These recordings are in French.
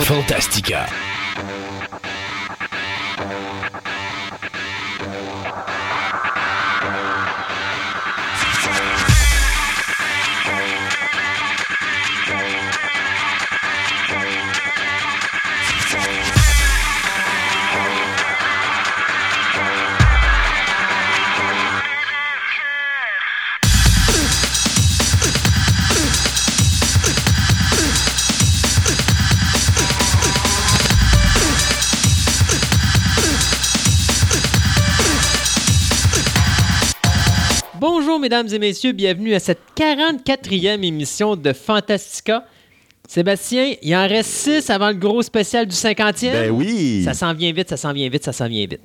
Fantastica. Mesdames et messieurs, bienvenue à cette 44e émission de Fantastica. Sébastien, il en reste 6 avant le gros spécial du 50e. Ben oui. Ça s'en vient vite, ça s'en vient vite, ça s'en vient vite.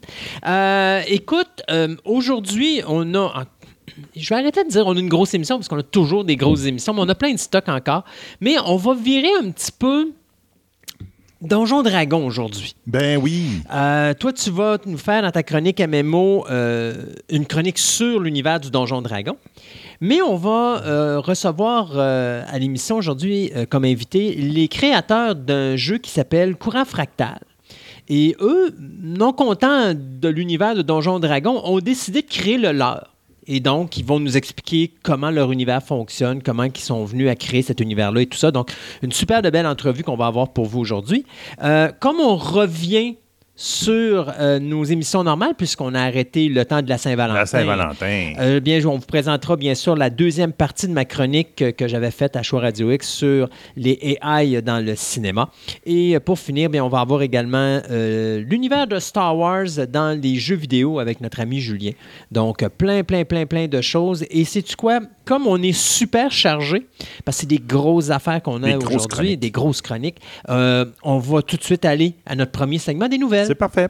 Euh, écoute, euh, aujourd'hui, on a... Je vais arrêter de dire on a une grosse émission parce qu'on a toujours des grosses émissions, mais on a plein de stocks encore. Mais on va virer un petit peu Donjon Dragon aujourd'hui. Ben oui. Euh, toi, tu vas nous faire dans ta chronique MMO euh, une chronique sur l'univers du Donjon Dragon. Mais on va euh, recevoir euh, à l'émission aujourd'hui comme invité les créateurs d'un jeu qui s'appelle Courant Fractal. Et eux, non contents de l'univers de Donjon Dragon, ont décidé de créer le leur. Et donc, ils vont nous expliquer comment leur univers fonctionne, comment ils sont venus à créer cet univers-là et tout ça. Donc, une super de belle entrevue qu'on va avoir pour vous aujourd'hui. Euh, comme on revient sur euh, nos émissions normales, puisqu'on a arrêté le temps de la Saint-Valentin. La Saint-Valentin. Euh, bien, on vous présentera bien sûr la deuxième partie de ma chronique que, que j'avais faite à Choix Radio X sur les AI dans le cinéma. Et pour finir, bien, on va avoir également euh, l'univers de Star Wars dans les jeux vidéo avec notre ami Julien. Donc, plein, plein, plein, plein de choses. Et sais-tu quoi? Comme on est super chargé, parce que c'est des grosses affaires qu'on a aujourd'hui, des grosses chroniques, on va tout de suite aller à notre premier segment des nouvelles. C'est parfait.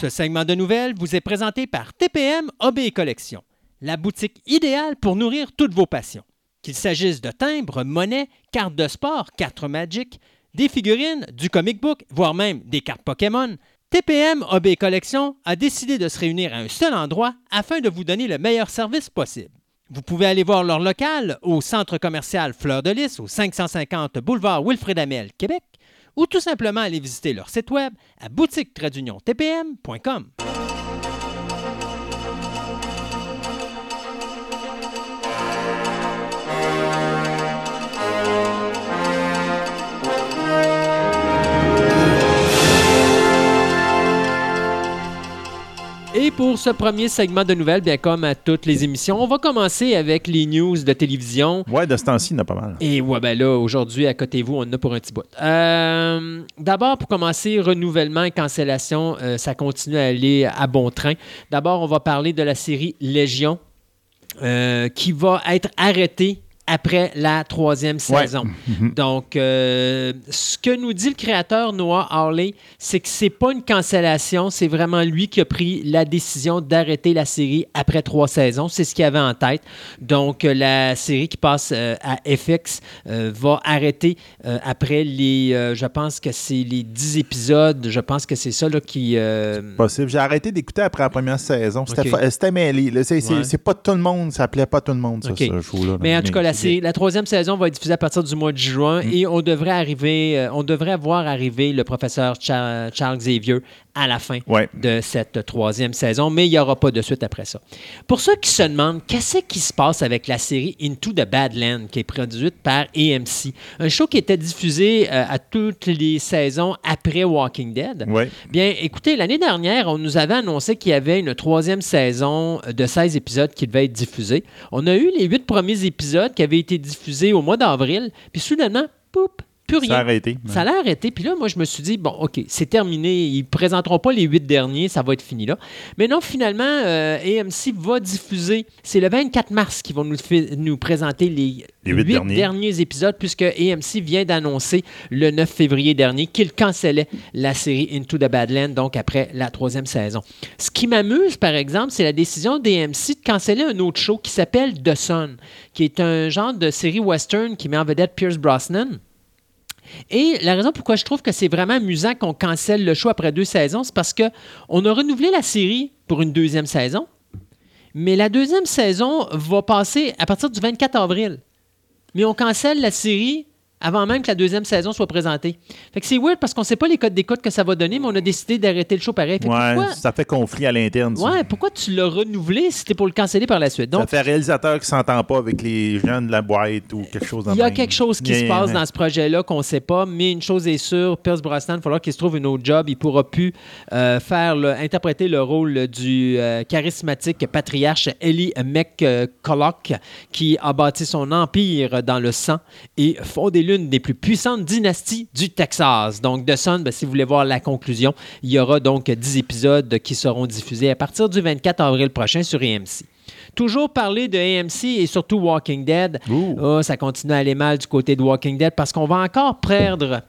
Ce segment de nouvelles vous est présenté par TPM et Collection, la boutique idéale pour nourrir toutes vos passions. Qu'il s'agisse de timbres, monnaies, cartes de sport, cartes Magic, des figurines, du comic book, voire même des cartes Pokémon, TPM et Collection a décidé de se réunir à un seul endroit afin de vous donner le meilleur service possible. Vous pouvez aller voir leur local au centre commercial Fleur de Lys au 550 boulevard Wilfrid Amel, Québec, ou tout simplement aller visiter leur site web à boutique-tpm.com. Et pour ce premier segment de nouvelles, bien comme à toutes les émissions, on va commencer avec les news de télévision. Ouais, de ce temps-ci, il y en a pas mal. Et ouais, ben là, aujourd'hui, à côté de vous, on en a pour un petit bout. Euh, D'abord, pour commencer, renouvellement et cancellation, euh, ça continue à aller à bon train. D'abord, on va parler de la série Légion, euh, qui va être arrêtée après la troisième Ouais. saison. Donc, euh, ce que nous dit le créateur Noah Hawley, c'est que c'est pas une cancellation, c'est vraiment lui qui a pris la décision d'arrêter la série après trois saisons. C'est ce qu'il avait en tête. Donc, euh, la série qui passe euh, à FX euh, va arrêter euh, après les, euh, je pense que c'est les 10 épisodes, je pense que c'est ça là, qui... euh, Possible. J'ai arrêté d'écouter après la première saison. C'était Ok. fa- c'était mêlé. C'est Ouais. pas tout le monde. Ça plaît pas tout le monde, ça, Ok. ce show-là. Mais en tout cas, la, c'est- la troisième saison va être diffusée à partir du mois de juin Mm. et on devrait arriver, euh, on devrait voir arriver le professeur Char- Charles Xavier à la fin Ouais. de cette troisième saison, mais il n'y aura pas de suite après ça. Pour ceux qui se demandent qu'est-ce qui se passe avec la série Into the Badland, qui est produite par AMC, un show qui était diffusé euh, à toutes les saisons après Walking Dead. Ouais. Bien, écoutez, l'année dernière, on nous avait annoncé qu'il y avait une troisième saison de 16 épisodes qui devait être diffusée. On a eu les huit premiers épisodes qui avaient été diffusés au mois d'avril, puis soudainement, poup, plus rien. Ça a arrêté. Ça l'a arrêté. Puis là, moi, je me suis dit, bon, OK, c'est terminé. Ils ne présenteront pas les huit derniers. Ça va être fini là. Mais non, finalement, euh, AMC va diffuser. C'est le 24 mars qu'ils vont nous, présenter les, Les huit derniers. épisodes, puisque AMC vient d'annoncer le 9 février dernier qu'il cancellait la série Into the Badland, donc après la troisième saison. Ce qui m'amuse, par exemple, c'est la décision d'AMC de canceller un autre show qui s'appelle The Sun, qui est un genre de série western qui met en vedette Pierce Brosnan. Et la raison pourquoi je trouve que c'est vraiment amusant qu'on cancelle le show après deux saisons, c'est parce qu'on a renouvelé la série pour une deuxième saison, mais la deuxième saison va passer à partir du 24 avril. Mais on cancelle la série avant même que la deuxième saison soit présentée. Fait que c'est weird parce qu'on ne sait pas les codes d'écoute que ça va donner, mais on a décidé d'arrêter le show pareil. Fait Ouais, pourquoi, ça fait conflit à l'interne. ça. ouais, pourquoi tu l'as renouvelé si c'était pour le canceller par la suite? Ça Donc, fait réalisateur qui s'entend pas avec les gens de la boîte ou quelque chose il y a même. quelque chose qui se passe dans ce projet-là qu'on ne sait pas, mais une chose est sûre, Pierce Brosnan, il va falloir qu'il se trouve une autre job. Il ne pourra plus euh, faire le- interpréter le rôle du euh, charismatique patriarche Eli McCulloch, qui a bâti son empire dans le sang et fondé l'une des plus puissantes dynasties du Texas. Donc, The Sun, ben, si vous voulez voir la conclusion, il y aura donc 10 épisodes qui seront diffusés à partir du 24 avril prochain sur AMC. Toujours parler de AMC et surtout Walking Dead. Ah, ça continue à aller mal du côté de Walking Dead parce qu'on va encore perdre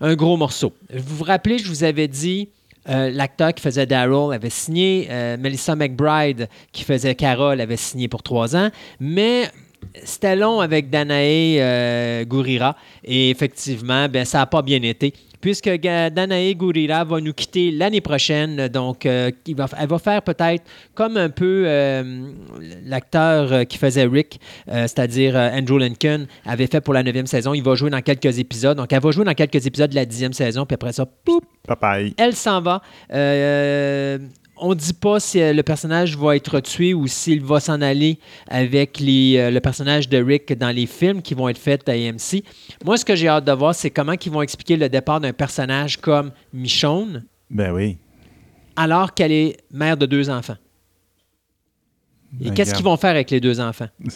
un gros morceau. Vous vous rappelez, je vous avais dit, euh, l'acteur qui faisait Daryl avait signé, euh, Melissa McBride qui faisait Carol avait signé pour trois ans, mais c'était long avec Danae euh, Gurira et effectivement, ben, ça n'a pas bien été. Puisque Danae Gurira va nous quitter l'année prochaine, donc euh, il va- elle va faire peut-être comme un peu euh, l'acteur qui faisait Rick, c'est-à-dire Andrew Lincoln, avait fait pour la neuvième saison. Il va jouer dans quelques épisodes. Donc, elle va jouer dans quelques épisodes de la dixième saison, puis après ça, poup, elle s'en va. On ne dit pas si euh, le personnage va être tué ou s'il va s'en aller avec les, euh, le personnage de Rick dans les films qui vont être faits à AMC. Moi, ce que j'ai hâte de voir, c'est comment ils vont expliquer le départ d'un personnage comme Michonne Ben oui. alors qu'elle est mère de deux enfants. Et Ben, qu'est-ce qu'ils vont faire avec les deux enfants?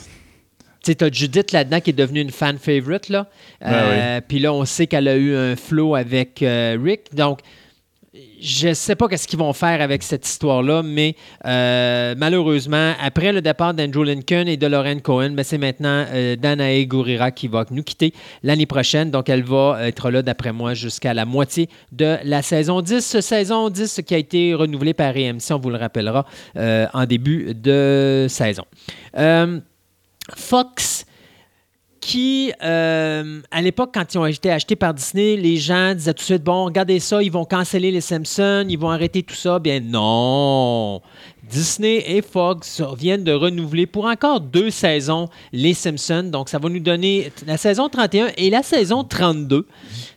Tu sais, t'as Judith là-dedans qui est devenue une fan favorite, là. Ben Euh, Puis là, on sait qu'elle a eu un flow avec euh, Rick. Donc, je sais pas qu'est-ce qu'ils vont faire avec cette histoire-là, mais euh, malheureusement, après le départ d'Andrew Lincoln et de Lauren Cohen, ben, c'est maintenant euh, Danae Gurira qui va nous quitter l'année prochaine. Donc, elle va être là, d'après moi, jusqu'à la moitié de la saison 10. Saison 10 qui a été renouvelée par AMC, on vous le rappellera, euh, en début de saison. Fox qui, euh, à l'époque, quand ils ont été achetés par Disney, les gens disaient tout de suite, bon, regardez ça, ils vont canceller les Simpsons, ils vont arrêter tout ça. Bien non. Disney et Fox viennent de renouveler pour encore deux saisons les Simpsons. Donc, ça va nous donner la saison 31 et la saison 32.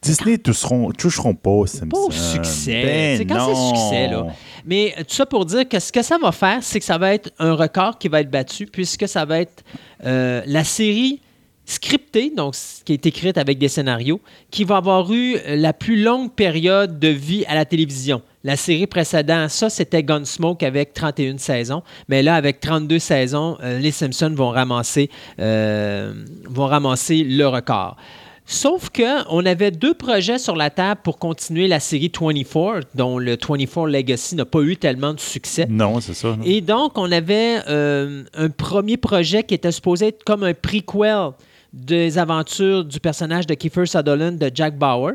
Disney toucheront, toucheront pas aux Simpsons. Pas au succès. Ben c'est quand c'est succès, là. Mais tout ça pour dire que ce que ça va faire, c'est que ça va être un record qui va être battu, puisque ça va être euh, la série scriptée, donc ce qui est écrite avec des scénarios, qui va avoir eu la plus longue période de vie à la télévision. La série précédente, ça, c'était Gunsmoke avec 31 saisons. Mais là, avec 32 saisons, euh, les Simpsons vont ramasser, euh, vont ramasser le record. Sauf qu'on avait deux projets sur la table pour continuer la série 24, dont le 24 Legacy n'a pas eu tellement de succès. Non, c'est ça. non. Et donc, on avait euh, un premier projet qui était supposé être comme un prequel des aventures du personnage de Kiefer Sutherland de Jack Bauer.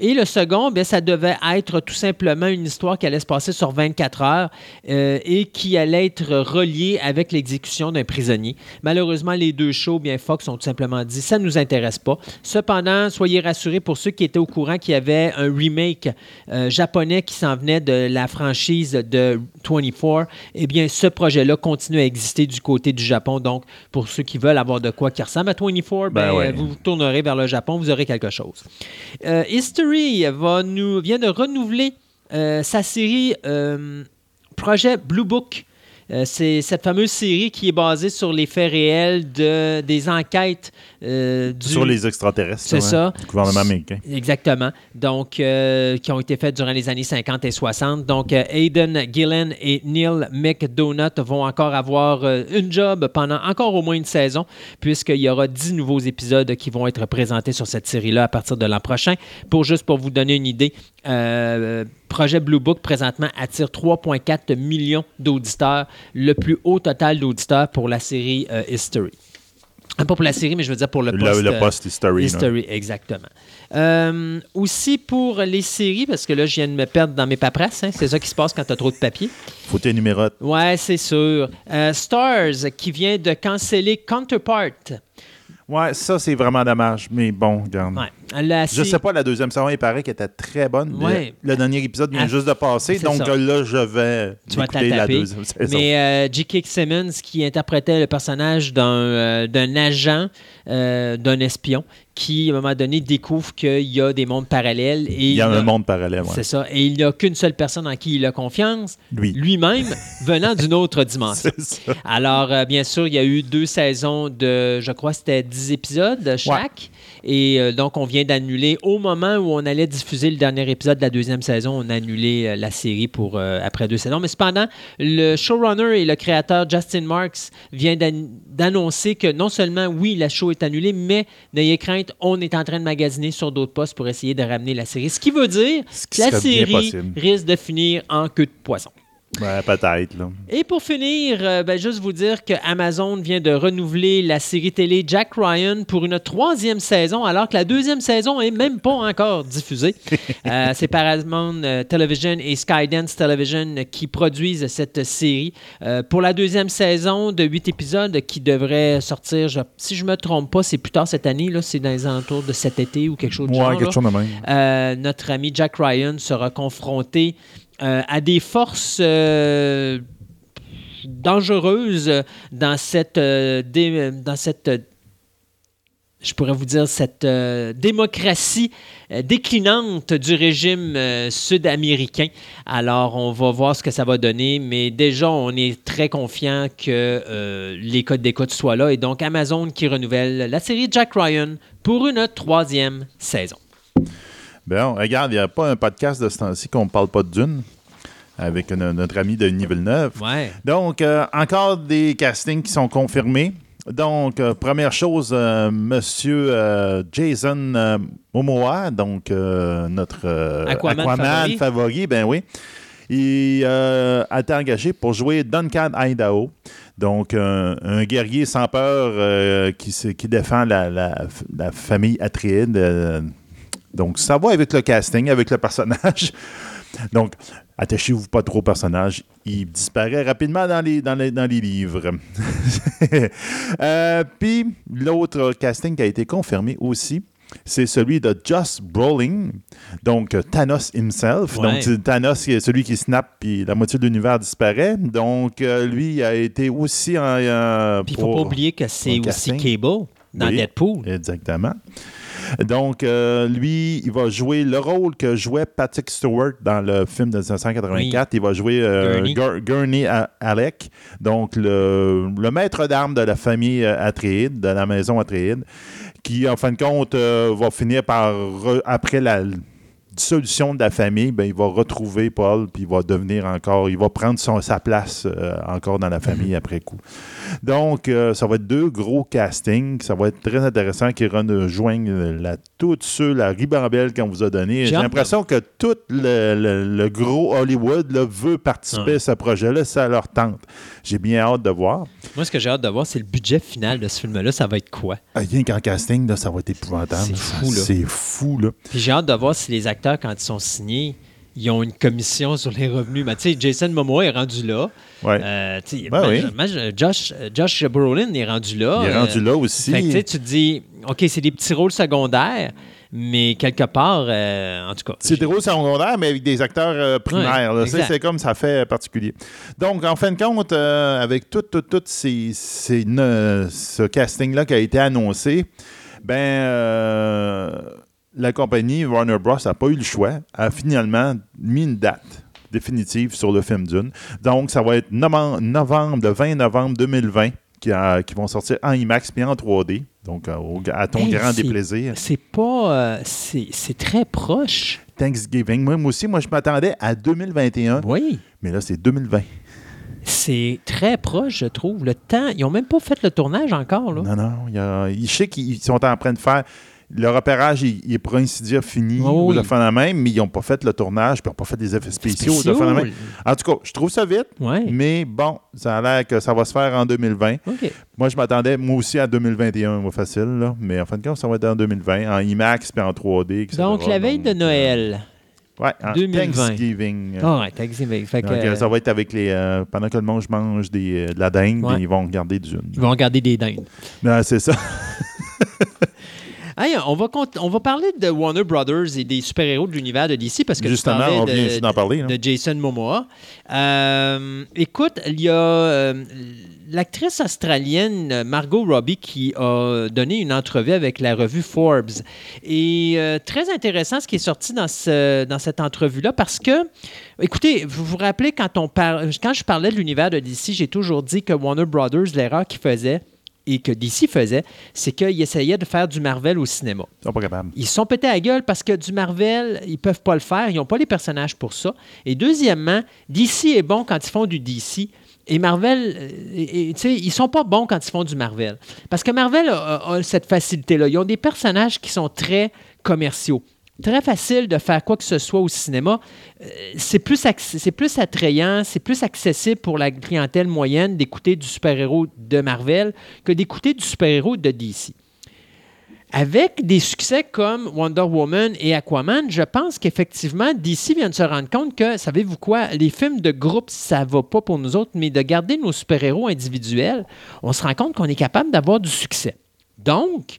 Et le second, bien, ça devait être tout simplement une histoire qui allait se passer sur 24 heures euh, et qui allait être reliée avec l'exécution d'un prisonnier. Malheureusement, les deux shows, bien Fox, ont tout simplement dit ça ne nous intéresse pas. Cependant, soyez rassurés pour ceux qui étaient au courant qu'il y avait un remake euh, japonais qui s'en venait de la franchise de 24. Eh bien, ce projet-là continue à exister du côté du Japon. Donc, pour ceux qui veulent avoir de quoi qui ressemble à 24, ben, Ben ouais. vous vous tournerez vers le Japon, vous aurez quelque chose. Euh, History va nous, vient de renouveler euh, sa série euh, Projet Blue Book. Euh, c'est cette fameuse série qui est basée sur les faits réels de, des enquêtes du, Sur les extraterrestres. C'est ça. Du gouvernement américain. Exactement. Donc, euh, qui ont été faites durant les années 50 et 60. Donc, euh, Aidan Gillen et Neil McDonough vont encore avoir euh, une job pendant encore au moins une saison, puisqu'il y aura 10 nouveaux épisodes qui vont être présentés sur cette série-là à partir de l'an prochain. Pour juste pour vous donner une idée, euh, Projet Blue Book présentement attire 3,4 millions d'auditeurs, le plus haut total d'auditeurs pour la série euh, History. Ah, Pas pour la série, mais je veux dire pour le Le, post. le euh, post-history. là. History, exactement. Euh, aussi pour les séries, parce que là, je viens de me perdre dans mes paperasses. hein, c'est ça qui se passe quand tu as trop de papier. Faut tes numérotes. Ouais, c'est sûr. Euh, Stars, qui vient de canceller Counterpart. Ouais, ça, c'est vraiment dommage. Mais bon, regarde. Ouais. La Je sais pas, la deuxième saison, il paraît qu'elle était très bonne. Ouais. Le, dernier épisode vient Ah, juste de passer, donc ça. là, je vais Tu écouter la deuxième saison. Mais euh, J.K. Simmons, qui interprétait le personnage d'un euh, agent, euh, d'un espion, qui, à un moment donné, découvre qu'il y a des mondes parallèles. Et il y a il un monde parallèle. ouais. C'est ça. Et il n'y a qu'une seule personne en qui il a confiance, Lui. lui-même, venant d'une autre dimension. Ça. Alors, euh, bien sûr, il y a eu deux saisons de, je crois, c'était 10 épisodes chaque. Et euh, donc, on vient d'annuler, au moment où on allait diffuser le dernier épisode de la deuxième saison, on a annulé euh, la série pour euh, après deux saisons. Mais cependant, le showrunner et le créateur Justin Marks vient d'an- d'annoncer que non seulement, oui, la show est annulée, mais n'ayez crainte, on est en train de magasiner sur d'autres postes pour essayer de ramener la série. Ce qui veut dire Ce que la série risque de finir en queue de poisson. Ouais, peut-être. Et pour finir, euh, ben, juste vous dire que Amazon vient de renouveler la série télé Jack Ryan pour une troisième saison, alors que la deuxième saison est même pas encore diffusée. Euh, C'est Paramount euh, Television et Skydance Television qui produisent cette série. Euh, pour la deuxième saison de huit épisodes qui devrait sortir, je- si je me trompe pas, c'est plus tard cette année, c'est dans les alentours de cet été ou quelque chose de Ouais, genre. quelque chose de même. Notre ami Jack Ryan sera confronté euh, à des forces euh, dangereuses dans cette, euh, dans cette je pourrais vous dire, cette démocratie déclinante du régime sud-américain. Alors, on va voir ce que ça va donner, mais déjà, on est très confiant que les codes d'écoute soient là. Et donc, Amazon qui renouvelle la série Jack Ryan pour une troisième saison. Bon, regarde, il n'y a pas un podcast de ce temps-ci qu'on ne parle pas de Dune avec no- notre ami Denis Villeneuve. Ouais. Donc, euh, encore des castings qui sont confirmés. Donc, euh, première chose, euh, Monsieur euh, Jason Momoa, donc notre Aquaman favori. favori, ben oui, il a été engagé pour jouer Duncan Idaho. Donc, un, guerrier sans peur qui, défend la, la- la famille Atreides. Donc, ça va avec le casting, avec le personnage. Donc, attachez-vous pas trop au personnage. Il disparaît rapidement dans les, dans les, dans les livres. Euh, Puis, l'autre casting qui a été confirmé aussi, c'est celui de Josh Brolin, donc Thanos himself. Ouais. Donc, Thanos, est celui qui snap, puis la moitié de l'univers disparaît. Donc, euh, lui a été aussi en. euh, Puis il ne faut pas oublier que c'est aussi. Cable dans Oui. Deadpool. Exactement. Donc, euh, lui, il va jouer le rôle que jouait Patrick Stewart dans le film de 1984. Il va jouer euh, Gurney. Alec, donc le, le maître d'armes de la famille euh, Atreides, de la maison Atreides, qui, en fin de compte, va finir par, après la dissolution de la famille, ben, il va retrouver Paul, puis il va devenir encore, il va prendre son- sa place euh, encore dans la famille après coup. Donc, euh, ça va être deux gros castings. Ça va être très intéressant qu'ils rejoignent la, toute ceux, la ribambelle qu'on vous a donnée. J'ai l'impression que tout le, le- le gros Hollywood là, veut participer Ouais. à ce projet-là. Ça leur tente. J'ai bien hâte de voir. Moi, ce que j'ai hâte de voir, c'est le budget final de ce film-là. Ça va être quoi? Ah, Rien qu'en casting, là, ça va être épouvantable. C'est fou, là. C'est fou, là. Puis j'ai hâte de voir si les acteurs, quand ils sont signés, ils ont une commission sur les revenus. Mais tu sais, Jason Momoa est rendu là. Ouais. Euh, Ben oui. imagine, Josh, Josh Brolin est rendu là. il est Euh, rendu là aussi. Fait que, tu sais, tu te dis, OK, c'est des petits rôles secondaires, mais quelque part, euh, en tout cas. C'est des rôles secondaires, mais avec des acteurs euh, primaires. Ouais. C'est comme ça fait particulier. Donc, en fin de compte, euh, avec tout, tout, tout ces, ces ne- ce casting-là qui a été annoncé, ben, euh, la compagnie Warner Bros. n'a pas eu le choix, a finalement mis une date définitive sur le film Dune. Donc, ça va être novembre, novembre le 20 novembre 2020 qui, a- qui vont sortir en IMAX puis en 3D. Donc, euh, au- à ton Hey, grand déplaisir. C'est pas. euh, c'est très proche. Thanksgiving. Moi, moi aussi, moi, je m'attendais à 2021, Oui. mais là, c'est 2020. C'est très proche, je trouve. Le temps. Ils n'ont même pas fait le tournage encore, là. Non, non. y a- je sais qu'ils sont en train de faire. Le repérage, il, il est pour ainsi dire fini Oh oui. de la même, mais ils n'ont pas fait le tournage, puis ils n'ont pas fait des effets spéciaux, aux affaires de la même. En tout cas, je trouve ça vite, Ouais. mais bon, ça a l'air que ça va se faire en 2020. OK. Moi, je m'attendais, moi aussi, à 2021, moi, facile, là. mais en fin de compte, ça va être en 2020, en IMAX puis en 3D. etc. Donc, la veille de Donc, Noël. euh, ouais, en 2020. Thanksgiving. Ah, ouais, Thanksgiving. Fait que, Donc, euh, euh, ça va être avec les. euh, pendant que le monde mange des, euh, de la dinde, Ouais. ils vont regarder Dune. ils vont regarder des dindes. Non, c'est ça. Hey, on, va on va parler de Warner Brothers et des super-héros de l'univers de DC parce que tu Justement, parlais on de- vient ici d'en parler. hein. de Jason Momoa. Euh, écoute, il y a euh, l'actrice australienne Margot Robbie qui a donné une entrevue avec la revue Forbes. Et euh, très intéressant ce qui est sorti dans, ce- dans cette entrevue-là parce que, écoutez, vous vous rappelez quand, on par- quand je parlais de l'univers de DC, j'ai toujours dit que Warner Brothers, l'erreur qu'ils faisaient et que DC faisait, c'est qu'ils essayaient de faire du Marvel au cinéma. Ils sont pas capables. Ils sont pétés à la gueule parce que du Marvel, ils peuvent pas le faire. Ils n'ont pas les personnages pour ça. Et deuxièmement, DC est bon quand ils font du DC. Et Marvel, euh, et- et, tu sais, ils sont pas bons quand ils font du Marvel. Parce que Marvel a, a- a cette facilité-là. Ils ont des personnages qui sont très commerciaux. Très facile de faire quoi que ce soit au cinéma. Euh, c'est plus, c'est plus attrayant, c'est plus accessible pour la clientèle moyenne d'écouter du super-héros de Marvel que d'écouter du super-héros de DC. Avec des succès comme Wonder Woman et Aquaman, je pense qu'effectivement, DC vient de se rendre compte que, savez-vous quoi, les films de groupe, ça va pas pour nous autres, mais de garder nos super-héros individuels, on se rend compte qu'on est capable d'avoir du succès. Donc,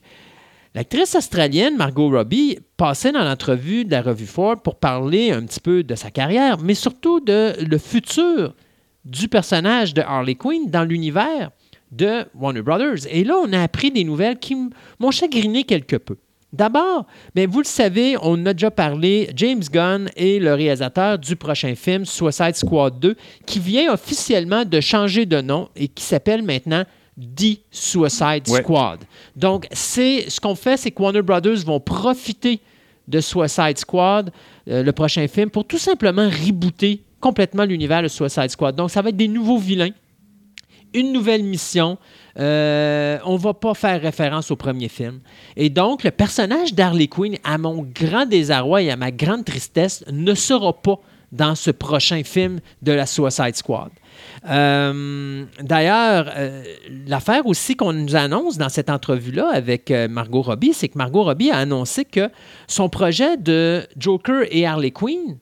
l'actrice australienne Margot Robbie passait dans l'entrevue de la revue Ford pour parler un petit peu de sa carrière, mais surtout de le futur du personnage de Harley Quinn dans l'univers de Warner Brothers. Et là, on a appris des nouvelles qui m'ont chagriné quelque peu. D'abord, ben, vous le savez, on a déjà parlé, James Gunn est le réalisateur du prochain film Suicide Squad 2, qui vient officiellement de changer de nom et qui s'appelle maintenant The Suicide Ouais. Squad. Donc, c'est ce qu'on fait, c'est que Warner Brothers vont profiter de Suicide Squad, euh, le prochain film, pour tout simplement rebooter complètement l'univers de Suicide Squad. Donc, ça va être des nouveaux vilains, une nouvelle mission. Euh, on va pas faire référence au premier film. Et donc, le personnage d'Harley Quinn, à mon grand désarroi et à ma grande tristesse, ne sera pas dans ce prochain film de la Suicide Squad. Euh, D'ailleurs, euh, l'affaire aussi qu'on nous annonce dans cette entrevue-là avec euh, Margot Robbie, c'est que Margot Robbie a annoncé que son projet de Joker et Harley Quinn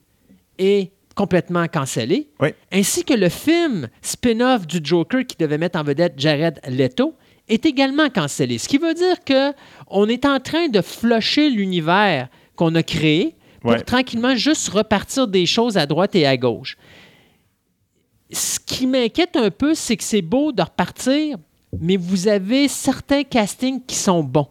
est complètement cancellé, Oui. ainsi que le film spin-off du Joker qui devait mettre en vedette Jared Leto est également cancellé. Ce qui veut dire que on est en train de flusher l'univers qu'on a créé pour Ouais. tranquillement juste repartir des choses à droite et à gauche. Ce qui m'inquiète un peu, c'est que c'est beau de repartir, mais vous avez certains castings qui sont bons.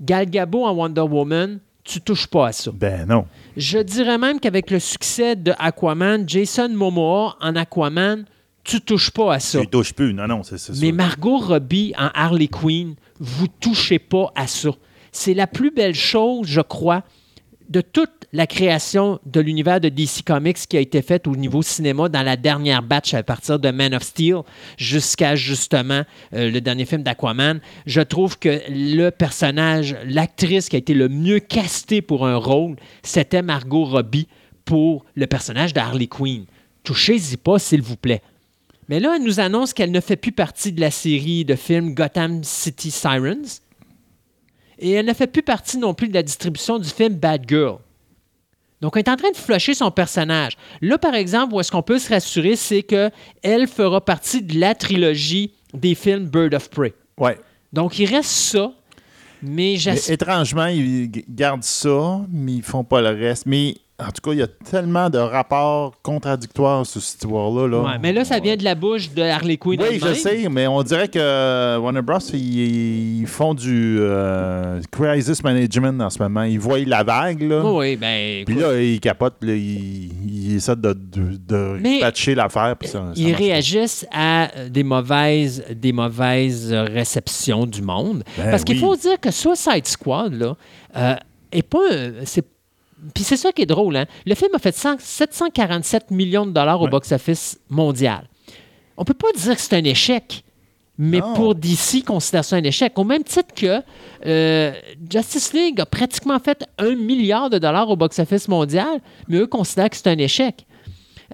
Gal Gadot en Wonder Woman, tu touches pas à ça. Ben non. Je dirais même qu'avec le succès de Aquaman, Jason Momoa en Aquaman, tu touches pas à ça. Tu touches plus. Non, non, c'est c'est Mais ça. Margot Robbie en Harley Quinn, vous touchez pas à ça. C'est la plus belle chose, je crois, de toute la création de l'univers de DC Comics qui a été faite au niveau cinéma dans la dernière batch à partir de Man of Steel jusqu'à justement euh, le dernier film d'Aquaman. Je trouve que le personnage, l'actrice qui a été le mieux castée pour un rôle, c'était Margot Robbie pour le personnage de Harley Quinn. Touchez-y pas, s'il vous plaît. Mais là, elle nous annonce qu'elle ne fait plus partie de la série de films Gotham City Sirens. Et elle ne fait plus partie non plus de la distribution du film Bad Girl. Donc, elle est en train de flusher son personnage. Là, par exemple, où est-ce qu'on peut se rassurer, c'est qu'elle fera partie de la trilogie des films Bird of Prey. Ouais. Donc, il reste ça, mais j'espère... étrangement, ils gardent ça, mais ils font pas le reste. Mais en tout cas, il y a tellement de rapports contradictoires sur cette histoire-là. Là. Ouais, mais là, ça vient de la bouche de Harley Quinn Oui, je sais, mais on dirait que Warner Bros. ils, ils font du euh, crisis management en ce moment. Ils voient la vague, là. Oui, oui, ben... Puis là, ils capotent, puis là, ils, ils essaient de, de, de Mais- patcher l'affaire. puis ça- ça ils pas. réagissent à euh, des mauvaises, des mauvaises euh, réceptions du monde. Ben Parce qu'il faut dire que Suicide Squad, là, euh, est pas. c'est- Puis c'est ça qui est drôle, hein? Le film a fait 100 747 millions de dollars au Ouais. box-office mondial. On peut pas dire que c'est un échec. Mais Non. pour DC, considère ça un échec. Au même titre que euh, Justice League a pratiquement fait un milliard de dollars au box-office mondial, mais eux considèrent que c'est un échec.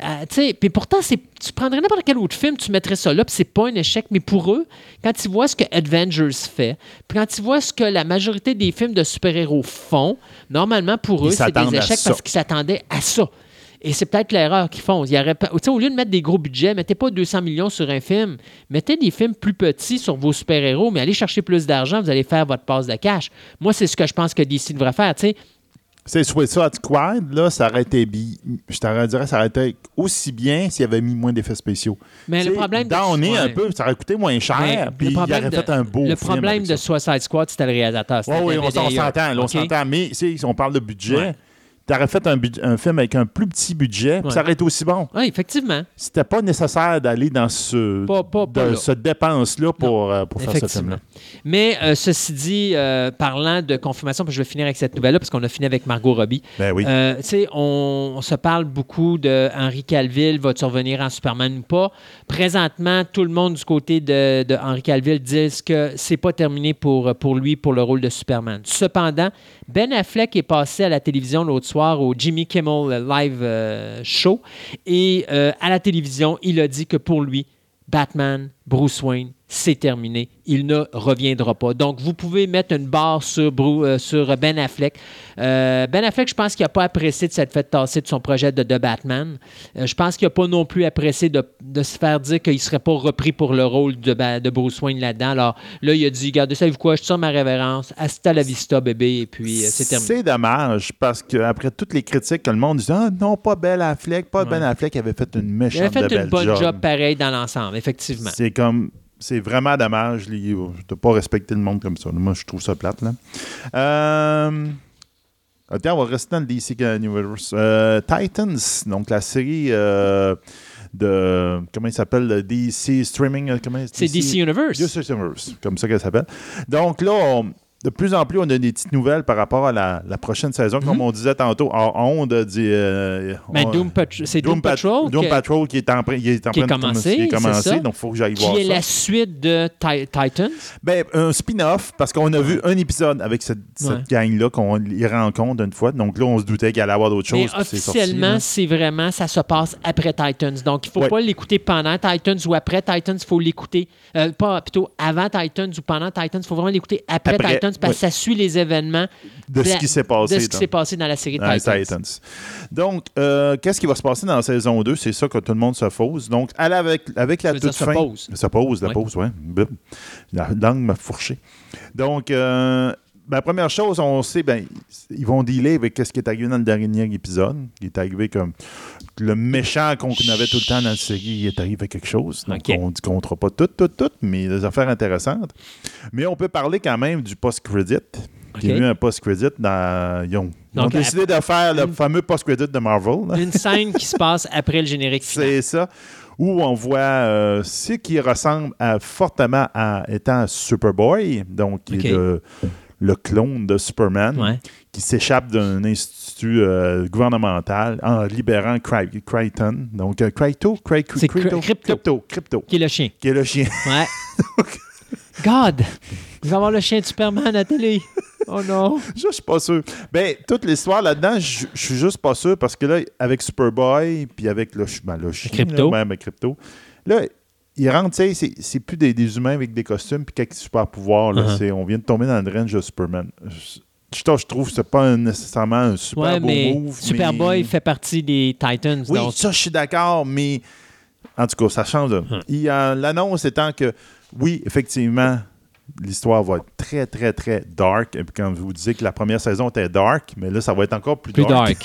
Euh, tu sais, pourtant, tu prendrais n'importe quel autre film, tu mettrais ça là, puis c'est pas un échec. Mais pour eux, quand ils voient ce que Avengers fait, puis quand ils voient ce que la majorité des films de super-héros font, normalement, pour eux, c'est des échecs parce qu'ils s'attendaient à ça. Et c'est peut-être l'erreur qu'ils font. Il y aurait au lieu de mettre des gros budgets, mettez pas 200 millions sur un film. Mettez des films plus petits sur vos super-héros, mais allez chercher plus d'argent, vous allez faire votre passe de cash. Moi, c'est ce que je pense que DC devrait faire. C'est Suicide Squad, là, ça aurait été bi- Je dirais, ça aurait été aussi bien s'il avait mis moins d'effets spéciaux. Mais le problème de- Downer un ouais. peu, ça aurait coûté moins cher, puis le il aurait de- fait un beau Le problème de. Suicide Squad, c'était le réalisateur. Oui, oui, on s'entend, là, on s'entend. Mais on parle de budget, Ouais. Tu aurais fait un, film avec un plus petit budget, Ouais. ça aurait été aussi bon. Oui, effectivement. C'était pas nécessaire d'aller dans ce, Pas- pas- pas de- là. cette dépense-là pour, euh, pour faire ce film-là. Mais euh, ceci dit, euh, parlant de confirmation, puis je vais finir avec cette nouvelle-là parce qu'on a fini avec Margot Robbie. Ben oui. Tu sais, on, on se parle beaucoup de Henry Calville, va-tu revenir en Superman ou pas? Présentement, tout le monde du côté de, de Henry Calville dit que c'est pas terminé pour, pour lui pour le rôle de Superman. Cependant, Ben Affleck est passé à la télévision l'autre soir au Jimmy Kimmel Live euh, Show. Et euh, à la télévision, il a dit que pour lui, Batman, Bruce Wayne, c'est terminé. Il ne reviendra pas. Donc, vous pouvez mettre une barre sur, euh, sur Ben Affleck. Euh, ben Affleck, je pense qu'il n'a pas apprécié de s'être fait tasser de son projet de, de Batman. Euh, je pense qu'il n'a pas non plus apprécié de, de se faire dire qu'il ne serait pas repris pour le rôle de, de Bruce Wayne là-dedans. Alors là, il a dit, regardez, savez-vous quoi, je tire ma révérence, hasta la vista, bébé, et puis euh, c'est terminé. C'est dommage parce qu'après toutes les critiques que le monde disait Ah non, pas Ben Affleck, pas Ben Affleck avait fait une Il méchante avait fait de une bonne job, job. pareil dans l'ensemble, effectivement. C'est comme. C'est vraiment dommage les- de pas respecter le monde comme ça. Moi, je trouve ça plate. Là. Euh, Attends, on va rester dans le DC Universe. Euh, Titans, donc la série euh, de. Comment il s'appelle le DC Streaming C'est DC Universe. DC Universe, comme ça qu'elle s'appelle. Donc là, on- de plus en plus, on a des petites nouvelles par rapport à la, la prochaine saison. Comme on disait tantôt, en onde, euh, Mhm. On- Doom c'est Doom, Pat- Patrol. Doom que- Patrol qui est en, train- est en qui est de commencé, qui est commencé, donc il faut que j'aille qui voir est ça. la suite de Ti- Titans? Ben, un spin-off, parce qu'on a vu un épisode avec cette, cette Ouais. gang-là qu'on les rencontre une fois. Donc là, on se doutait qu'il allait y avoir d'autres choses. officiellement, c'est vraiment, ça se passe après Titans. Donc, il ne faut Ouais. pas l'écouter pendant Titans ou après Titans. Il faut l'écouter, euh, pas plutôt avant Titans ou pendant Titans. Il faut vraiment l'écouter après, Après, Titans parce que ça suit les événements de ce la- qui s'est passé. de ce qui dans- s'est passé dans la série Titans. Donc, euh, qu'est-ce qui va se passer dans la saison 2? C'est ça que tout le monde se pose. Donc, avec, avec la toute se fin. Se pose, la pose, oui. La langue m'a fourché. Donc, euh, ben, première chose, on sait, ben, ils vont dealer avec ce qui est arrivé dans le dernier épisode. Il est arrivé comme le méchant qu'on avait tout le temps dans la série, il est arrivé quelque chose. Donc, on ne comptera pas tout, tout, tout, mais des affaires intéressantes. Mais on peut parler quand même du post-credit. Il y a eu un post-credit dans. Ils ont, ils ont décidé de faire le une- fameux post-credit de Marvel. là. Une scène qui se passe après le générique final. C'est ça. Où on voit euh, ce qui ressemble à- fortement à étant Superboy, donc le, le clone de Superman, Ouais. qui s'échappe d'un institut euh, gouvernemental en libérant Cry- Crichton. Donc, euh, Crypto, Cry- C'est Crypto, Cry- Crypto. Crypto, Crypto, Qui est le chien. qui est le chien. Ouais. God! Il va avoir le chien de Superman à la télé. Oh non! Je suis pas sûr. Ben, toute l'histoire là-dedans, je suis juste pas sûr parce que là, avec Superboy, puis avec le, ben, le chien, Crypto. là, même Crypto, là, ils rentrent, tu sais, c'est- plus des, des humains avec des costumes puis quelques super pouvoirs. là. C'est- On vient de tomber dans le range de Superman. Je, je, je trouve que c'est pas nécessairement un super Ouais, beau mais move. Superboy mais- fait partie des Titans. Oui, donc ça, je suis d'accord, mais en tout cas, ça change. Hum. A L'annonce étant que, oui, effectivement, l'histoire va être très, très, très dark. Et puis, quand vous disiez que la première saison était dark, mais là, ça va être encore plus, plus dark.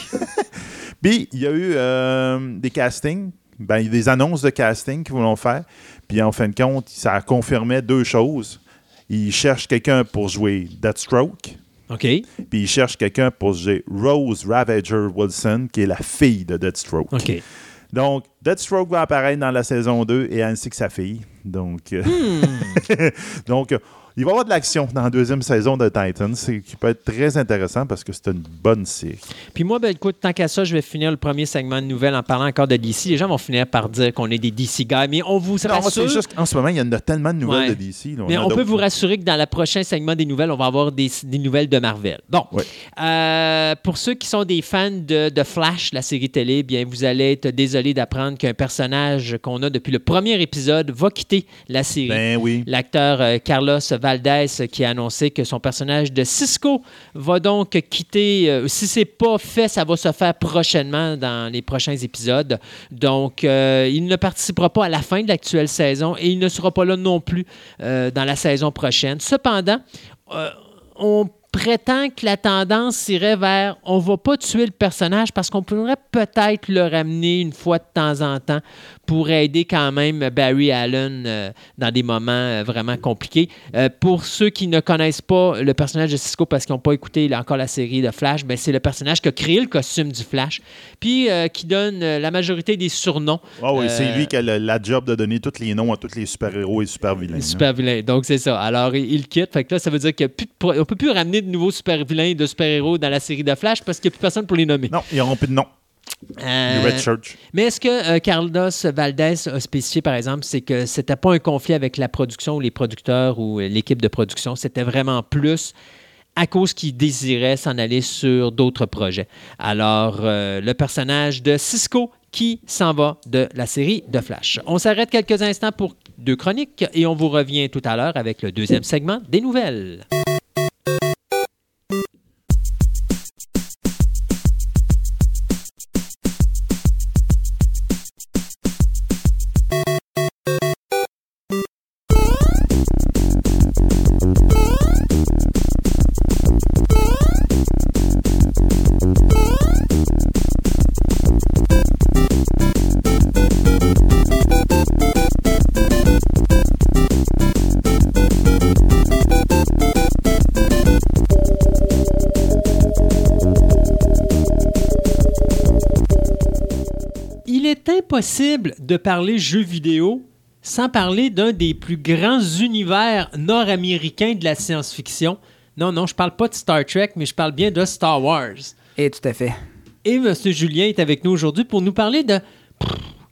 Puis, il y a eu euh, des castings, ben, il y a des annonces de casting qu'ils voulaient faire. Puis, en fin de compte, ça confirmait deux choses. Ils cherchent quelqu'un pour jouer Deathstroke. OK. Puis ils cherchent quelqu'un pour jouer Rose Ravager Wilson, qui est la fille de Deathstroke. OK. Donc, Deathstroke va apparaître dans la saison 2 et ainsi que sa fille. Donc, euh, Hmm. donc il va y avoir de l'action dans la deuxième saison de Titans, qui peut être très intéressant parce que c'est une bonne série. Puis moi, ben, écoute, tant qu'à ça, je vais finir le premier segment de nouvelles en parlant encore de DC. Les gens vont finir par dire qu'on est des DC guys, mais on vous Non, rassure. juste qu'en ce moment, il y en a tellement de nouvelles Ouais. de DC. là, Mais en on peut vous rassurer que dans le prochain segment des nouvelles, on va avoir des, des nouvelles de Marvel. Bon. Ouais. Euh, pour ceux qui sont des fans de, de Flash, la série télé, bien, vous allez être désolé d'apprendre qu'un personnage qu'on a depuis le premier épisode va quitter la série. Ben oui. L'acteur euh, Carlos Valdez qui a annoncé que son personnage de Cisco va donc quitter. euh, si c'est pas fait, ça va se faire prochainement dans les prochains épisodes. Donc, euh, il ne participera pas à la fin de l'actuelle saison et il ne sera pas là non plus euh, dans la saison prochaine. Cependant, euh, on prétend que la tendance irait vers on va pas tuer le personnage parce qu'on pourrait peut-être le ramener une fois de temps en temps pour aider quand même Barry Allen euh, dans des moments euh, vraiment compliqués. Euh, pour ceux qui ne connaissent pas le personnage de Cisco parce qu'ils n'ont pas écouté encore la série de Flash, ben, c'est le personnage qui a créé le costume du Flash, puis euh, qui donne euh, la majorité des surnoms. Ah oui, Euh, c'est lui qui a le- la job de donner tous les noms à tous les super-héros et super-vilains. Les super vilains. Donc, c'est ça. Alors, il, quitte. Fait que là, ça veut dire qu'on ne peut plus ramener de nouveaux super vilains et de super-héros dans la série de Flash parce qu'il n'y a plus personne pour les nommer. Non, ils n'auront plus de nom. Euh, Les Red Church. mais est-ce que euh, Carlos Valdez a spécifié, par exemple, c'est que c'était pas un conflit avec la production ou les producteurs ou euh, l'équipe de production, c'était vraiment plus à cause qu'il désirait s'en aller sur d'autres projets. Alors, euh, le personnage de Cisco qui s'en va de la série de Flash. On s'arrête quelques instants pour deux chroniques et on vous revient tout à l'heure avec le deuxième segment des nouvelles. Impossible de parler jeux vidéo sans parler d'un des plus grands univers nord-américains de la science-fiction. Non, non, je parle pas de Star Trek, mais je parle bien de Star Wars. Et tout à fait. Et M. Julien est avec nous aujourd'hui pour nous parler de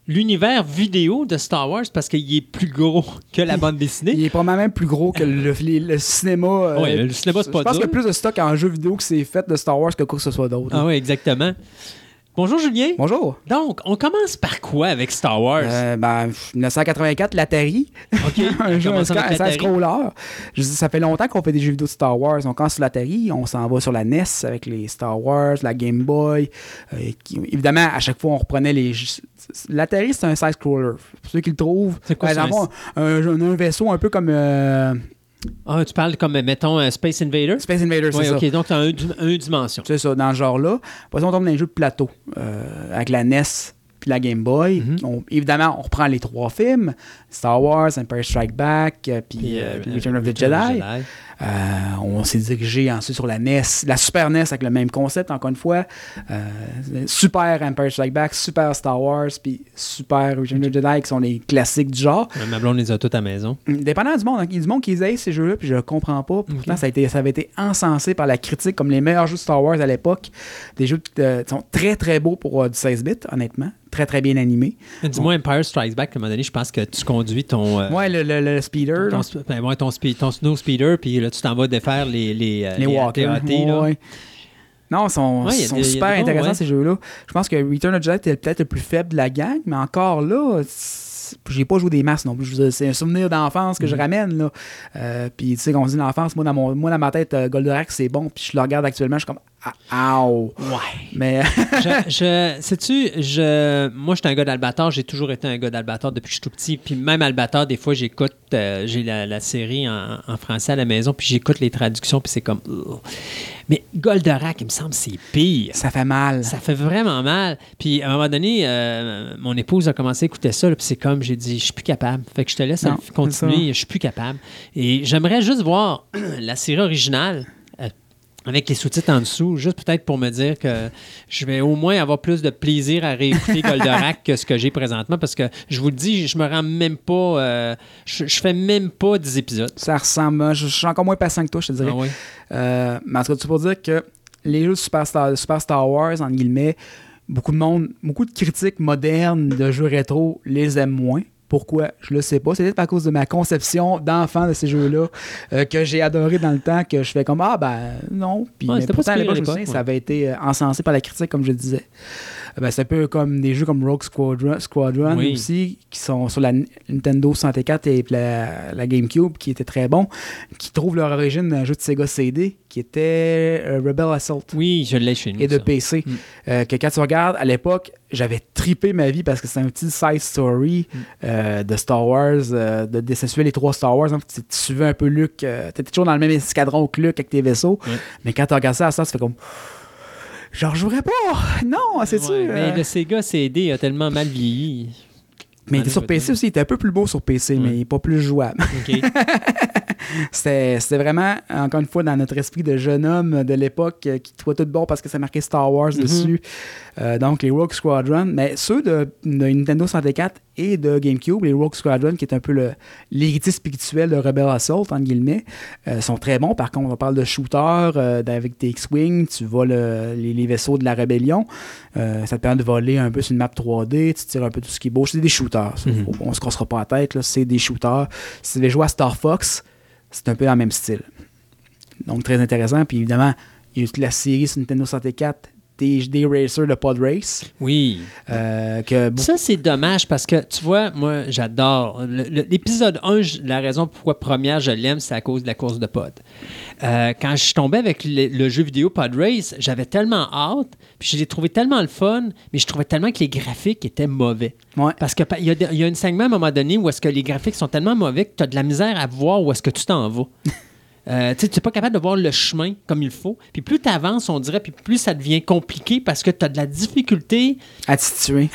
l'univers vidéo de Star Wars parce qu'il est plus gros que la bande Il dessinée. est probablement même plus gros que le, cinéma. euh, Ouais, le cinéma, c'est pas Je pense qu'il y a plus de stock en jeu vidéo que c'est fait de Star Wars que quoi que ce soit d'autre. Ah oui, exactement. Bonjour Julien. Bonjour. Donc, on commence par quoi avec Star Wars? Euh, ben, 1984, l'Atari. OK. un jeu, un, scroller. Je dis, ça fait longtemps qu'on fait des jeux vidéo de Star Wars. On commence sur l'Atari, on s'en va sur la NES avec les Star Wars, la Game Boy. euh, qui- évidemment, à chaque fois, on reprenait les. L'Atari, c'est un side-scroller. Pour ceux qui le trouvent, C'est quoi exemple, un, un- un vaisseau un peu comme euh, Ah, tu parles comme, mettons, un Space Invader? Space Invaders, c'est Oui, ça. OK. Donc, tu as un, un dimension. C'est ça, dans ce genre-là. Après ça, on tombe dans les jeux de plateau. euh, avec la NES puis la Game Boy. Mhm. On- évidemment, on reprend les trois films. Star Wars, Empire Strike Back, euh, puis euh, euh, Return of the Return of the Jedi. Euh, on s'est dirigé ensuite sur la NES, la Super NES avec le même concept, encore une fois. Euh, super Empire Strike Back, super Star Wars, puis super Return of the Jedi, qui sont les classiques du genre. Ma blonde les a toutes à la maison. Dépendant du monde, hein, il y a du monde qui les ces jeux-là, puis je comprends pas. Pourtant, ça, a été, ça avait été encensé par la critique comme les meilleurs jeux de Star Wars à l'époque. Des jeux qui euh, sont très très beaux pour du 16 bits, honnêtement. Très très bien animés. Dis-moi, Empire Strikes Back, à un moment donné, je pense que tu conduis ton. euh, Ouais, le, le- le speeder. ton, ben, ton, ton snow speeder, puis là, tu t'en vas défaire les, les, euh, les walkers. AT-AT, là. ouais. Non, ils sont, Ouais, des- super intéressants ouais. ces jeux-là. Je pense que Return of the Jedi était peut-être le plus faible de la gang, mais encore là, j'ai pas joué des masses non plus. C'est un souvenir d'enfance que je Mhm. ramène. Là. Euh, puis tu sais, quand on dit l'enfance, moi dans, mon, moi dans ma tête, euh, Goldorak c'est bon, puis je le regarde actuellement, je suis comme Ow! Ouais. Mais je, je, sais-tu, je, moi, je suis un gars d'Albator. J'ai toujours été un gars d'Albator depuis que je suis tout petit. Puis même Albator, des fois, j'écoute, euh, j'ai la, la série en, en français à la maison, puis j'écoute les traductions, puis c'est comme. Mais Goldorak, il me semble, c'est pire. ça fait mal. Ça fait vraiment mal. Puis à un moment donné, euh, mon épouse a commencé à écouter ça, là, puis c'est comme j'ai dit, je suis plus capable. Fait que je te laisse Non, continuer, je suis plus capable. Et j'aimerais juste voir la série originale. Avec les sous-titres en dessous, juste peut-être pour me dire que je vais au moins avoir plus de plaisir à réécouter Goldorak que ce que j'ai présentement, parce que je vous le dis, je me rends même pas, euh, je, je fais même pas 10 épisodes. Ça ressemble. Je, je suis encore moins patient que toi, je te dirais. Ah. Euh, mais en tout cas, tout pour dire que les jeux de Super Star, Super Star Wars, en guillemets, beaucoup de monde, beaucoup de critiques modernes de jeux rétro les aiment moins. Pourquoi? Je le sais pas. C'est peut-être à cause de ma conception d'enfant de ces jeux-là euh, que j'ai adoré dans le temps que je fais comme Ah ben non. Puis Ouais, mais pourtant, à l'époque, l'époque, ça avait été euh, encensé par la critique, comme je disais. Ben, c'est un peu comme des jeux comme Rogue Squadron, Squadron Oui. aussi, qui sont sur la Nintendo 64 et la, la GameCube, qui étaient très bons, qui trouvent leur origine dans un jeu de Sega CD, qui était euh, Rebel Assault. Oui, je l'ai chez nous. Et de ça. PC. Mm. Euh, que quand tu regardes, à l'époque, j'avais tripé ma vie parce que c'est un petit side story Mm. euh, de Star Wars, de, de ça suivait les trois Star Wars. hein. tu, tu suivais un peu Luke, euh, t'étais toujours dans le même escadron que Luke avec tes vaisseaux. Mais quand tu regardes ça ça, ça fait comme. J'en jouerais pas! Non, c'est sûr! Mais le Sega CD a tellement mal vieilli. Mais il était sur PC aussi, il était un peu plus beau sur PC, mais il est pas plus jouable. C'était vraiment, encore une fois, dans notre esprit de jeune homme de l'époque euh, qui trouvait tout bon parce que ça marquait Star Wars Mhm. dessus. Euh, donc, les Rogue Squadron. Mais ceux de, de Nintendo 64 et de GameCube, les Rogue Squadron, qui est un peu le- l'héritier spirituel de Rebel Assault, entre guillemets, euh, sont très bons. Par contre, on parle de shooter euh, avec tes X-Wing, tu voles le- les, les vaisseaux de la rébellion. Euh, ça te permet de voler un peu sur une map 3D, tu tires un peu tout ce qui bouge. C'est des shooters. ça. Mhm. On se cassera pas la tête, là, c'est des shooters. Si tu veux jouer à Star Fox, c'est un peu dans le même style. Donc, très intéressant. Puis évidemment, il y a eu toute la série sur Nintendo 64 des, des racers de Pod Race. Oui. euh, que Ça, c'est dommage parce que, tu vois, moi, j'adore. L'épisode 1, je- la raison pourquoi première je l'aime, c'est à cause de la course de pod. Euh, quand je suis tombé avec le, le jeu vidéo Pod Race, j'avais tellement hâte, puis je l'ai trouvé tellement le fun, mais je trouvais tellement que les graphiques étaient mauvais. Ouais. Parce qu'il y, y a un segment à un moment donné où est-ce que les graphiques sont tellement mauvais que tu as de la misère à voir où est-ce que tu t'en vas. Euh, tu n'es pas capable de voir le chemin comme il faut. Puis plus tu avances, on dirait, puis plus ça devient compliqué parce que tu as de la difficulté à situer.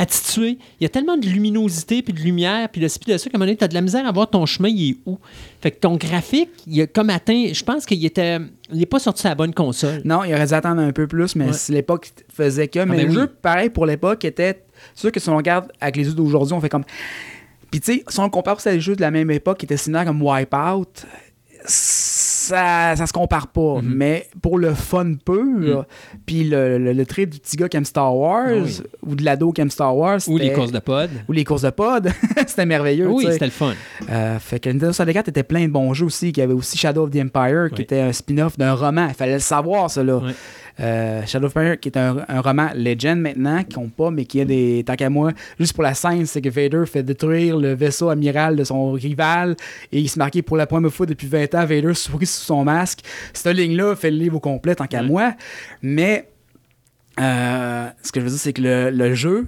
Il y a tellement de luminosité, puis de lumière, puis de ci, puis de ça, qu'à un moment donné, tu as de la misère à voir ton chemin, il est où. Fait que ton graphique, il a comme atteint, je pense qu'il était, il n'est pas sorti à la bonne console. Non, il aurait dû attendre un peu plus, mais Ouais. si l'époque faisait que. Mais ben le oui. jeu, pareil pour l'époque, était. C'est sûr que si on regarde avec les yeux d'aujourd'hui, on fait comme. Puis tu sais, si on compare aussi à des jeux de la même époque qui étaient similaires comme Wipeout, ça, ça se compare pas. Mhm. Mais pour le fun pur, puis le, le, le trip du petit gars qui aime Star Wars, Ah oui. ou de l'ado qui aime Star Wars, Ou les courses de pod. ou les courses de pod, c'était merveilleux. Oui, tu sais. c'était le fun. Euh, fait que Nintendo 64 était plein de bons jeux aussi. Il y avait aussi Shadow of the Empire, qui Oui. était un spin-off d'un roman. Il fallait le savoir, ça, là. Oui. Euh, Shadow of Empire, qui est un, un roman Legend maintenant, qui compte pas, mais qui a des. Tant qu'à moi, juste pour la scène, c'est que Vader fait détruire le vaisseau amiral de son rival et il se marquait pour la première fois depuis 20 ans, Vader sourit sous son masque. Cette ligne-là fait le livre au complet, tant qu'à moi. Mais euh, ce que je veux dire, c'est que le, le jeu,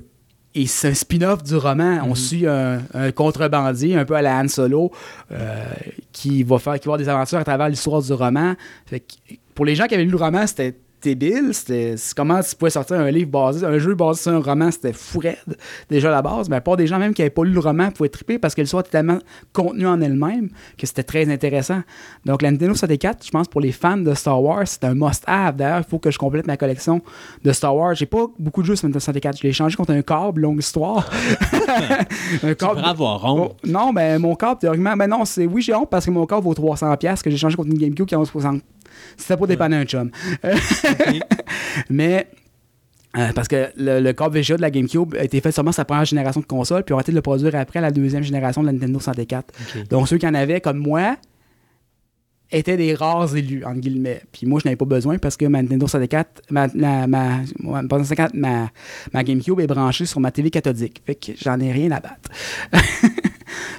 et c'est un spin-off du roman. On suit un, un contrebandier, un peu à la Han Solo, euh, qui va faire qui va avoir des aventures à travers l'histoire du roman. Fait que pour les gens qui avaient lu le roman, c'était débile. C'était comment tu pouvais sortir un livre basé, un jeu basé sur un roman, c'était fou raide, déjà à la base. Mais pas des gens même qui n'avaient pas lu le roman pouvaient triper parce que l'histoire était tellement contenue en elle-même que c'était très intéressant. Donc la Nintendo 64, je pense pour les fans de Star Wars, c'est un must-have. D'ailleurs, il faut que je complète ma collection de Star Wars. J'ai pas beaucoup de jeux sur Nintendo 64. Je l'ai échangé contre un câble, longue histoire. un câble. avoir honte. Oh, non, ben mon câble, théoriquement, ben non, c'est oui, j'ai honte parce que mon câble vaut 300$ piastres, que j'ai changé contre une GameCube qui en vaut 60$. C'était pas dépanner un chum. Mais. euh, parce que le, le câble VGA de la GameCube a été fait seulement sur la première génération de console, puis on a arrêté de le produire après la deuxième génération de la Nintendo 64. Ok. Donc ceux qui en avaient, comme moi, étaient des rares élus, entre guillemets. Puis moi, je n'avais pas besoin parce que ma Nintendo 64, ma, la- ma, ma, ma 64, ma, ma GameCube est branchée sur ma télé cathodique. Fait que j'en ai rien à battre.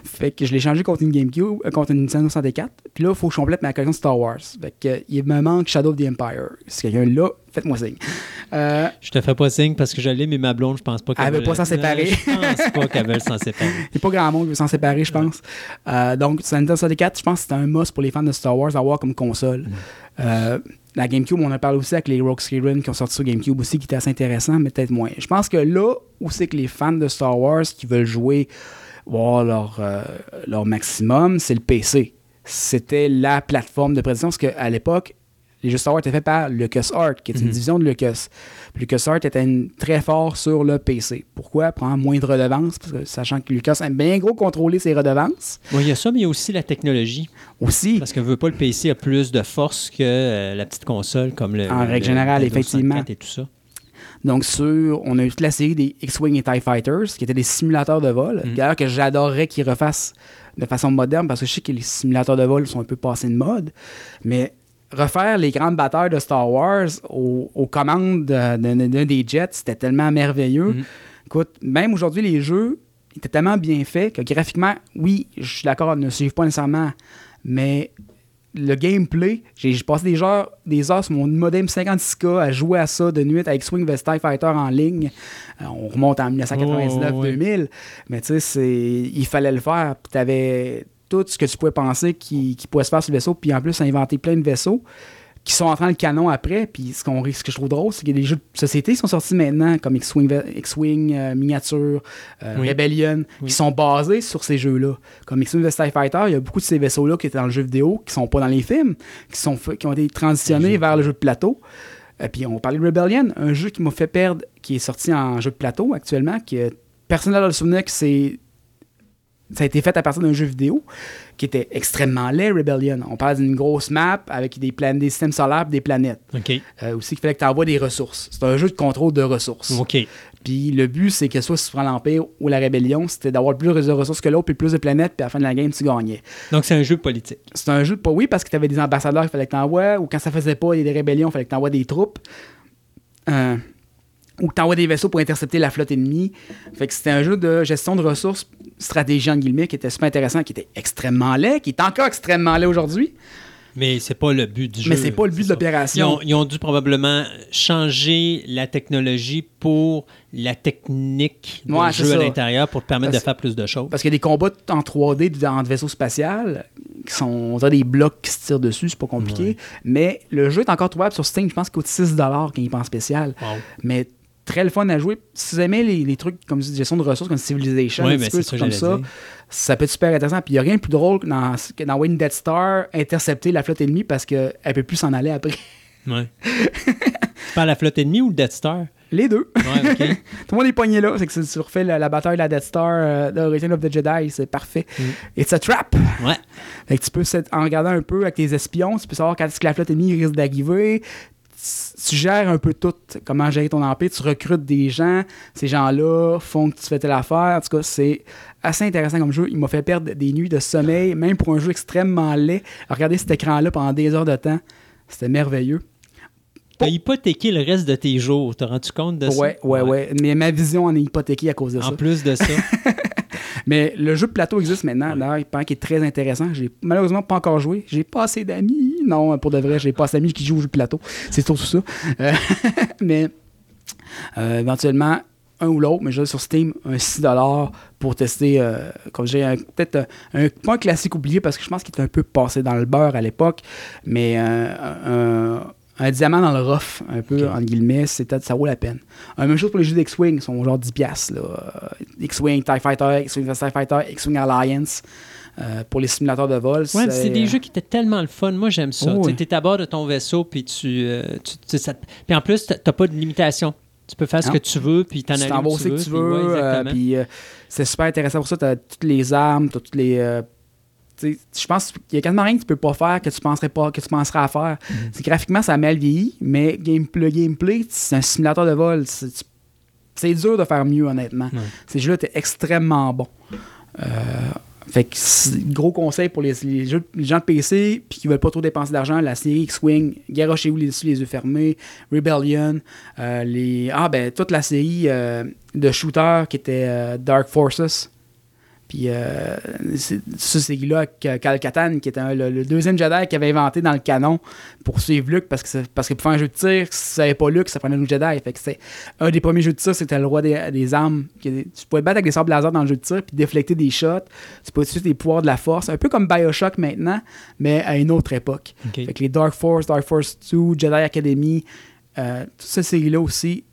fait que je l'ai changé contre une GameCube, euh, contre une Nintendo 64. Puis là, il faut que je complète ma collection de Star Wars. Fait que, euh, il me manque Shadow of the Empire. Si quelqu'un là, faites-moi signe. Euh, Je te fais pas signe parce que je l'ai, mais ma blonde, je pense pas qu'elle Elle veut pas s'en séparer. Je pense pas qu'elle veut s'en séparer. Il n'y a pas grand monde qui veut s'en séparer, je pense. Euh, donc, sur la Nintendo 64, je pense que c'est un must pour les fans de Star Wars à avoir comme console. Euh, la GameCube, on en parle aussi avec les Rogue Squadron qui ont sorti sur GameCube aussi, qui était assez intéressant, mais peut-être moins. Je pense que là où c'est que les fans de Star Wars qui veulent jouer, voir leur, euh, leur maximum, c'est le PC. C'était la plateforme de prédilection parce qu'à l'époque, les jeux Star Wars étaient faits par LucasArts, qui est une Mhm. division de Lucas. Puis LucasArts était une- très fort sur le PC. Pourquoi? Prendre moins de redevances, parce que, sachant que Lucas aime bien gros contrôler ses redevances. Bon, il y a ça, mais il y a aussi la technologie. Aussi, Parce que veut pas le PC a plus de force que euh, la petite console comme le. En le- règle le générale, effectivement. 64 Et tout ça. Donc, sur, on a eu toute la série des X-Wing et TIE Fighters, qui étaient des simulateurs de vol. D'ailleurs, que j'adorerais qu'ils refassent de façon moderne, parce que je sais que les simulateurs de vol sont un peu passés de mode. Mais refaire les grandes batailles de Star Wars aux, aux commandes de- d'un des jets, c'était tellement merveilleux. Mhm. Écoute, même aujourd'hui, les jeux étaient tellement bien faits que graphiquement, oui, je suis d'accord, ne suivent pas nécessairement, mais le gameplay, j'ai passé des heures, des heures sur mon modem 56K à jouer à ça de nuit avec Swing TIE Fighter en ligne. Euh, on remonte en 1999-2000, mais tu sais, il fallait le faire. Puis t'avais tout ce que tu pouvais penser qui, qui pouvait se faire sur le vaisseau, puis en plus, inventer plein de vaisseaux qui sont entrés dans le canon après. Puis ce, qu'on, ce que je trouve drôle, c'est qu'il y a des jeux de société qui sont sortis maintenant, comme X-Wing, X-Wing euh, Miniature, euh, Oui. Rebellion, Oui. qui sont basés sur ces jeux-là. Comme X-Wing TIE Fighter, il y a beaucoup de ces vaisseaux-là qui étaient dans le jeu vidéo, qui sont pas dans les films, qui, sont qui ont été transitionnés vers le jeu de plateau. Et puis on parlait de Rebellion, un jeu qui m'a fait perdre, qui est sorti en jeu de plateau actuellement, qui euh, personne n'a le souvenir que c'est ça a été fait à partir d'un jeu vidéo qui était extrêmement laid, Rebellion. On parle d'une grosse map avec des, plan- des systèmes solaires et des planètes. OK. Euh, aussi, qu'il fallait que tu envoies des ressources. C'est un jeu de contrôle de ressources. OK. Puis le but, c'est que soit si tu prends l'Empire ou la Rébellion, c'était d'avoir plus de ressources que l'autre, puis plus de planètes, puis à la fin de la game, tu gagnais. Donc, c'est un jeu politique. C'est un jeu de pas oui, parce que tu avais des ambassadeurs qu'il fallait que tu envoies, ou quand ça faisait pas, il y a des rébellions, il fallait que tu envoies des troupes. Euh, ou que tu envoies des vaisseaux pour intercepter la flotte ennemie. Fait que c'était un jeu de gestion de ressources, stratégie en guillemets, qui était super intéressant, qui était extrêmement laid, qui est encore extrêmement laid aujourd'hui. Mais c'est pas le but du jeu. Mais c'est pas le but de l'opération. Ils ont, ils ont dû probablement changer la technologie pour la technique du Ouais, jeu à l'intérieur pour te permettre Parce- de faire plus de choses. Parce qu'il y a des combats en 3D dans des vaisseaux spatial qui sont on dirait des blocs qui se tirent dessus, c'est pas compliqué. Mais le jeu est encore trouvable sur Steam, je pense qu'il coûte 6$ quand il est en spécial. Wow. Mais très le fun à jouer. Si vous aimez les, les trucs comme gestion de ressources, comme Civilization, Oui, un petit peu, ça comme ça, dire. ça peut être super intéressant. Puis il n'y a rien de plus drôle que dans, que dans Wayne Death Star, intercepter la flotte ennemie parce qu'elle peut plus s'en aller après. Ouais. tu parles la flotte ennemie ou le Death Star? Les deux. Ouais, OK. Tout le monde est pogné là. C'est que si tu refais la, la bataille de la Death Star euh, de Return of the Jedi, c'est parfait. Mm. It's a trap. ouais. Fait que tu peux, en regardant un peu avec tes espions, tu peux savoir quand est-ce que la flotte ennemie risque d'arriver. Tu- gères un peu tout, comment gérer ton empire. Tu recrutes des gens. Ces gens-là font que tu fais telle affaire. En tout cas, c'est assez intéressant comme jeu. Il m'a fait perdre des nuits de sommeil, même pour un jeu extrêmement laid. Regarder cet écran-là pendant des heures de temps, c'était merveilleux. T'as hypothéqué le reste de tes jours. T'as rendu compte de ça? Ouais, ouais, ouais, Mais ma vision en est hypothéquée à cause de ça. En plus de ça. Mais le jeu de plateau existe maintenant, d'ailleurs, il paraît qu'il est très intéressant. J'ai malheureusement pas encore joué. J'ai pas assez d'amis. Non, pour de vrai, j'ai pas assez d'amis qui jouent au jeu de plateau. C'est surtout ça. Euh, mais euh, éventuellement, un ou l'autre, mais je sur Steam, un 6$ pour tester, euh, comme j'ai peut-être un, un- pas un classique oublié parce que je pense qu'il était un peu passé dans le beurre à l'époque, mais euh, un, un diamant dans le rough, un peu, Ok. en guillemets, c'était- ça vaut la peine. Euh, même chose pour les jeux d'X-Wing, ils sont genre 10$. piastres, Là. Euh, X-Wing, TIE Fighter, X-Wing vs. TIE Fighter, X-Wing Alliance. euh, pour les simulateurs de vol. Ouais, c'est des jeux qui étaient tellement le fun. Moi, j'aime ça. Oh, tu oui. es à bord de ton vaisseau, puis tu. euh, tu- tu- ça Puis en plus, tu n'as pas de limitation. Tu peux faire ce que tu veux, puis t'en tu vas où tu puis veux. ouais, euh, exactement. puis euh, c'est super intéressant pour ça. Tu as toutes les armes, tu as toutes les. euh, tu je pense qu'il y a quasiment rien que tu peux pas faire que tu penserais pas que tu penserais à faire. Mhm. C'est graphiquement ça a mal vieilli, mais game, le gameplay, c'est un simulateur de vol. C'est dur de faire mieux honnêtement. Ces jeux-là étaient extrêmement bons. Euh, fait que gros conseil pour les, les jeux- les gens de PC puis qui veulent pas trop dépenser d'argent, la série X-Wing, garochez-vous les, les yeux fermés, Rebellion, euh, les ah ben toute la série euh, de shooters qui était Dark Forces. Puis euh, c'est- ça, c'est là avec Cal Katan, qui était un- le, le deuxième Jedi qui avait inventé dans le canon pour suivre Luke, parce que, parce que pour faire un jeu de tir, si ça n'avait pas Luke, ça prenait un Jedi. Fait que c'est un des premiers jeux de tir, c'était le roi des, des armes. qui Tu pouvais te battre avec des sabres laser dans le jeu de tir, puis déflecter des shots. Tu pouvais utiliser tes pouvoirs de la force, un peu comme Bioshock maintenant, mais à une autre époque. Fait que les Dark Force, Dark Force 2, Jedi Academy, euh, toute cette série-là aussi,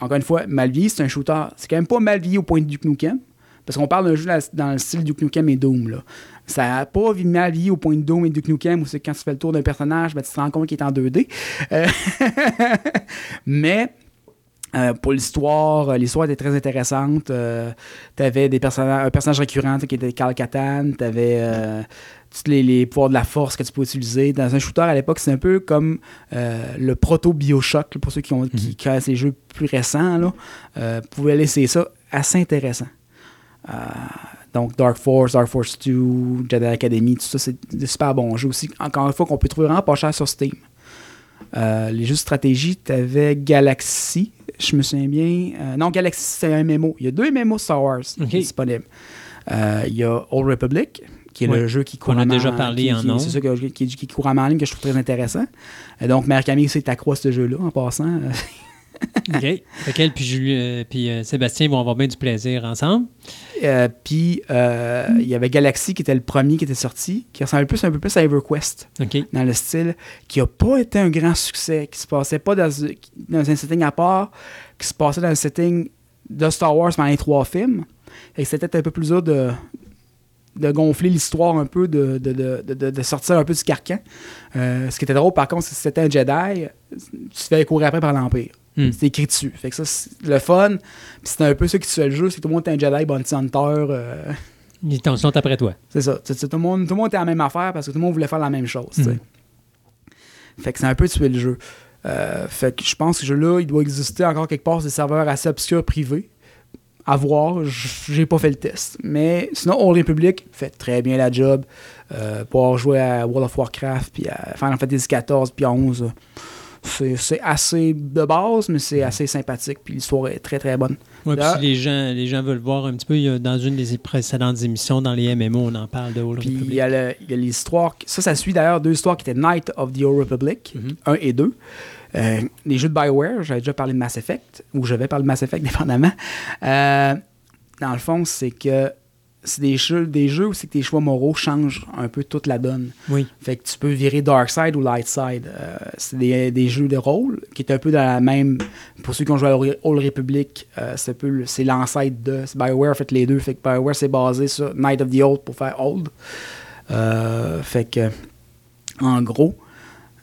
encore une fois, mal vieilli, c'est un shooter. C'est quand même pas mal vieilli au point de Nukem. Parce qu'on parle d'un jeu dans- le style Duke Nukem et Doom. Là. Ça n'a pas mal vieilli au point de Doom et Duke Nukem où c'est quand tu fais le tour d'un personnage, ben, tu te rends compte qu'il est en 2D. Euh, Mais euh, pour l'histoire, euh, l'histoire était très intéressante. tu avais des personnages, un personnage récurrent qui était Carl Katan. Tu avais tous les, les pouvoirs de la force que tu peux utiliser. Dans un shooter à l'époque, c'est un peu comme euh, le proto-Bioshock, pour ceux qui, ont, qui connaissent les jeux plus récents. Là, euh, vous pouvez laisser ça assez intéressant. Euh, Donc Dark Force, Dark Force 2, Jedi Academy, tout ça, c'est des super bons jeux aussi. Encore une fois, qu'on peut trouver vraiment pas cher sur Steam. Euh, les jeux de stratégie, tu avais Galaxy, je me souviens bien. Euh, non, Galaxy, c'est un MMO. Il y a deux MMO Star Wars disponibles. Euh, il y a Old Republic, qui est Oui. le jeu qui court On a déjà parlé qui- en qui- ondes. C'est ça qui, qui court en ligne que je trouve très intéressant. Donc, Mère Camille, c'est accro à ce jeu-là en passant. OK. Puis, Julie- euh, puis euh, Sébastien vont avoir bien du plaisir ensemble. Euh, Puis, il y avait Galaxy qui était le premier qui était sorti, qui ressemblait plus un peu plus à EverQuest dans le style, qui n'a pas été un grand succès, qui se passait pas dans, dans un setting à part, qui se passait dans un setting de Star Wars pendant les trois films. Et que c'était un peu plus dur de, de gonfler l'histoire un peu, de, de, de, de- sortir un peu du carcan. Ce qui était drôle, par contre, c'est que si c'était un Jedi, tu te fais courir après par l'Empire. Hmm. C'est écrit dessus. Fait que ça, c'est le fun. Puis c'était un peu ça qui tuait le jeu, c'est que tout le monde était un Jedi, Bounty Hunter. euh, Ils t'en sont après toi. c'est ça. Tout, le monde, tout le monde était à la même affaire parce que tout le monde voulait faire la même chose. Mhm. Fait que c'est un peu tuer le jeu. Euh, fait que je pense que ce jeu-là, il doit exister encore quelque part sur des serveurs assez obscurs privés. À voir, j'ai pas fait le test. Mais sinon, Old Republic fait très bien la job. Euh, pour joué à World of Warcraft, puis à Final Fantasy XIV, puis 11, c'est assez de base, mais c'est assez sympathique. Puis l'histoire est très très bonne. Ouais, puis Là- si les gens, les gens veulent voir un petit peu, il y a- dans une des précédentes émissions, dans les MMO, on en parle de Old Puis il Republic. y a le- il y a l'histoire. Ça, ça suit d'ailleurs deux histoires qui étaient Night of the Old Republic, Mhm. 1 et 2. Euh, les jeux de Bioware, j'avais déjà parlé de Mass Effect, ou je vais parler de Mass Effect dépendamment. Euh, dans le fond, c'est que c'est des jeux, des jeux où c'est que tes choix moraux changent un peu toute la donne. Oui. Fait que tu peux virer Dark Side ou Light Side. Euh, c'est des, des jeux de rôle qui est un peu dans la même. Pour ceux qui ont joué à Old Republic, euh, c'est peu c'est l'ancêtre de. BioWare fait les deux. Fait que BioWare c'est basé sur Night of the Old pour faire Old. Euh, fait que. En gros.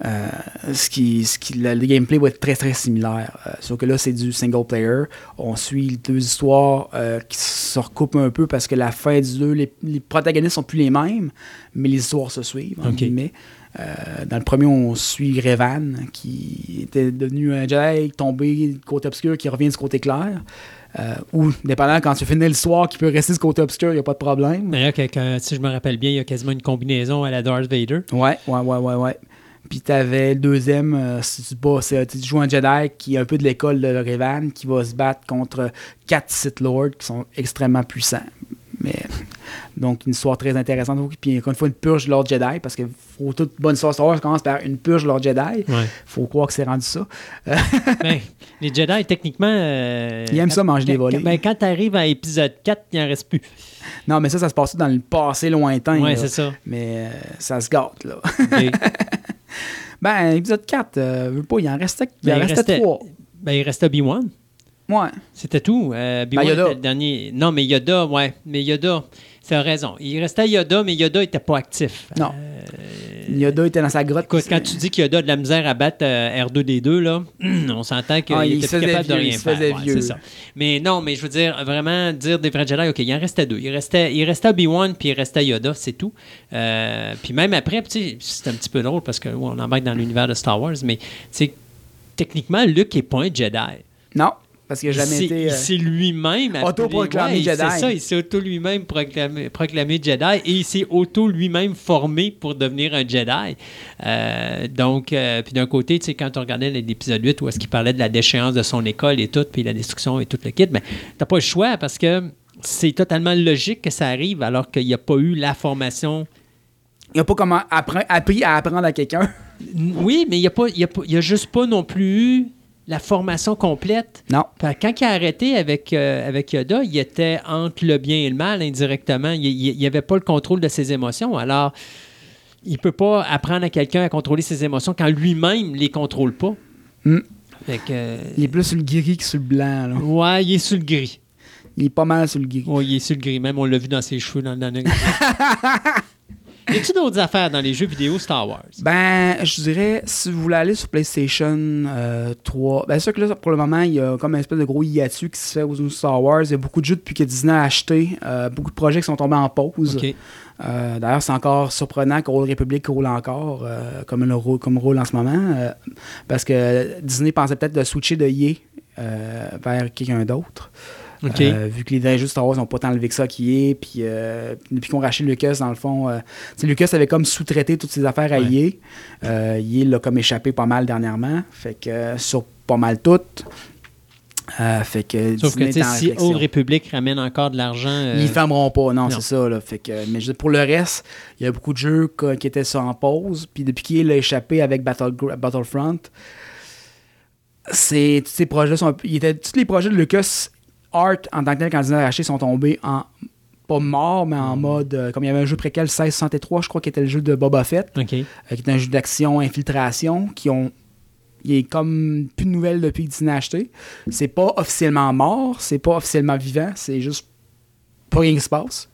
Euh, ce qui, ce qui, le, gameplay va être très très similaire. Euh, sauf que là, c'est du single player. On suit deux histoires euh, qui se recoupent un peu parce que la fin du 2, les, les protagonistes sont plus les mêmes, mais les histoires se suivent. entre Ok. guillemets. Dans le premier, on suit Revan, qui était devenu un Jedi tombé du côté obscur, qui revient du côté clair. Euh, ou, dépendant, quand tu finis l'histoire, qui peut rester du côté obscur, il n'y a pas de problème. D'ailleurs, si je me rappelle bien, il y a quasiment une combinaison à la Darth Vader. Ouais, ouais, ouais, ouais, ouais. Puis t'avais le deuxième, euh, si tu, bats, tu joues un Jedi qui est un peu de l'école de Revan, qui va se battre contre quatre Sith Lords qui sont extrêmement puissants. Mais donc une histoire très intéressante. Puis encore une fois, une purge de Lord Jedi, parce que faut toute bonne histoire Star Wars commence par une purge de Lord Jedi. Ouais. Faut croire que c'est rendu ça. Ben, les Jedi, techniquement. euh, Ils aiment ça, manger des volets. Ben, quand tu arrives à épisode 4, il n'en reste plus. Non, mais ça, ça se passe dans le passé lointain. Ouais, c'est ça. Mais euh, ça se gâte, là. ben, épisode 4, euh, veux pas, il en restait, il Ben, en il restait restait- 3. Ben, il restait Obi-Wan. Ouais. C'était tout. Euh, Obi-Wan Ben, Yoda. était le dernier. Non, mais Yoda, ouais. Mais Yoda, c'est raison. Il restait Yoda, mais Yoda n'était pas actif. Non. Euh, Yoda était dans sa grotte. écoute, quand tu dis qu'il Yoda a de la misère à battre euh, R2D2, là, on s'entend qu'il Ah, était plus capable de rien il se faire. faisait Ouais, vieux. ça. Mais non, mais je veux dire, vraiment, dire des vrais Jedi, OK, il en restait deux. Il restait, il restait Obi-Wan, puis il restait Yoda, c'est tout. Euh, puis même après, c'est un petit peu drôle parce qu'on on embarque dans l'univers de Star Wars, mais techniquement, Luke n'est pas un Jedi. Non, parce qu'il n'a jamais été. euh, il s'est lui-même Autoproclamé ouais, Jedi. C'est ça, il s'est auto lui-même proclamé, proclamé Jedi et il s'est auto lui-même formé pour devenir un Jedi. Euh, donc, euh, puis d'un côté, tu sais, quand on regardait l'épisode 8 où est-ce qu'il parlait de la déchéance de son école et tout, puis la destruction et tout le kit, ben, t'as pas le choix parce que c'est totalement logique que ça arrive alors qu'il n'y a pas eu la formation. Il n'a pas comment appris à apprendre à quelqu'un. Oui, mais il n'y a, pas- il y a, pas- il y a juste pas non plus eu la formation complète? Non. Quand il a arrêté avec, euh, avec Yoda, il était entre le bien et le mal indirectement. Il n'avait pas le contrôle de ses émotions. Alors, il peut pas apprendre à quelqu'un à contrôler ses émotions quand lui-même les contrôle pas. Hmm. Fait que, euh, Il est plus sur le gris que sur le blanc. Là. ouais, il est sur le gris. Il est pas mal sur le gris. Ouais, il est sur le gris. Même, on l'a vu dans ses cheveux dans le dernier. y a-tu d'autres affaires dans les jeux vidéo Star Wars? Ben, je dirais, si vous voulez aller sur PlayStation euh, 3, ben, c'est sûr que là, pour le moment, il y a comme un espèce de gros hiatus qui se fait aux Star Wars. Il y a beaucoup de jeux depuis que Disney a acheté, euh, beaucoup de projets qui sont tombés en pause. Euh, D'ailleurs, c'est encore surprenant qu'Old Republic roule encore, euh, comme, le roule, comme roule en ce moment, euh, parce que Disney pensait peut-être de switcher de EA euh, vers quelqu'un d'autre. Euh, vu que les derniers jeux Star Wars n'ont pas tant levé que ça qui est, puis euh, depuis qu'on racheté Lucas, dans le fond, euh, Lucas avait comme sous-traité toutes ses affaires à Ouais. EA. Euh, EA l'a comme échappé pas mal dernièrement, fait que sur pas mal toutes. Euh, fait que Sauf que si. Old Republic ramène encore de l'argent. euh, Ils ne fermeront pas, non, non. c'est ça. Là. Fait que, mais pour le reste, il y a beaucoup de jeux qui étaient sur en pause. Puis depuis qu'il a échappé avec Battle, Battlefront, c'est, tous ces projets sont. il était, tous les projets de Lucas Art en tant que tel, quand ils ont arraché, sont tombés en. Pas morts, mais en mode. euh, comme il y avait un jeu préquel 1663, je crois, qui était le jeu de Boba Fett, OK. euh, qui était un jeu d'action infiltration, qui ont. Il est comme plus de nouvelles depuis que Disney a acheté. C'est pas officiellement mort, c'est pas officiellement vivant, c'est juste pas rien qui se passe.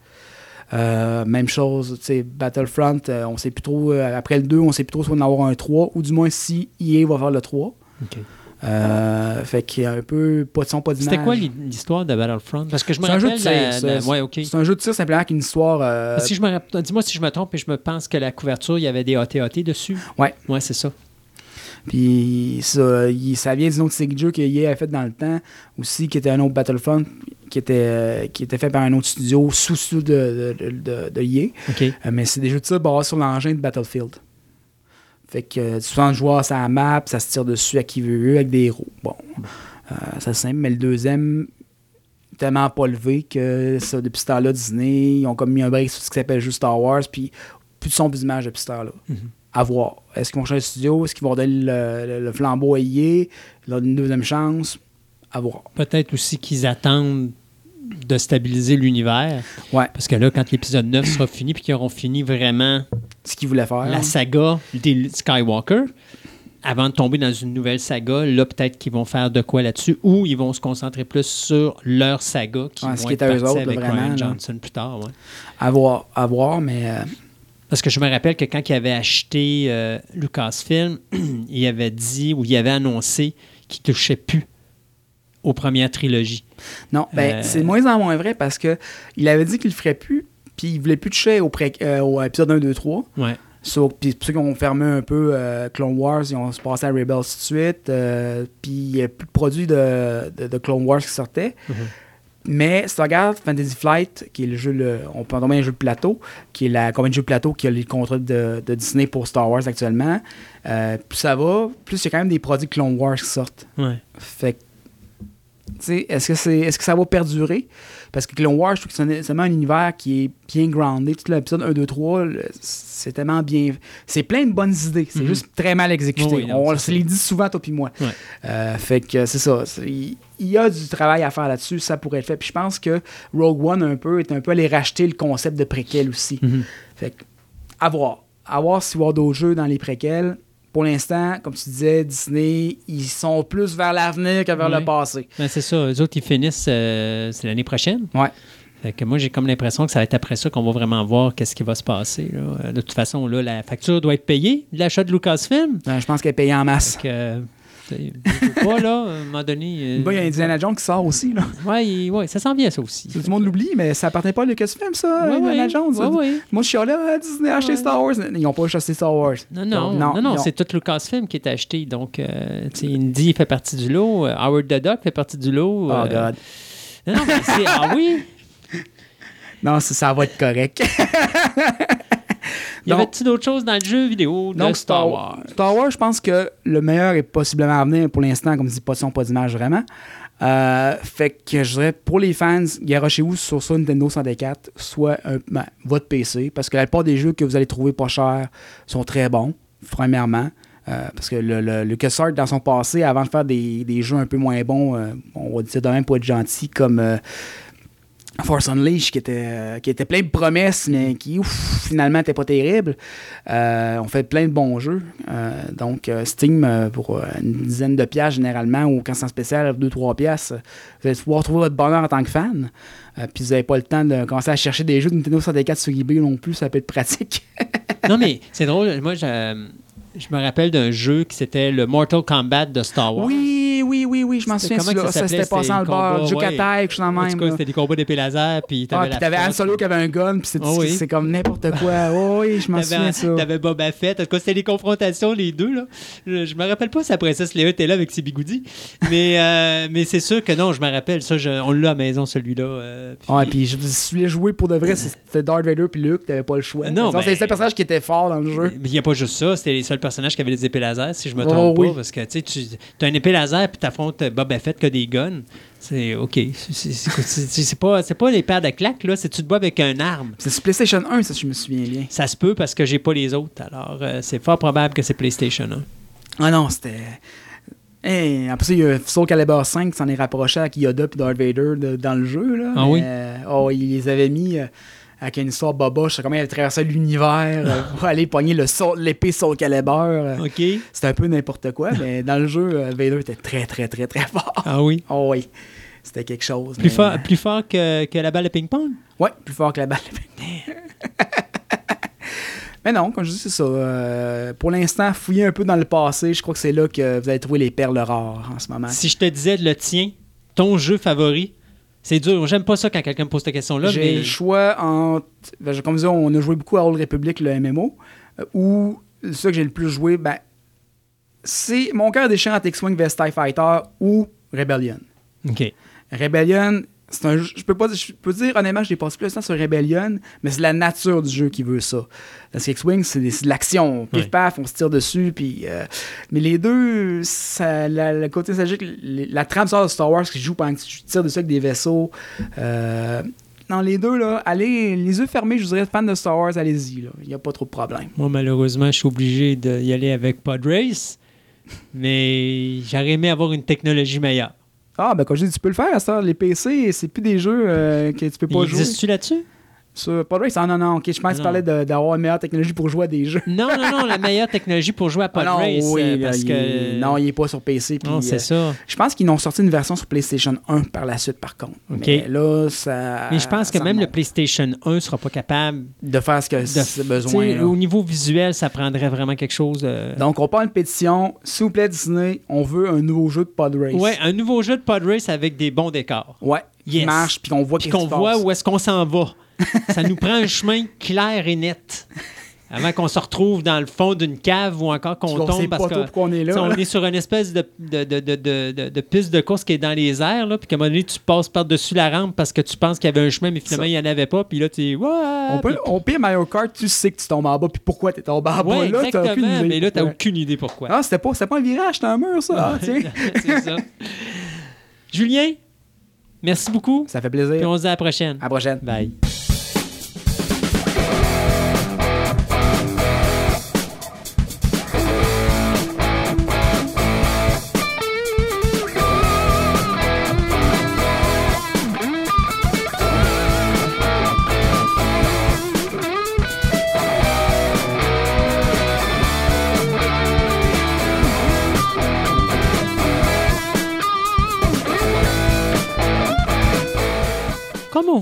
Euh, même chose, tu sais, Battlefront, on sait plus trop, après le 2, on sait plus trop si on va en avoir un 3, ou du moins si EA va faire le 3. OK. Euh, fait qu'il y a un peu pas de son, pas d'image. C'était quoi l'hi- l'histoire de Battlefront? Parce que je me C'est un jeu de tir, la- c'est- la- ouais, OK. C'est un jeu de tir simplement avec une histoire. euh, Si je me Dis-moi si je me trompe et je me pense que la couverture, il y avait des AT-AT dessus. Ouais. Ouais, c'est ça. Puis ça, il- ça vient d'une autre série de jeux que EA a fait dans le temps aussi, qui était un autre Battlefront, qui était, qui était fait par un autre studio sous-sous de, de, de, de EA. OK. Euh, mais c'est des jeux de tir basés sur l'engin de Battlefield. Fait que euh, 60 joueurs sur la map, ça se tire dessus à qui veut, avec des héros. Bon, euh, ça c'est simple, mais le deuxième, tellement pas levé que ça, depuis ce temps-là, Disney, ils ont comme mis un break sur ce qui s'appelle juste Star Wars, puis plus de son plus d'image depuis ce temps-là. À voir. Est-ce qu'ils vont changer de studio? Est-ce qu'ils vont donner le, le- le flambeau à? Leur donner une deuxième chance? À voir. Peut-être aussi qu'ils attendent de stabiliser l'univers. Ouais, Parce que là, quand l'épisode 9 sera fini puis qu'ils auront fini vraiment ce qu'ils voulaient faire. la saga des Skywalker, avant de tomber dans une nouvelle saga, là, peut-être qu'ils vont faire de quoi là-dessus ou ils vont se concentrer plus sur leur saga qui Ouais, vont ce qui être est à eux autres, là, avec vraiment, Ryan là. Johnson plus tard. ouais. À voir, à voir, mais euh, Parce que je me rappelle que quand il avait acheté euh, Lucasfilm, il avait dit ou il avait annoncé qu'il touchait plus aux premières trilogies. Non, ben, Euh, c'est de moins en moins vrai parce que il avait dit qu'il le ferait plus, puis il voulait plus toucher au, pré- euh, au épisode 1, 2, 3. Ouais. So, puis ceux qui ont fermé un peu euh, Clone Wars, ils ont se passé à Rebels tout de suite. euh, puis il n'y a plus de produits de, de- de Clone Wars qui sortaient. Mhm. Mais si tu regardes Fantasy Flight, qui est le jeu, le- on peut nommer un jeu de plateau, qui est la compagnie de jeux de plateau qui a les contrats de, de Disney pour Star Wars actuellement, euh, plus ça va, plus il y a quand même des produits Clone Wars qui sortent. Ouais. Fait que, tu sais, est-ce que, c'est, est-ce que ça va perdurer? Parce que Clone Wars, je trouve que c'est vraiment un univers qui est bien groundé. Tout l'épisode 1, 2, 3, le- c'est tellement bien. C'est plein de bonnes idées. C'est Mhm. juste très mal exécuté. Oui, non, On se les dit souvent, toi puis moi. Ouais. Euh, fait que c'est ça. Il y a du travail à faire là-dessus. Ça pourrait être fait. Puis je pense que Rogue One, un peu, est un peu allé racheter le concept de préquel aussi. Mhm. Fait que, à voir. À voir s'il y avoir d'autres jeux dans les préquels. Pour l'instant, comme tu disais, Disney, ils sont plus vers l'avenir que vers Ouais. le passé. Ben, c'est ça. Eux autres, ils finissent euh, c'est l'année prochaine. Ouais. Fait que moi, j'ai comme l'impression que ça va être après ça qu'on va vraiment voir qu'est-ce qui va se passer. là. Euh, De toute façon, là, la facture doit être payée, l'achat de Lucasfilm. Ben, je pense qu'elle est payée en masse. Fait que, pas, là, à un moment donné. euh, Bah, Il y a Indiana Jones qui sort aussi. Là. il- ouais, ça s'en vient, ça aussi. Tout le monde l'oublie, mais ça appartenait pas à Lucasfilm, ça, Ouais, Indiana Jones. ouais, ouais. Moi, je suis là, à Disney a acheté Ouais. Star Wars. Ils n'ont pas acheté Star Wars. Non, non, non, non, ont- c'est tout Lucasfilm qui est acheté. Donc, euh, tu sais, Indy fait partie du lot. euh, Howard the Duck fait partie du lot. Oh, euh, God. Non, non, mais c'est. Ah oui? Non, ça, ça va être correct. Y avait-tu d'autres choses dans le jeu vidéo de Donc, Star Wars? Star Wars, je pense que le meilleur est possiblement à venir pour l'instant, comme dit pas de son, pas d'image vraiment. Euh, fait que je dirais pour les fans, garochez-vous sur soit Nintendo 64, soit un- ben, votre PC, parce que la plupart des jeux que vous allez trouver pas chers sont très bons, premièrement. Euh, parce que le, le, LucasArts, dans son passé, avant de faire des, des jeux un peu moins bons, euh, on va dire de même pour être gentil, comme Force Unleashed, qui était, euh, qui était plein de promesses, mais qui ouf, finalement n'était pas terrible. Euh, on fait plein de bons jeux. Euh, donc, Steam, pour une dizaine de piastres généralement, ou quand c'est en spécial, 2-3 piastres, vous allez pouvoir trouver votre bonheur en tant que fan. Puis vous n'avez pas le temps de commencer à chercher des jeux de Nintendo 64 sur eBay non plus, ça peut être pratique. non, mais c'est drôle. Moi, je, je me rappelle d'un jeu qui c'était le Mortal Kombat de Star Wars. oui, oui, oui, oui, je m'en C'était- souviens. comment Ça, ça s'était passé dans le C'était bar. les Jukatai, quelque chose dans En même. tout cas, là. c'était des combats d'épée laser, puis Ah, t'avais puis la t'avais Han. Solo qui avait un gun, puis c'est Ah c'est comme n'importe quoi. Oh, oui, je m'en souviens T'avais, de ça. t'avais Boba Fett. En tout cas, c'était des confrontations, les deux. Là. Je, je me rappelle pas si la princesse Léa était là avec ses bigoudis. Mais, euh, mais c'est sûr que non, je me rappelle. Ça, je- on l'a à la maison, celui-là. euh, puis- Ouais, puis je, voulais jouer pour de vrai, c'était Darth Vader puis Luke, t'avais pas le choix. Non, ben- C'est le seul personnage qui était fort dans le jeu. Mais il n'y a pas juste ça, c'était les seuls personnages qui avaient des épées laser, si je me Oh, trompe pas. Parce que tu sais, tu as une épée laser puis tu affrontes Boba Fett qui a des guns. C'est OK. C'est- pas, pas les paires de claques, là. C'est tu te bats avec un arme. C'est sur PlayStation 1, ça, je me souviens bien. Ça se peut parce que j'ai pas les autres. Alors, euh, c'est fort probable que c'est PlayStation 1. Ah non, c'était. Hey, après ça, il y a Soul Calibur 5 qui s'en est rapproché avec Yoda et Darth Vader de- dans le jeu. Là. Ah Mais, oui? euh, oh, ils les avaient mis euh, avec une histoire boba. Je sais comment avaient traversé l'univers euh, pour aller pogner l'épée Soul Calibur. euh. OK. C'était un peu n'importe quoi, mais dans le jeu, euh, Vader était très, très, très, très fort. Ah oui? Oh oui, c'était quelque chose. Plus mais- fort, plus fort que, que la balle de ping-pong? Ouais, plus fort que la balle. Mais non, comme je dis, c'est ça. Euh, pour l'instant, fouillez un peu dans le passé. Je crois que c'est là que vous allez trouver les perles rares en ce moment. Si je te disais le tien, ton jeu favori, c'est dur. J'aime pas ça quand quelqu'un me pose cette question-là, J'ai mais le choix entre. ben, comme je disais, on a joué beaucoup à Old Republic, le MMO, euh, ou ce que j'ai le plus joué, ben, c'est mon cœur déchirant entre X-Wing vs TIE Fighter ou Rebellion. OK. Rebellion, un je peux pas je peux dire honnêtement, j'ai passé plus de temps sur Rebellion, mais c'est la nature du jeu qui veut ça. Parce que X-Wing, c'est de l'action, pif paf, on se tire dessus, puis euh, mais les deux, ça, la, le côté nostalgique, les- la trame sort de Star Wars qui joue pendant que tu tires dessus avec des vaisseaux. euh, dans les deux, là, allez, les yeux fermés, je vous dirais, fan de Star Wars, allez-y. Il n'y a pas trop de problème. Moi, malheureusement, je suis obligé d'y aller avec Pod Race, mais j'aurais aimé avoir une technologie meilleure. Ah, ben, quand je dis, tu peux le faire, ça. Les PC, c'est plus des jeux euh, que tu peux pas Il jouer. existe-tu là-dessus? Sur Pod Race, ah non, non, ok, je pense que tu Non. parlais d'avoir une meilleure technologie pour jouer à des jeux. Non, non, non, la meilleure technologie pour jouer à Pod Ah non, Race. oui, euh, parce il que... non, il n'est pas sur PC. Non, euh, c'est ça. Je pense qu'ils ont sorti une version sur PlayStation 1 par la suite, par contre. Mais là, ça. Mais je pense que même le. PlayStation 1 sera pas capable De faire ce que de c'est besoin. Au niveau visuel, ça prendrait vraiment quelque chose. de- Donc, on part une pétition. S'il vous plaît, Disney, on veut un nouveau jeu de Pod Race. Ouais, un nouveau jeu de Pod Race avec des bons décors. Ouais. Qui Yes. marche, puis qu'on voit Puis qu'est-ce qu'on qui se voit où est-ce qu'on s'en va. Ça nous prend un chemin clair et net. Avant qu'on se retrouve dans le fond d'une cave ou encore qu'on tombe parce pas que trop pourquoi on est là. on est sur une espèce de, de, de, de, piste de course qui est dans les airs, là, puis qu'à un moment donné, tu passes par-dessus la rampe parce que tu penses qu'il y avait un chemin, mais finalement, Ça. il n'y en avait pas, puis là, tu es... On peut, on pire Mario Kart, tu sais que tu tombes en bas, puis pourquoi tu es tombé en bas. Là, aucune idée. mais là, tu n'as Ouais. aucune idée pourquoi. Ah, c'était pas, pas un virage, c'était un mur, ça. Ah. C'est ça. Julien, merci beaucoup, Ça fait puis plaisir. on se dit à la prochaine. À la prochaine. Bye.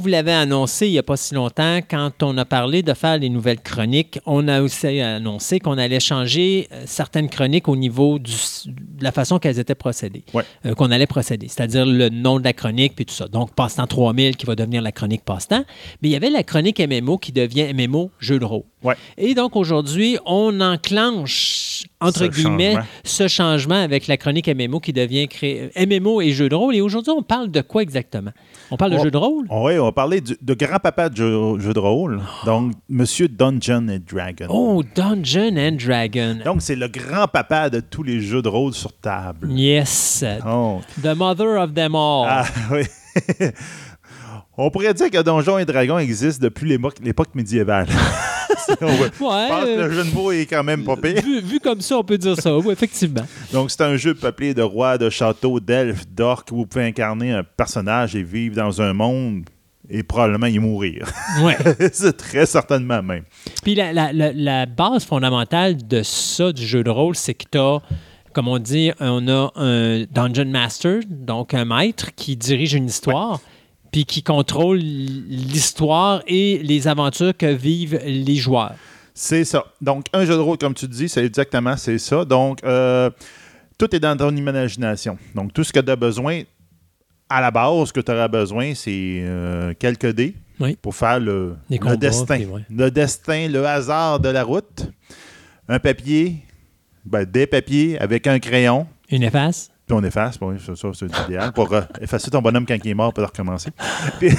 Vous l'avait annoncé il n'y a pas si longtemps, quand on a parlé de faire les nouvelles chroniques, on a aussi annoncé qu'on allait changer euh, certaines chroniques au niveau du- de la façon qu'elles étaient procédées, Ouais. euh, qu'on allait procéder, c'est-à-dire le nom de la chronique puis tout ça. Donc, Passe-temps 3000 qui va devenir la chronique Passe-temps. Mais il y avait la chronique MMO qui devient MMO Jeu de rôle. Ouais. Et donc, aujourd'hui, on enclenche, entre Ce guillemets, changement. ce changement avec la chronique MMO qui devient cré- MMO et jeu de rôle. Et aujourd'hui, on parle de quoi exactement? On parle de jeu de rôle? Oui, on va parler du- de grand-papa de jeu, jeu de rôle. Donc, Monsieur Dungeon and Dragon. Oh, Dungeon and Dragon. Donc, c'est le grand-papa de tous les jeux de rôle sur table. Yes. Oh. The mother of them all. Ah, oui. On pourrait dire que Donjons et Dragons existe depuis l'époque l'époque médiévale. Si on veut. ouais. Je pense que le jeu de mots est quand même pas pire. vu, vu comme ça, on peut dire ça. Oui, effectivement. Donc, c'est un jeu peuplé de rois, de châteaux, d'elfes, d'orques où vous pouvez incarner un personnage et vivre dans un monde et probablement y mourir. Ouais. c'est très certainement même. Puis la, la- la- la base fondamentale de ça, du jeu de rôle, c'est que tu as, comme on dit, on a un Dungeon Master, donc un maître qui dirige une histoire, puis qui contrôle l'histoire et les aventures que vivent les joueurs. C'est ça. Donc, un jeu de rôle, comme tu dis, c'est exactement c'est ça. Donc, euh, tout est dans ton imagination. Donc, tout ce que tu as besoin, à la base, ce que tu auras besoin, c'est euh, quelques dés Oui. pour faire le, Des le combats, destin. ouais. Le destin, le hasard de la route. Un papier, ben, des papiers avec un crayon. Une efface. Puis on efface, bon, ça, ça, c'est idéal pour euh, effacer ton bonhomme quand il est mort pour recommencer. Puis,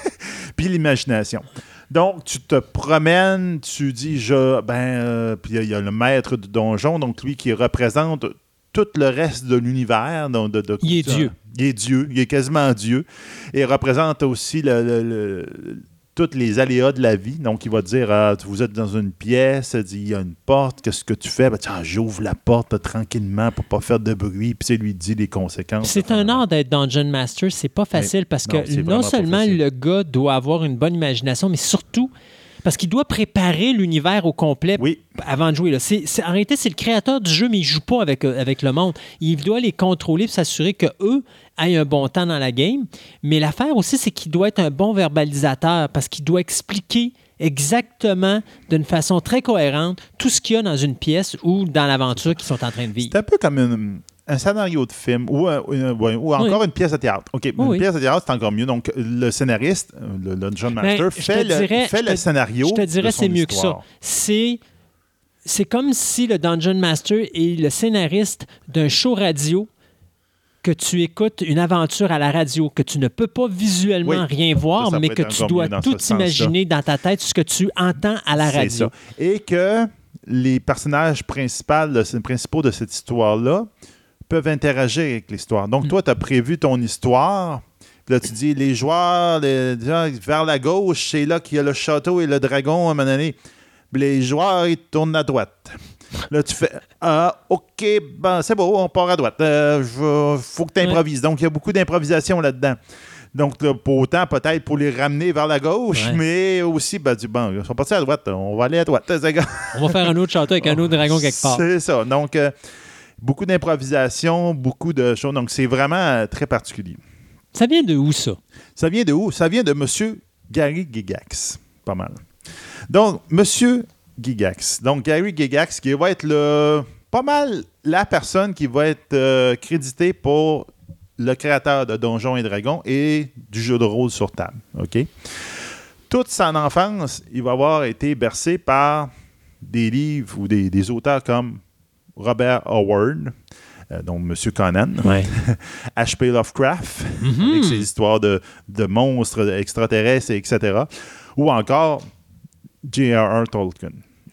puis l'imagination. Donc, tu te promènes, tu dis, je, ben, euh, puis il y a- il y, a le maître du donjon, donc lui qui représente tout le reste de l'univers. donc de- de- Il est Dieu. Il est Dieu, il est quasiment Dieu. Et il représente aussi le, le- le- tous les aléas de la vie. Donc, il va te dire, ah, vous êtes dans une pièce, il il y a une porte, qu'est-ce que tu fais? Ben, tiens, j'ouvre la porte là, tranquillement pour pas faire de bruit. Puis, c'est lui dit les conséquences. C'est un art d'être Dungeon Master. C'est pas facile parce que Non, seulement le gars doit avoir une bonne imagination, mais surtout parce qu'il doit préparer l'univers au complet Oui, avant de jouer. Là. En réalité, c'est le créateur du jeu, mais il joue pas avec, euh, avec le monde. Il doit les contrôler pour s'assurer qu'eux aient un bon temps dans la game. Mais l'affaire aussi, c'est qu'il doit être un bon verbalisateur parce qu'il doit expliquer exactement, d'une façon très cohérente, tout ce qu'il y a dans une pièce ou dans l'aventure qu'ils sont en train de vivre. c'est un peu comme une- un scénario de film ou, un- ou encore une pièce de théâtre. OK, une pièce de théâtre, c'est encore mieux. Donc, le scénariste, le, le John Master, Ben, je fait, le, dirais- fait je le scénario. Je te dirais c'est mieux que ça. C'est c'est comme si le Dungeon Master est le scénariste d'un show radio que tu écoutes une aventure à la radio, que tu ne peux pas visuellement Oui. rien voir, Ça, ça mais que tu dois tout imaginer dans ta tête, ce que tu entends à la radio. ça. Et que les personnages principaux de, principaux de cette histoire-là peuvent interagir avec l'histoire. Mm. Donc, toi, tu as prévu ton histoire. Là, tu dis, les joueurs, les- vers la gauche, c'est là qu'il y a le château et le dragon à un moment donné. Les joueurs, ils tournent à droite. Là, tu fais Ah, OK, ben, c'est beau, on part à droite. Euh, je- faut que tu improvises. Donc, il y a beaucoup d'improvisation là-dedans. Donc, là, pour autant, peut-être pour les ramener vers la gauche, Ouais. mais aussi, ben, du bon, ils sont partis à droite, on va aller à droite. On va faire un autre château avec un autre dragon quelque part. C'est ça. Donc, euh, beaucoup d'improvisation, beaucoup de choses. Donc, c'est vraiment euh, très particulier. Ça vient de où, ça? Ça vient de où? Ça vient de M. Gary Gigax. Pas mal. Donc, M. Gigax. Donc, Gary Gigax, qui va être le, pas mal la personne qui va être euh, créditée pour le créateur de Donjons et Dragons et du jeu de rôle sur table. OK? Toute son enfance, il va avoir été bercé par des livres ou des, des auteurs comme Robert Howard, euh, donc M. Conan, Ouais. H.P. Lovecraft, Mhm. avec ses histoires de, de monstres extraterrestres, etc. Ou encore J.R.R. Tolkien.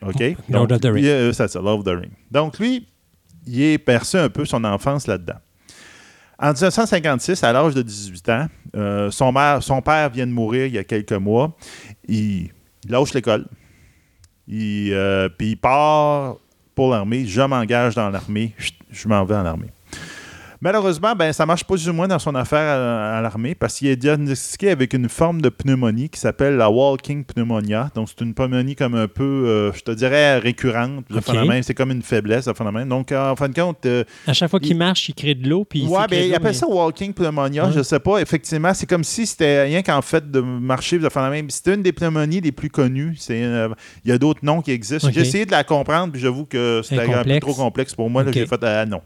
OK? Lord of the Rings. lui, euh, c'est ça, Lord of the Rings. Donc, lui, il est perçu un peu son enfance là-dedans. En 1956, à l'âge de 18 ans, euh, son, mère- son père vient de mourir il y a quelques mois. Il, il lâche l'école. Il, euh, Puis il part pour l'armée. Je m'engage dans l'armée. Je m'en vais en armée. Malheureusement, ben, ça marche pas du moins dans son affaire à, à l'armée parce qu'il est diagnostiqué avec une forme de pneumonie qui s'appelle la walking pneumonia. Donc, c'est une pneumonie comme un peu, euh, je te dirais, récurrente. C'est comme une faiblesse, de phénomène. Donc, en fin de compte, euh, À chaque fois qu'il Il- marche, il crée de l'eau. Crée ben, il appelle mais- ça walking pneumonia. Ouais. Je sais pas. Effectivement, c'est comme si c'était rien qu'en fait de marcher de phénomène. C'était une des pneumonies les plus connues. C'est, euh, il y a d'autres noms qui existent. J'ai essayé de la comprendre, puis j'avoue que c'était C'est un peu trop complexe pour moi. J'ai fait ah, non.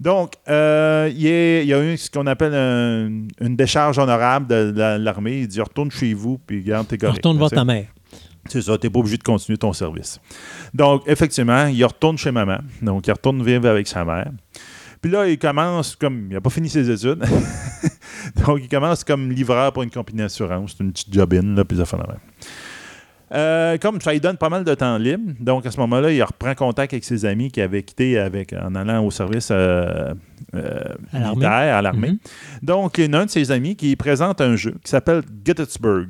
Donc, euh, il, est- il y a eu ce qu'on appelle un- une décharge honorable de, la- l'armée. Il dit retourne chez vous, puis garde tes correct. Retourne voir ta mère. C'est ça, t'es pas obligé de continuer ton service. Donc, effectivement, il retourne chez maman. Donc, il retourne vivre avec sa mère. Puis là, il commence comme. Il n'a pas fini ses études. Donc, il commence comme livreur pour une compagnie d'assurance. C'est une petite jobine, là, puis ça fait la même. Euh, comme ça lui donne pas mal de temps libre, donc à ce moment-là, il reprend contact avec ses amis qui avaient quitté avec, en allant au service euh, euh, À l'armée. militaire, à l'armée. Mhm. Donc, il y en a un de ses amis qui présente un jeu qui s'appelle Gettysburg.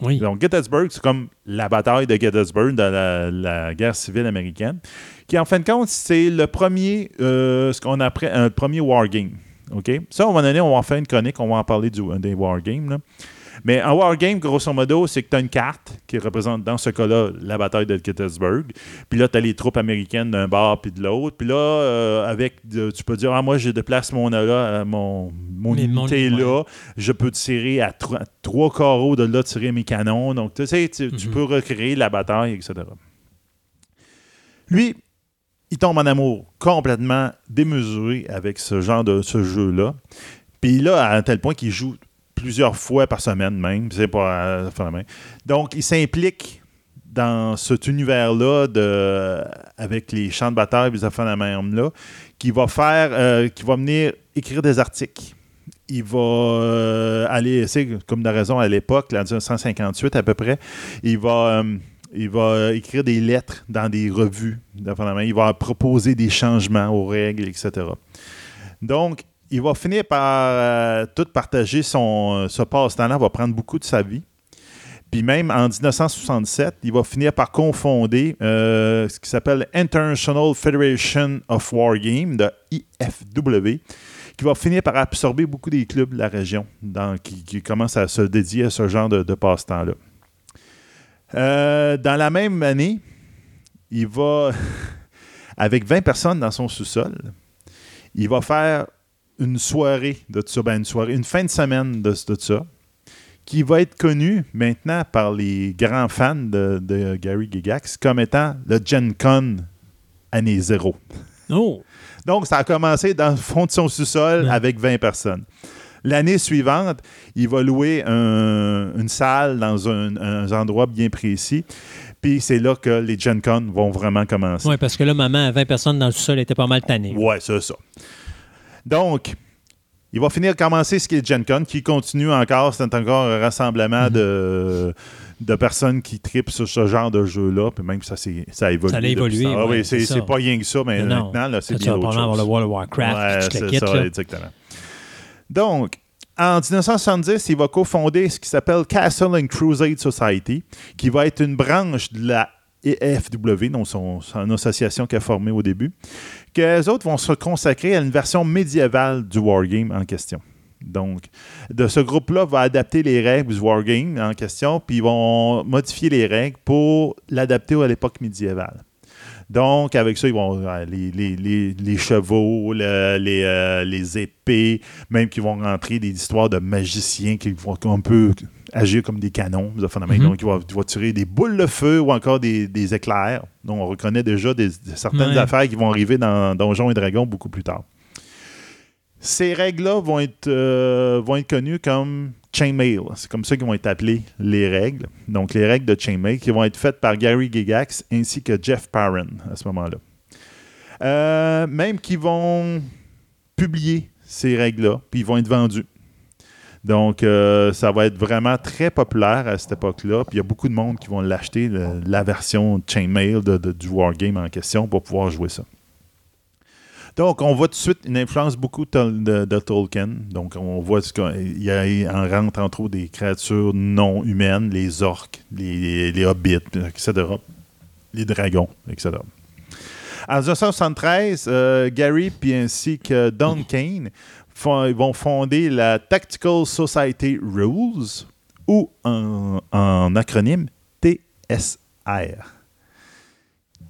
Oui. Donc, Gettysburg, c'est comme la bataille de Gettysburg dans la, la guerre civile américaine, qui, en fin de compte, c'est le premier, ce qu'on appelle un premier wargame. OK? Ça, à un moment donné, on va en faire une chronique, on va en parler du, des wargames. Mais un wargame, grosso modo, c'est que tu as une carte qui représente, dans ce cas-là, la bataille de Gettysburg. Puis là, tu as les troupes américaines d'un bord puis de l'autre. Puis là, euh, avec, de- tu peux dire, ah, moi, je déplace mon, là, euh, mon, mon Mais unité là. Je peux tirer à à trois carreaux de là, tirer mes canons. Donc, tu sais, tu, tu Mhm. peux recréer la bataille, etc. Lui, il tombe en amour complètement démesuré avec ce genre de ce jeu-là. Puis là, à un tel point qu'il joue plusieurs fois par semaine même. C'est pas euh, la main. Donc, il s'implique dans cet univers-là de, avec les champs de bataille, les affaires de la même là, qui va faire, euh, qui va venir écrire des articles. Il va euh, aller, c'est comme de raison à l'époque, en 1958 à peu près, il va, euh, il va écrire des lettres dans des revues. de la. Il va proposer des changements aux règles, etc. Donc, il va finir par euh, tout partager son, ce passe-temps-là, va prendre beaucoup de sa vie. Puis même en 1967, il va finir par confonder euh, ce qui s'appelle International Federation of War Games, de IFW, qui va finir par absorber beaucoup des clubs de la région dans- qui, commencent à se dédier à ce genre de, de passe-temps-là. Euh, dans la même année, il va, avec 20 personnes dans son sous-sol, il va faire une soirée de ça, ben une soirée, une fin de semaine de, de ça, qui va être connu maintenant par les grands fans de, de Gary Gigax comme étant le Gen Con année zéro. Oh! Donc, ça a commencé dans le fond de son sous-sol avec 20 personnes. L'année suivante, il va louer un- une salle dans un, un endroit bien précis. Puis c'est là que les Gen Con vont vraiment commencer. Oui, parce que là, maman, à 20 personnes dans le sous-sol, était pas mal tannée. Ouais, c'est ça. Donc, il va finir commencer ce qui est Gen Con, qui continue encore. C'est encore un rassemblement de, de personnes qui tripent sur ce genre de jeu-là. Puis même ça, ça a évolué. Ça a évolué, ça. Ah oui, c'est ça. pas rien que ça, mais non. maintenant, là, c'est Ça, bien vas autre chose. le World of Warcraft, Ouais, c'est ça, là. exactement. Donc, en 1970, il va cofonder ce qui s'appelle Castle and Crusade Society, qui va être une branche de la EFW, donc son, son association qu'il a formée au début, que les autres vont se consacrer à une version médiévale du wargame en question. Donc, de ce groupe-là va adapter les règles du wargame en question, puis ils vont modifier les règles pour l'adapter à l'époque médiévale. Donc, avec ça, ils vont euh, les, les- chevaux, le- les, euh, les épées, même qu'ils vont rentrer des histoires de magiciens qui vont un peu agir comme des canons. des. Mhm. Donc, ils vont, ils vont tirer des boules de feu ou encore des, des éclairs. Donc, on reconnaît déjà des, certaines Ouais. affaires qui vont arriver dans Donjons et Dragons beaucoup plus tard. Ces règles-là vont être, euh, vont être connues comme Chainmail. C'est comme ça qu'ils vont être appelées les règles. Donc, les règles de Chainmail qui vont être faites par Gary Gigax ainsi que Jeff Parron à ce moment-là. Euh, même qu'ils vont publier ces règles-là, puis ils vont être vendus. Donc, euh, ça va être vraiment très populaire à cette époque-là. Puis il y a beaucoup de monde qui vont l'acheter, la version Chainmail du Wargame en question, pour pouvoir jouer ça. Donc, on voit tout de suite une influence beaucoup de, Tolkien. Donc, on voit qu'il y a en rentre entre autres des créatures non humaines, les orques, les, hobbits, etc. Les dragons, etc. En 1973, euh, Gary puis ainsi que Don Kane font- ils vont fonder la Tactical Society Rules, ou en, en acronyme TSR.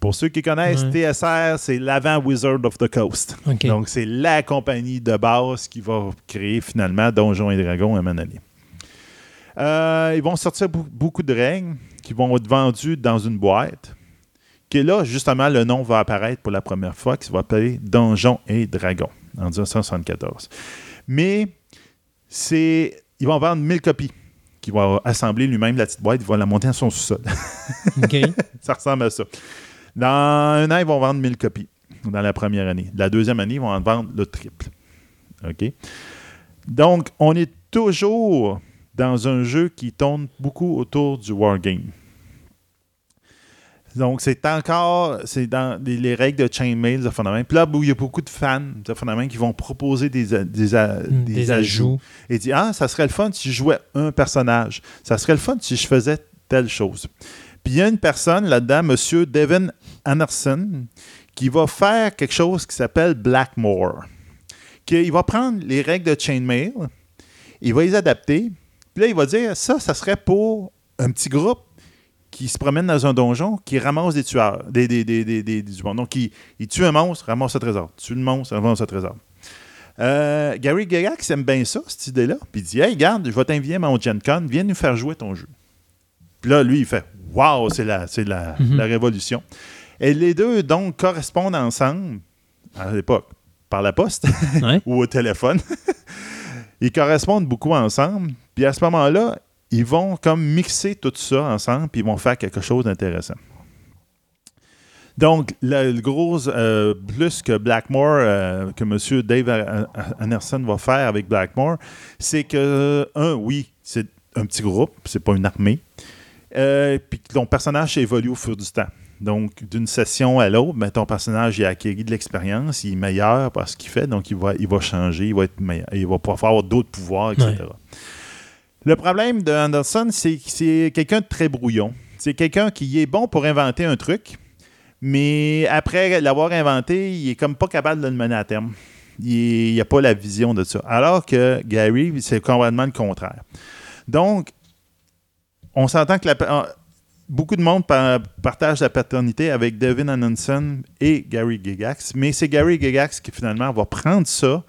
Pour ceux qui connaissent, Ouais. TSR, c'est l'avant Wizard of the Coast. Donc, c'est la compagnie de base qui va créer finalement Donjons et Dragons à un. Euh, ils vont sortir beaucoup de règles qui vont être vendues dans une boîte. Que là, justement, le nom va apparaître pour la première fois, qui va appeler Donjons et Dragons en 1974. Mais c'est, ils vont vendre 1000 copies. Qui va assembler lui-même la petite boîte, il va la monter à son sous-sol. Ça ressemble à ça. Dans un an, ils vont vendre 1000 copies dans la première année. La deuxième année, ils vont en vendre le triple. OK? Donc, on est toujours dans un jeu qui tourne beaucoup autour du wargame. Donc, c'est encore c'est dans les, les règles de Chainmail, de Fundament. Puis là, où il y a beaucoup de fans de Fundament qui vont proposer des, a- des, a- des Des ajouts et dit Ah, ça serait le fun si je jouais un personnage. Ça serait le fun si je faisais telle chose. Puis il y a une personne là-dedans, M. Devin Anderson, qui va faire quelque chose qui s'appelle Blackmore. Qui- il va prendre les règles de Chainmail, il va les adapter, puis là, il va dire Ça, ça serait pour un petit groupe qui se promène dans un donjon, qui ramasse des tueurs, des, des, des, des. Donc, il, il tue un monstre, ramasse le trésor. Tue le monstre, ramasse le trésor. Euh, Gary Gygax aime bien ça, cette idée-là. Puis il dit Hey, regarde, je vais t'inviter à mon Gen Con, viens nous faire jouer ton jeu. Puis là, lui, il fait Waouh, c'est la, c'est la, Mhm. la révolution. Et les deux, donc, correspondent ensemble, à l'époque, par la poste Ouais. ou au téléphone. ils correspondent beaucoup ensemble. Puis à ce moment-là, ils vont comme mixer tout ça ensemble, puis ils vont faire quelque chose d'intéressant. Donc, le, gros euh, plus que Blackmore, euh, que M. Dave Anderson va faire avec Blackmore, c'est que, un, oui, c'est un petit groupe, c'est pas une armée, euh, puis que ton personnage évolue au fur du temps. Donc, d'une session à l'autre, ben, ton personnage a acquis de l'expérience, il est meilleur par ce qu'il fait, donc il va, changer, il va être meilleur, il va pouvoir avoir d'autres pouvoirs, etc. Le problème de Anderson, c'est que c'est quelqu'un de très brouillon. C'est quelqu'un qui est bon pour inventer un truc, mais après l'avoir inventé, il est comme pas capable de le mener à terme. Il n'a pas la vision de ça. Alors que Gary, c'est complètement le contraire. Donc, on s'entend que beaucoup de monde pa- partage la paternité avec Devin Anderson et Gary Gigax, mais c'est Gary Gigax qui finalement va prendre ça,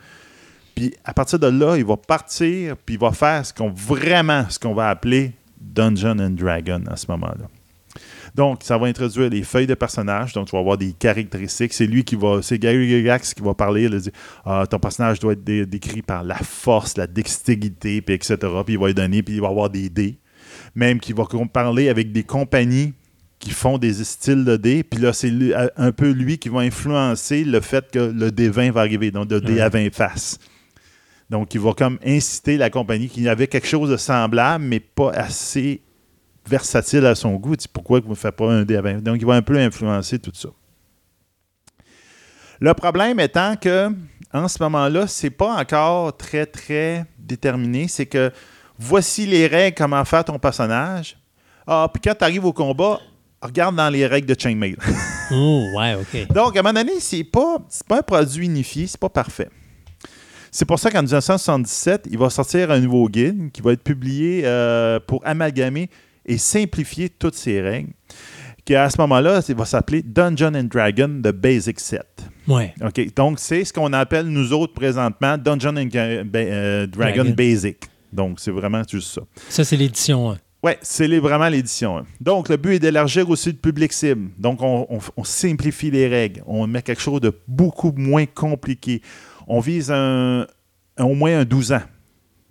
puis à partir de là, il va partir, puis il va faire ce qu'on vraiment ce qu'on va appeler Dungeon and Dragon à ce moment-là. Donc, ça va introduire les feuilles de personnages. Donc, tu vas avoir des caractéristiques. C'est lui qui va, c'est Gary Gygax qui va parler. Il va dire ah, ton personnage doit être dé- décrit par la force, la dextérité, puis etc. Puis il va lui donner, puis il va avoir des dés. Même qu'il va parler avec des compagnies qui font des styles de dés. Puis là, c'est euh, un peu lui qui va influencer le fait que le D20 va arriver. Donc, le dé à 20 faces. Donc, il va comme inciter la compagnie qui avait quelque chose de semblable, mais pas assez versatile à son goût. Dit, pourquoi vous ne faites pas un dé à 20? Donc, il va un peu influencer tout ça. Le problème étant que, en ce moment-là, c'est pas encore très, très déterminé. C'est que voici les règles, comment faire ton personnage. Ah, puis quand tu arrives au combat, regarde dans les règles de Chainmail. Oh, ouais, OK. Donc, à un moment donné, c'est pas, c'est pas un produit unifié, c'est pas parfait. C'est pour ça qu'en 1977, il va sortir un nouveau guide qui va être publié euh, pour amalgamer et simplifier toutes ces règles. Qui à ce moment-là, il va s'appeler Dungeon and Dragon The Basic Set. Ouais. OK. Donc, c'est ce qu'on appelle, nous autres, présentement, Dungeon and euh, Dragon, Dragon. Basic. Donc, c'est vraiment juste ça. Ça, c'est l'édition 1. Oui, c'est vraiment l'édition. Donc, le but est d'élargir aussi le public cible. Donc, on, on- on simplifie les règles. On met quelque chose de beaucoup moins compliqué. On vise un, au moins un 12 ans.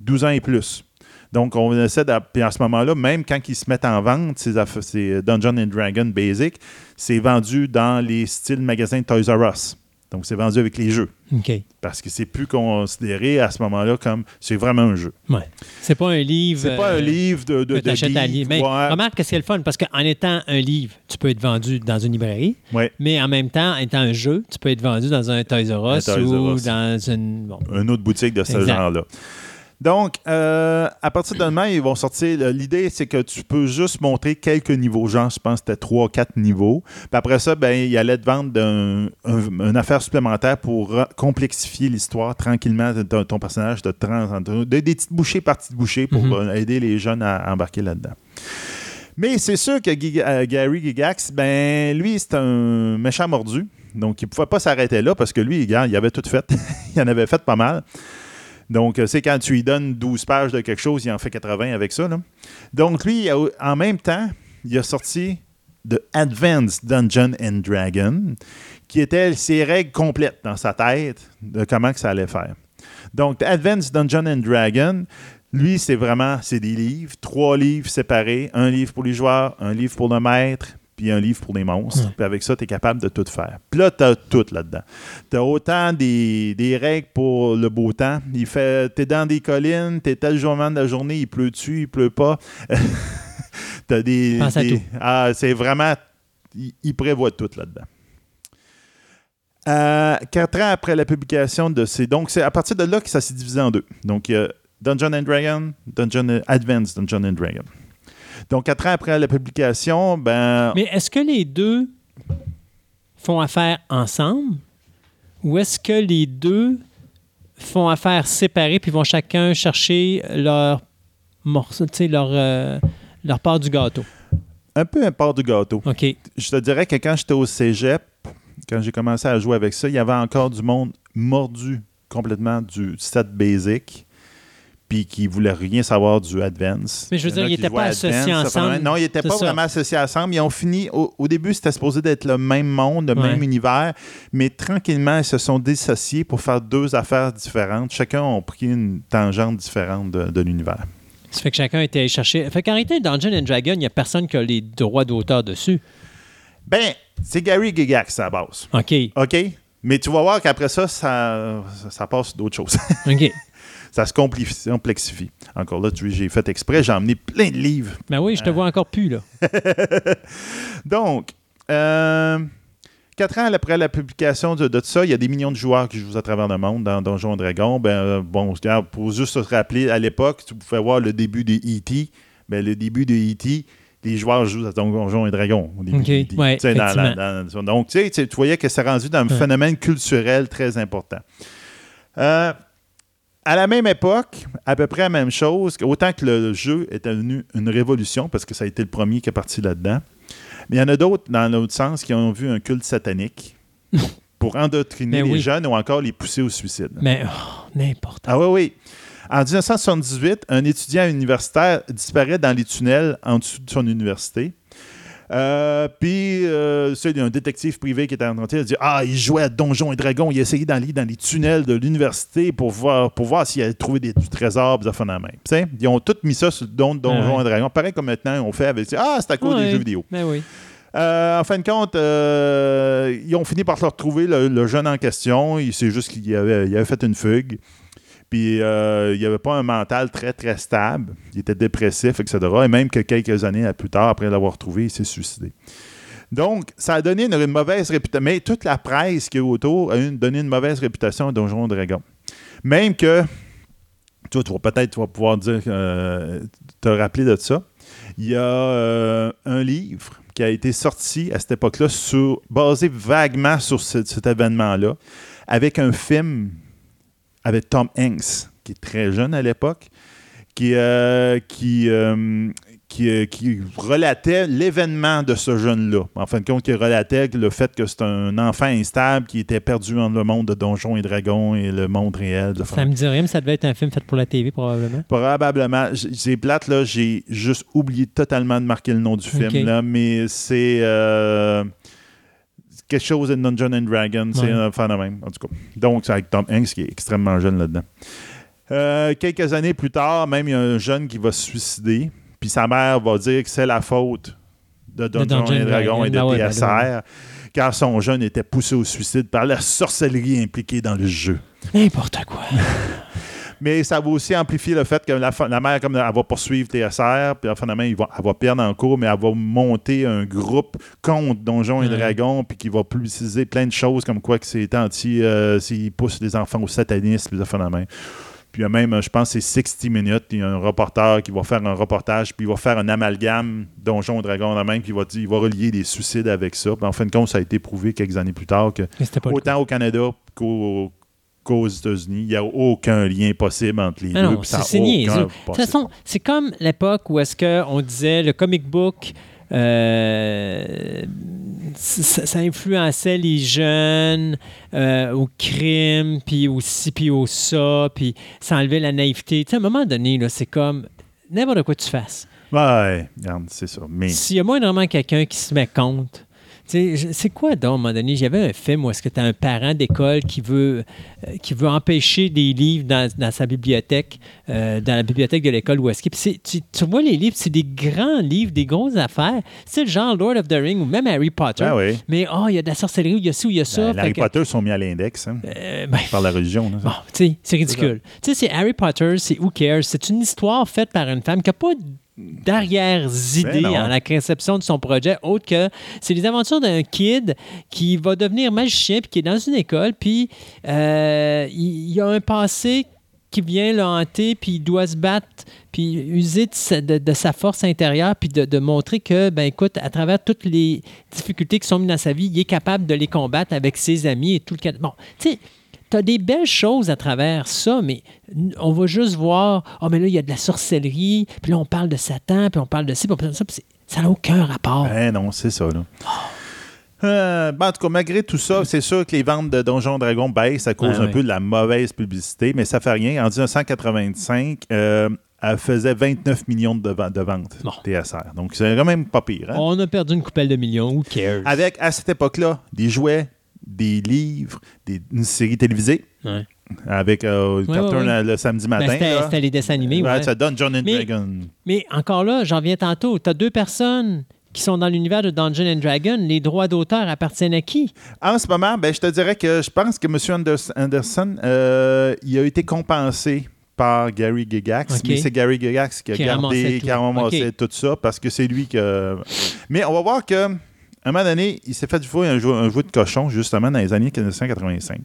12 ans et plus. Donc, on essaie. Puis à ce moment-là, même quand ils se mettent en vente, ces, ces Dungeon and Dragon Basic, c'est vendu dans les styles magasins Toys R Us. Donc, c'est vendu avec les jeux. Parce que c'est plus considéré à ce moment-là comme c'est vraiment un jeu. Ouais. C'est pas un livre. C'est pas euh, un livre de. de, de geek, livre. Mais ouais. remarque que c'est le fun parce qu'en étant un livre, tu peux être vendu dans une librairie, Ouais. mais en même temps, étant un jeu, tu peux être vendu dans un Toys R Us Un Toys R ou Us. dans une. Bon. une autre boutique de ce genre-là. Donc, euh, à partir de demain, ils vont sortir. le- L'idée, c'est que tu peux juste montrer quelques niveaux. Genre, je pense que c'était 3 quatre niveaux. Puis après ça, ben, ils allaient te vendre un- une affaire supplémentaire pour complexifier l'histoire tranquillement de ton, ton personnage de temps en temps. Des, petites bouchées par petites bouchées pour Mhm. euh, aider les jeunes à embarquer là-dedans. Mais c'est sûr que euh, Gary Gigax, ben, lui, c'est un méchant mordu. Donc, il ne pouvait pas s'arrêter là parce que lui, regarde, il avait tout fait. il en avait fait pas mal. Donc, euh, c'est quand tu lui donnes 12 pages de quelque chose, il en fait 80 avec ça. Donc, lui, en même temps, il a sorti de Advanced Dungeon and Dragon, qui étaient ses règles complètes dans sa tête de comment que ça allait faire. Donc, Advanced Dungeon and Dragon, lui, c'est vraiment, c'est des livres, trois livres séparés, un livre pour les joueurs, un livre pour le maître, puis un livre pour les monstres. Puis avec ça, tu es capable de tout faire. Puis là, tu as tout là-dedans. Tu as autant des, des règles pour le beau temps. Il fait, tu es dans des collines, tu es tel jour de la journée, il pleut dessus, il pleut pas. T'as des, Pense à des- tout. Ah, c'est vraiment, il, il prévoit tout là-dedans. Euh, quatre ans après la publication de ces. Donc, c'est à partir de là que ça s'est divisé en deux. Donc, il y a Dungeon and Dragon, Dungeon Advanced Dungeon and Dragon. Donc, quatre ans après la publication, ben. Mais est-ce que les deux font affaire ensemble? Ou est-ce que les deux font affaire séparées puis vont chacun chercher leur morceau, tu sais, leur, euh, leur part du gâteau? Un peu un part du gâteau. OK. Je te dirais que quand j'étais au cégep, quand j'ai commencé à jouer avec ça, il y avait encore du monde mordu complètement du set basic. Puis qui voulaient rien savoir du Advance. Mais je veux dire, ils n'étaient pas associés ensemble. Non, ils n'étaient pas ça. vraiment associés ensemble. Ils ont fini, au, au début, c'était supposé d'être le même monde, le Ouais. même univers, mais tranquillement, ils se sont dissociés pour faire deux affaires différentes. Chacun a pris une tangente différente de, de l'univers. Ça fait que chacun était allé chercher. Fait qu'en réalité, Dungeon and Dragon, il n'y a personne qui a les droits d'auteur dessus. Ben, c'est Gary Gygax à la base. OK. OK? Mais tu vas voir qu'après ça, ça, ça passe d'autres choses. OK. ça se complexifie. Encore là, tu j'ai fait exprès, j'ai emmené plein de livres. Ben oui, je te vois encore plus, là. Donc, euh, quatre ans après la publication de, de ça, il y a des millions de joueurs qui jouent à travers le monde dans Donjons et Dragons. Ben, euh, bon, pour juste se rappeler, à l'époque, tu pouvais voir le début de E.T. Ben, le début de E.T., les joueurs jouent à Donjons et Dragons au début de ouais, dans la- dans- donc, tu sais, tu tu voyais que c'est rendu dans un Ouais. phénomène culturel très important. Euh, à la même époque, à peu près la même chose, autant que le jeu est devenu une révolution, parce que ça a été le premier qui est parti là-dedans, mais il y en a d'autres, dans l'autre sens, qui ont vu un culte satanique pour endoctriner les jeunes ou encore les pousser au suicide. Mais oh, n'importe. Ah oui, oui. En 1978, un étudiant universitaire disparaît dans les tunnels en dessous de son université. Euh, puis, euh, c'est il y a un détective privé qui était en train de dire Ah, il jouait à Donjons et Dragons, il essayait d'aller dans les tunnels de l'université pour voir, pour voir s'il allait trouver des, du trésor, des affaires dans la main. Tu sais, Ils ont tous mis ça sur le don de Donjons ouais. et Dragons. Pareil comme maintenant, on fait avec Ah, c'est à cause des jeux vidéo. Ben oui. Euh, en fin de compte, euh, ils ont fini par se retrouver, le, le jeune en question. Il C'est juste qu'il avait, il avait fait une fugue. Puis euh, il n'avait pas un mental très, très stable. Il était dépressif, etc. Et même que quelques années plus tard, après l'avoir retrouvé, il s'est suicidé. Donc, ça a donné une, mauvaise réputation. Mais toute la presse qui est autour a donné une mauvaise réputation à Donjon Dragon. Même que, toi, peut-être tu vas pouvoir dire, euh, te rappeler de ça. Il y a euh, un livre qui a été sorti à cette époque-là, basé vaguement sur ce- cet événement-là, avec un film avec Tom Hanks, qui est très jeune à l'époque, qui, euh, qui, euh, qui, euh, qui relatait l'événement de ce jeune-là. En fin de compte, qui relatait le fait que c'est un enfant instable qui était perdu dans le monde de Donjons et Dragons et le monde réel. de Ça me dit rien, mais ça devait être un film fait pour la TV, probablement. Probablement. J- C'est plate, là. J'ai juste oublié totalement de marquer le nom du film, là. Mais c'est euh, quelque chose de Dungeon and Dragon. C'est un fan de même, en tout cas. Donc, c'est avec Tom Hanks qui est extrêmement jeune là-dedans. Euh, quelques années plus tard, même, il y a un jeune qui va se suicider. Puis sa mère va dire que c'est la faute de Dungeons Dungeon Dragons et de Dragons. Ben ouais, ben TSR. Car son jeune était poussé au suicide par la sorcellerie impliquée dans le jeu. N'importe quoi. Mais ça va aussi amplifier le fait que la, la mère, comme elle va poursuivre TSR, puis finalement, il va, elle va perdre en cours, mais elle va monter un groupe contre Donjons et. Dragons, puis qui va publiciser plein de choses comme quoi que c'est anti, euh, s'il pousse les enfants au satanisme, puis des même. Puis il y a même, je pense, c'est 60 minutes, il y a un reporter qui va faire un reportage, puis il va faire un amalgame Donjons et Dragons de même, puis il va, dire- il va relier les suicides avec ça. Puis en fin de compte, ça a été prouvé quelques années plus tard que autant au Canada qu'au- qu'aux États-Unis, il n'y a aucun lien possible entre les deux. non, ça c'est a c'est aucun niaiseux. De toute possible. façon, c'est comme l'époque où est-ce qu'on disait le comic book, euh, ça, ça influençait les jeunes euh, au crime, puis au ci, puis au ça, puis ça enlevait la naïveté. Tu sais, à un moment donné, là, c'est comme n'importe quoi tu fasses. Ouais, c'est ça. Mais S'il y a moindrement quelqu'un qui se met compte, c'est quoi donc, à un moment donné? J'avais un film où est-ce que tu as un parent d'école qui veut, euh, qui veut empêcher des livres dans, dans sa bibliothèque, euh, dans la bibliothèque de l'école où est-ce qu'il... Puis c'est- Tu, tu vois les livres, c'est des grands livres, des grosses affaires. C'est le genre Lord of the Rings ou même Harry Potter. Ah oui. Mais oh, il y a de la sorcellerie, il y a ci ou il y a ça. Ben, Harry que- Potter sont mis à l'index hein, euh, ben, par la religion. là. Bon, c'est ridicule. Tu sais, c'est Harry Potter, c'est Who Cares? C'est une histoire faite par une femme qui n'a pas d'arrière-idée Ben en la conception de son projet, autre que c'est les aventures d'un kid qui va devenir magicien puis qui est dans une école, puis euh, il, il a un passé qui vient le hanter, puis il doit se battre, puis user de sa, de- de sa force intérieure, puis de, de montrer que, ben écoute, à travers toutes les difficultés qui sont mises dans sa vie, il est capable de les combattre avec ses amis et tout le... ca- Bon, tu sais, tu as des belles choses à travers ça, mais on va juste voir, oh, mais là, il y a de la sorcellerie, puis là, on parle de Satan, puis on parle de ci, puis on parle de ça, puis ça n'a aucun rapport. Ben non, c'est ça. Là. Euh, ben, en tout cas, malgré tout ça, c'est sûr que les ventes de Donjons Dragons baissent à cause Ouais, un peu de la mauvaise publicité, mais ça fait rien. En 1985, euh, elle faisait 29 millions de, ventes- de ventes Bon. TSR. Donc, c'est quand même pas pire. hein? On a perdu une coupelle de millions. Who cares? Avec, à cette époque-là, des jouets, des livres, des, une série télévisée Ouais. avec euh, Ouais, Cartoon ouais, ouais. le samedi matin. Ben, c'était, là. c'était les dessins animés. Ouais, ouais. Ça donne John and Mais- Dragon. Mais encore là, j'en viens tantôt. Tu as deux personnes qui sont dans l'univers de Dungeon and Dragon. Les droits d'auteur appartiennent à qui? En ce moment, ben, je te dirais que je pense que M. Anders- Anderson, euh, il a été compensé par Gary Gygax, Ok. mais c'est Gary Gygax qui a Qui gardé, tout. qui a ramassé Ok. tout ça parce que c'est lui que. Mais on va voir que, un moment donné, il s'est fait du fouet un jeu, un jeu de cochon, justement, dans les années 1985.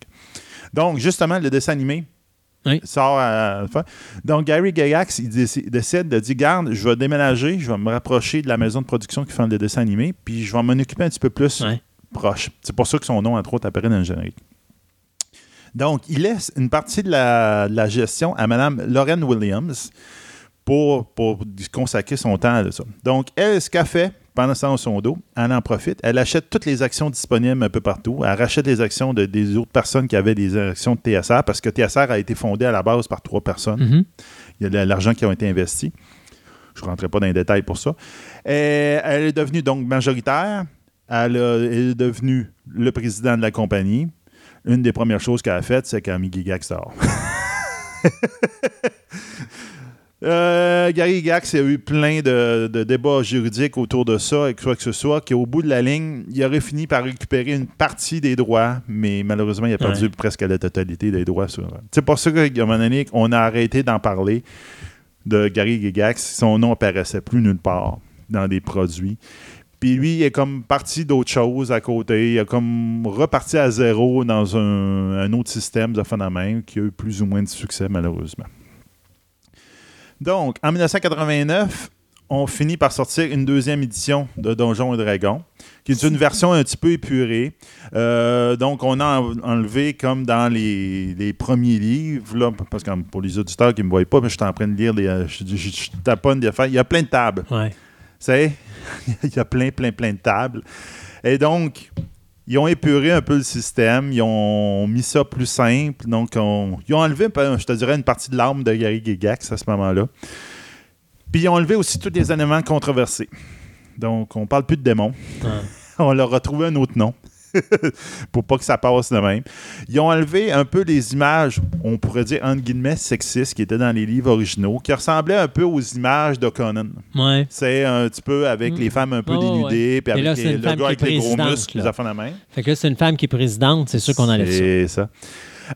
Donc, justement, le dessin animé Oui. sort à la fin. Donc, Gary Gygax, il décide, de dire Garde, je vais déménager, je vais me rapprocher de la maison de production qui fait le dessin animé, puis je vais m'en occuper un petit peu plus proche. C'est pour ça que son nom, entre autres, apparaît dans le générique. Donc, il laisse une partie de la, de la gestion à Mme Lauren Williams pour, pour consacrer son temps à ça. Donc, elle, ce qu'elle fait pendant ce temps son dos, elle en profite. Elle achète toutes les actions disponibles un peu partout. Elle rachète les actions de, des autres personnes qui avaient des actions de TSR parce que TSR a été fondé à la base par trois personnes. Mhm. Il y a de l'argent qui a été investi. Je ne rentrerai pas dans les détails pour ça. Et elle est devenue donc majoritaire. Elle, a- elle est devenue le président de la compagnie. Une des premières choses qu'elle a faites, c'est qu'elle a mis Gigax. Euh, Gary Gax a eu plein de, de débats juridiques autour de ça et quoi que ce soit, qu'au bout de la ligne, il aurait fini par récupérer une partie des droits, mais malheureusement, il a perdu Ouais. presque la totalité des droits. sur- C'est pour ça qu'à un moment donné, on a arrêté d'en parler de Gary Gigax. Son nom apparaissait plus nulle part dans des produits. Puis lui, il est comme parti d'autre chose à côté. Il a comme reparti à zéro dans un, un autre système de phénomène qui a eu plus ou moins de succès, malheureusement. Donc, en 1989, on finit par sortir une deuxième édition de Donjons et Dragons, qui est une version un petit peu épurée. Euh, donc, on a en- enlevé, comme dans les, les premiers livres, là, parce que pour les auditeurs qui ne me voient pas, mais je suis en train de lire, des, euh, je, je, je taponne des affaires. Il y a plein de tables. Ouais. Sais, il y a plein, plein, plein de tables. Et donc, ils ont épuré un peu le système. Ils ont mis ça plus simple. Donc, on- ils ont enlevé, peu, je te dirais, une partie de l'arme de Gary Gigax à ce moment-là. Puis, ils ont enlevé aussi tous les éléments controversés. Donc, on parle plus de démons. Ouais. On leur a trouvé un autre nom. pour pas que ça passe de même. Ils ont enlevé un peu les images, on pourrait dire entre guillemets sexistes, qui étaient dans les livres originaux, qui ressemblaient un peu aux images de Conan. Ouais. C'est un petit peu avec Mm. les femmes un peu Oh, dénudées, puis avec là, les- le gars avec les gros muscles, là. les de même. Fait que là, c'est une femme qui est présidente, c'est sûr qu'on enlève ça. C'est ça.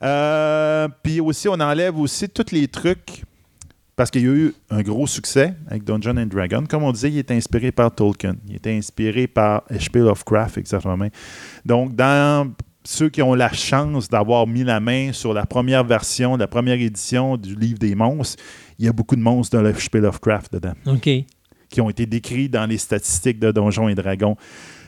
Euh, puis aussi, on enlève aussi tous les trucs, parce qu'il y a eu un gros succès avec Dungeon and Dragon. Comme on disait, il est inspiré par Tolkien. Il était inspiré par H.P. Lovecraft, exactement. Donc, dans ceux qui ont la chance d'avoir mis la main sur la première version, la première édition du livre des monstres, il y a beaucoup de monstres de H.P. Lovecraft dedans OK. qui ont été décrits dans les statistiques de Donjons et Dragons.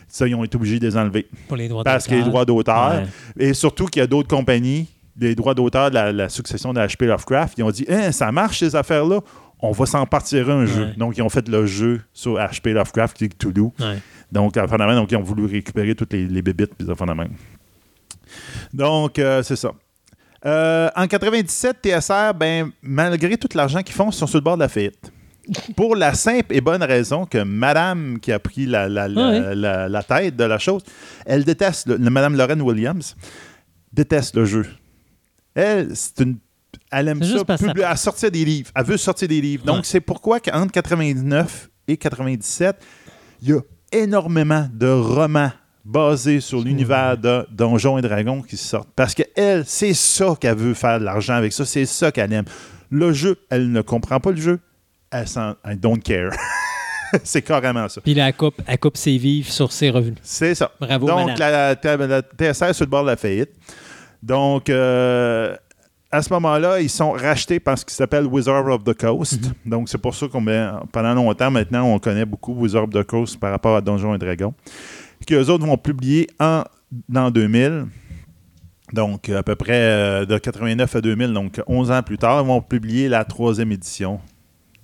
Ça, ils ont été obligés de les enlever. Pour les droits Parce qu'il y a les droits d'auteur. Ouais. Et surtout qu'il y a d'autres compagnies, les droits d'auteur de la, la succession de H.P. Lovecraft, ils ont dit Hein, ça marche ces affaires-là, on va s'en partir un jeu. Donc, ils ont fait le jeu sur H.P. Lovecraft, qui est Cthulhu. Ouais. Donc, en fin de main, donc, ils ont voulu récupérer toutes les, les bébites, puis fin de main. Donc, euh, c'est ça. Euh, en 97, TSR, ben, malgré tout l'argent qu'ils font, ils sont sur le bord de la faillite. Pour la simple et bonne raison que Madame qui a pris la, la, la, Ouais. la- la tête de la chose, elle déteste, le, Madame Lauren Williams, déteste le jeu. Elle, c'est une. Elle aime ça, publier- à sortir des livres. Elle veut sortir des livres. Donc, c'est pourquoi qu'entre 89 et 97, il y a énormément de romans basés sur l'univers de Donjons et Dragons qui sortent. Parce qu'elle, c'est ça qu'elle veut faire de l'argent avec ça. C'est ça qu'elle aime. Le jeu, elle ne comprend pas le jeu. Elle s'en... I don't care. c'est carrément ça. Puis là, elle coupe, elle coupe ses vivres sur ses revenus. C'est ça. Bravo, Donc, madame. la, la- la TSR est sur le bord de la faillite. Donc, euh, à ce moment-là, ils sont rachetés par ce qui s'appelle Wizard of the Coast. Mm-hmm. Donc, c'est pour ça qu'on pendant longtemps, maintenant, on connaît beaucoup Wizard of the Coast par rapport à Donjons et Dragons. Qu'eux autres vont publier en, en 2000. Donc, à peu près euh, de 89 à 2000, donc 11 ans plus tard, ils vont publier la troisième édition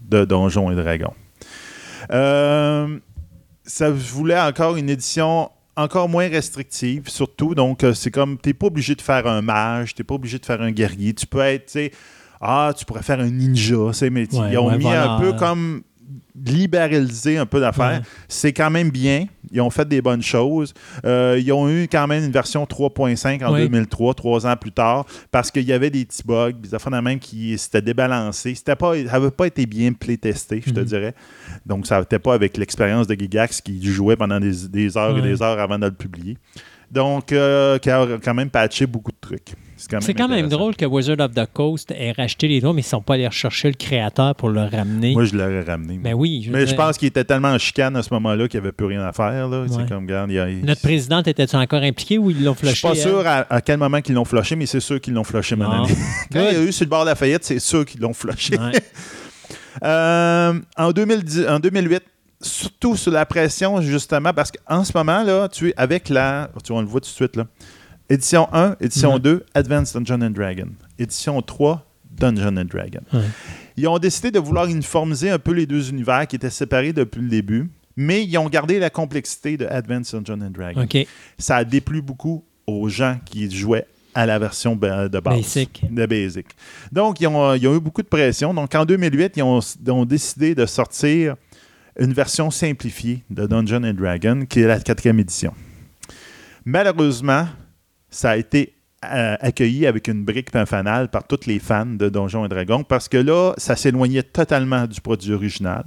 de Donjons et Dragons. Euh, ça voulait encore une édition encore moins restrictive, surtout. Donc, euh, c'est comme, tu n'es pas obligé de faire un mage, tu n'es pas obligé de faire un guerrier. Tu peux être, tu sais, ah, tu pourrais faire un ninja, mais Ouais, ils ont ouais, mis voilà. un peu comme libéraliser un peu d'affaires. C'est quand même bien. Ils ont fait des bonnes choses. Euh, ils ont eu quand même une version 3.5 en Oui. 2003, trois ans plus tard, parce qu'il y avait des petits bugs, des affaires de même qui s'étaient débalancés. C'était pas, ça n'avait pas été bien playtesté, je te Mhm. dirais. Donc, ça n'était pas avec l'expérience de Gigax qui jouait pendant des, des heures et des heures avant de le publier. Donc, euh, qui a quand même patché beaucoup de trucs. C'est quand même drôle que Wizard of the Coast ait racheté les droits, mais ils ne sont pas allés rechercher le créateur pour le ramener. Moi, je l'aurais ramené. Ben oui. je Mais je pense qu'il était tellement en chicane à ce moment-là qu'il n'y avait plus rien à faire. Là. Ouais. C'est comme, regarde, il a- Notre présidente était encore impliquée ou ils l'ont Je flushé? suis pas elle? sûr à, à quel moment qu'ils l'ont flushé, mais c'est sûr qu'ils l'ont flushé, mon Non. ami. Quand il y a eu sur le bord de la faillite, c'est sûr qu'ils l'ont flushé. Ouais. Euh, en, 2010, en 2008, surtout sous la pression, justement, parce qu'en ce moment, là, tu es avec la. Tu vois, on le voit tout de suite, là. Édition 1, édition Mhm. 2, Advanced Dungeon and Dragon. Édition 3, Dungeon and Dragon. Ils ont décidé de vouloir uniformiser un peu les deux univers qui étaient séparés depuis le début, mais ils ont gardé la complexité de Advanced Dungeon and Dragon. Ça a déplu beaucoup aux gens qui jouaient à la version de base. Basic. De Basic. Donc, ils ont, ils ont eu beaucoup de pression. Donc, en 2008, ils ont, décidé de sortir une version simplifiée de Dungeon and Dragon, qui est la quatrième édition. Malheureusement, ça a été euh, accueilli avec une brique et un fanal par tous les fans de Donjons et Dragons parce que là, ça s'éloignait totalement du produit original.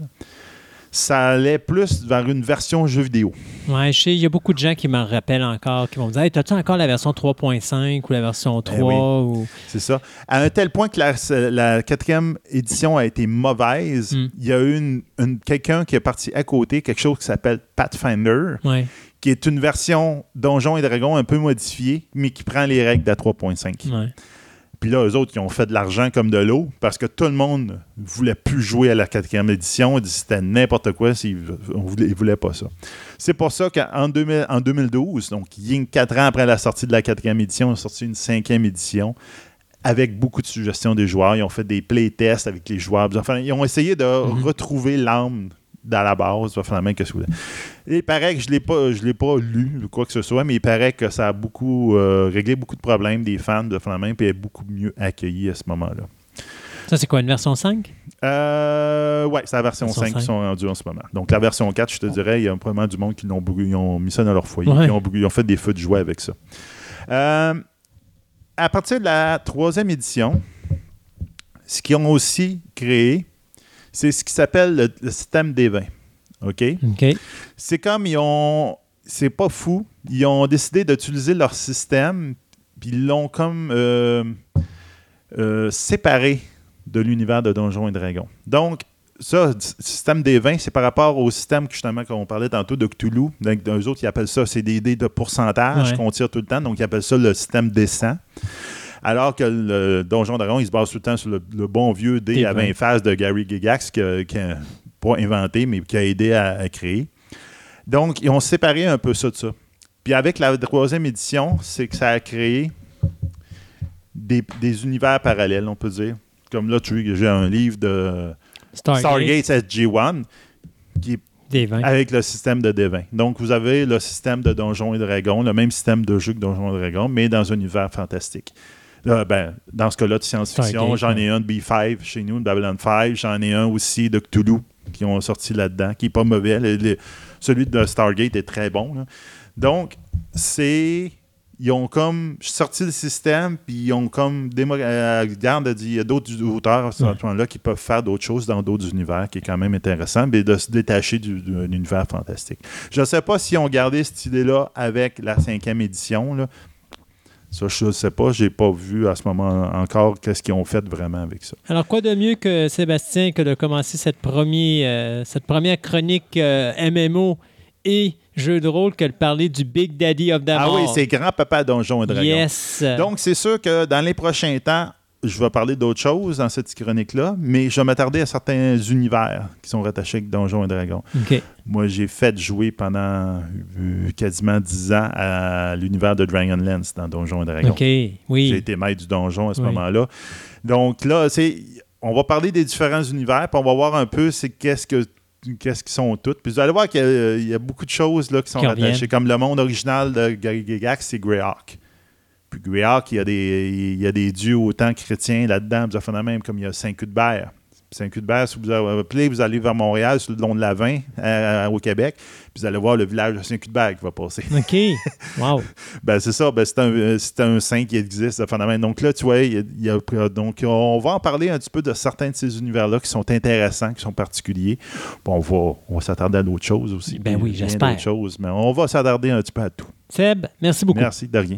Ça allait plus vers une version jeu vidéo. Ouais, je sais, il y a beaucoup de gens qui m'en rappellent encore, qui vont me dire hey, T'as-tu encore la version 3.5 ou la version 3 Ben oui. ou... C'est ça. À un tel point que la, la quatrième édition a été mauvaise, Mm. il y a eu une- une- quelqu'un qui est parti à côté, quelque chose qui s'appelle Pathfinder, Ouais. Qui est une version Donjons et Dragons un peu modifiée, mais qui prend les règles de la 3.5. Ouais. Puis là, eux autres, ils ont fait de l'argent comme de l'eau parce que tout le monde voulait plus jouer à la quatrième édition. Ils disaient C'était n'importe quoi, ils ne voulaient pas ça. C'est pour ça qu'en 2000 en 2012, donc que quatre ans après la sortie de la quatrième édition, ils ont sorti une cinquième édition avec beaucoup de suggestions des joueurs. Ils ont fait des playtests avec les joueurs. Enfin, ils ont essayé de Mhm. retrouver l'âme dans la base, que ce que Et il paraît que je ne l'ai pas, je l'ai pas lu ou quoi que ce soit, mais il paraît que ça a beaucoup euh, réglé beaucoup de problèmes des fans de finalement, puis est beaucoup mieux accueilli à ce moment-là. Ça, c'est quoi, une version 5 Euh, ouais, c'est la version, Version 5 qui 5. sont rendus en ce moment. Donc la version 4, je te dirais, il y a probablement du monde qui l'ont ils ont mis ça dans leur foyer, Ouais. ils, ont, brûlé- ils ont fait des feux de joie avec ça. Euh, à partir de la troisième édition, ce qu'ils ont aussi créé, c'est ce qui s'appelle le, le système des vins. OK? OK. C'est comme ils ont. C'est pas fou. Ils ont décidé d'utiliser leur système, puis ils l'ont comme euh, euh, séparé de l'univers de Donjons et Dragons. Donc, ça, système des vins, c'est par rapport au système que justement qu'on parlait tantôt de Cthulhu. Donc, eux autres, ils appellent ça, c'est des dés de pourcentage Ouais. qu'on tire tout le temps. Donc, ils appellent ça le système descend. Alors que le Donjon Dragon, il se base tout le temps sur le, le bon vieux dé à 20 vingt. faces de Gary Gigax, qui a, qui a pas inventé, mais qui a aidé à, à créer. Donc, ils ont séparé un peu ça de ça. Puis avec la troisième édition, c'est que ça a créé des, des univers parallèles, on peut dire. Comme là, tu vois, j'ai un livre de Stargate, Stargate SG-1 qui est des vins. avec le système de D20. Donc, vous avez le système de Donjons et Dragons, le même système de jeu que Donjons et Dragons, mais dans un univers fantastique. Là, ben, dans ce cas-là de science-fiction, j'en ai un de B5 chez nous, de Babylon 5. J'en ai un aussi de Cthulhu qui ont sorti là-dedans, qui n'est pas mauvais. Le- le- celui de Stargate est très bon. là. Donc, c'est. Ils ont comme sorti le système, puis ils ont comme euh, regarde, dit, il y a d'autres auteurs à ce moment-là qui peuvent faire d'autres choses dans d'autres univers, qui est quand même intéressant, mais de se détacher du, de l'univers fantastique. Je ne sais pas si ont gardé cette idée-là avec la cinquième édition. Là. Ça, je ne sais pas. J'ai pas vu à ce moment encore qu'est-ce qu'ils ont fait vraiment avec ça. Alors, quoi de mieux que Sébastien que de commencer cette, première, euh, cette première chronique euh, MMO et jeu de rôle que de parler du Big Daddy of the Ah oui, c'est grand-papa Donjon et Dragon. Yes. Donc, c'est sûr que dans les prochains temps, je vais parler d'autres choses dans cette chronique-là, mais je vais m'attarder à certains univers qui sont rattachés avec Donjons et Dragons. Moi, j'ai fait jouer pendant euh, quasiment 10 ans à l'univers de Dragonlance dans Donjons et Dragons. OK. J'ai été maître du donjon à ce Oui. moment-là. Donc là, c'est, on va parler des différents univers, puis on va voir un peu c'est qu'est-ce que qu'est-ce qu'ils sont toutes. Puis vous allez voir qu'il y a- il y, a beaucoup de choses là, qui sont Qui rattachées. Comme le monde original de Gygax, c'est Greyhawk. Greyhawk, il y a des, il y a des dieux autant chrétiens là-dedans. Vous avez même comme il y a Saint-Cuthbert. Saint-Cuthbert, si vous avez appelé, vous allez vers Montréal, sur le long de la 20, euh, au Québec, puis vous allez voir le village de Saint-Cuthbert qui va passer. OK. Wow. Ben, c'est ça, ben, c'est un, c'est un saint qui existe, phénomène. Donc là, tu vois, il y a- il y a- donc, on va en parler un petit peu de certains de ces univers-là qui sont intéressants, qui sont particuliers. Bon, on va, on va s'attarder à d'autres choses aussi. Ben oui, j'espère. d'autres choses, mais on va s'attarder un petit peu à tout. Seb, merci beaucoup. Merci, de rien.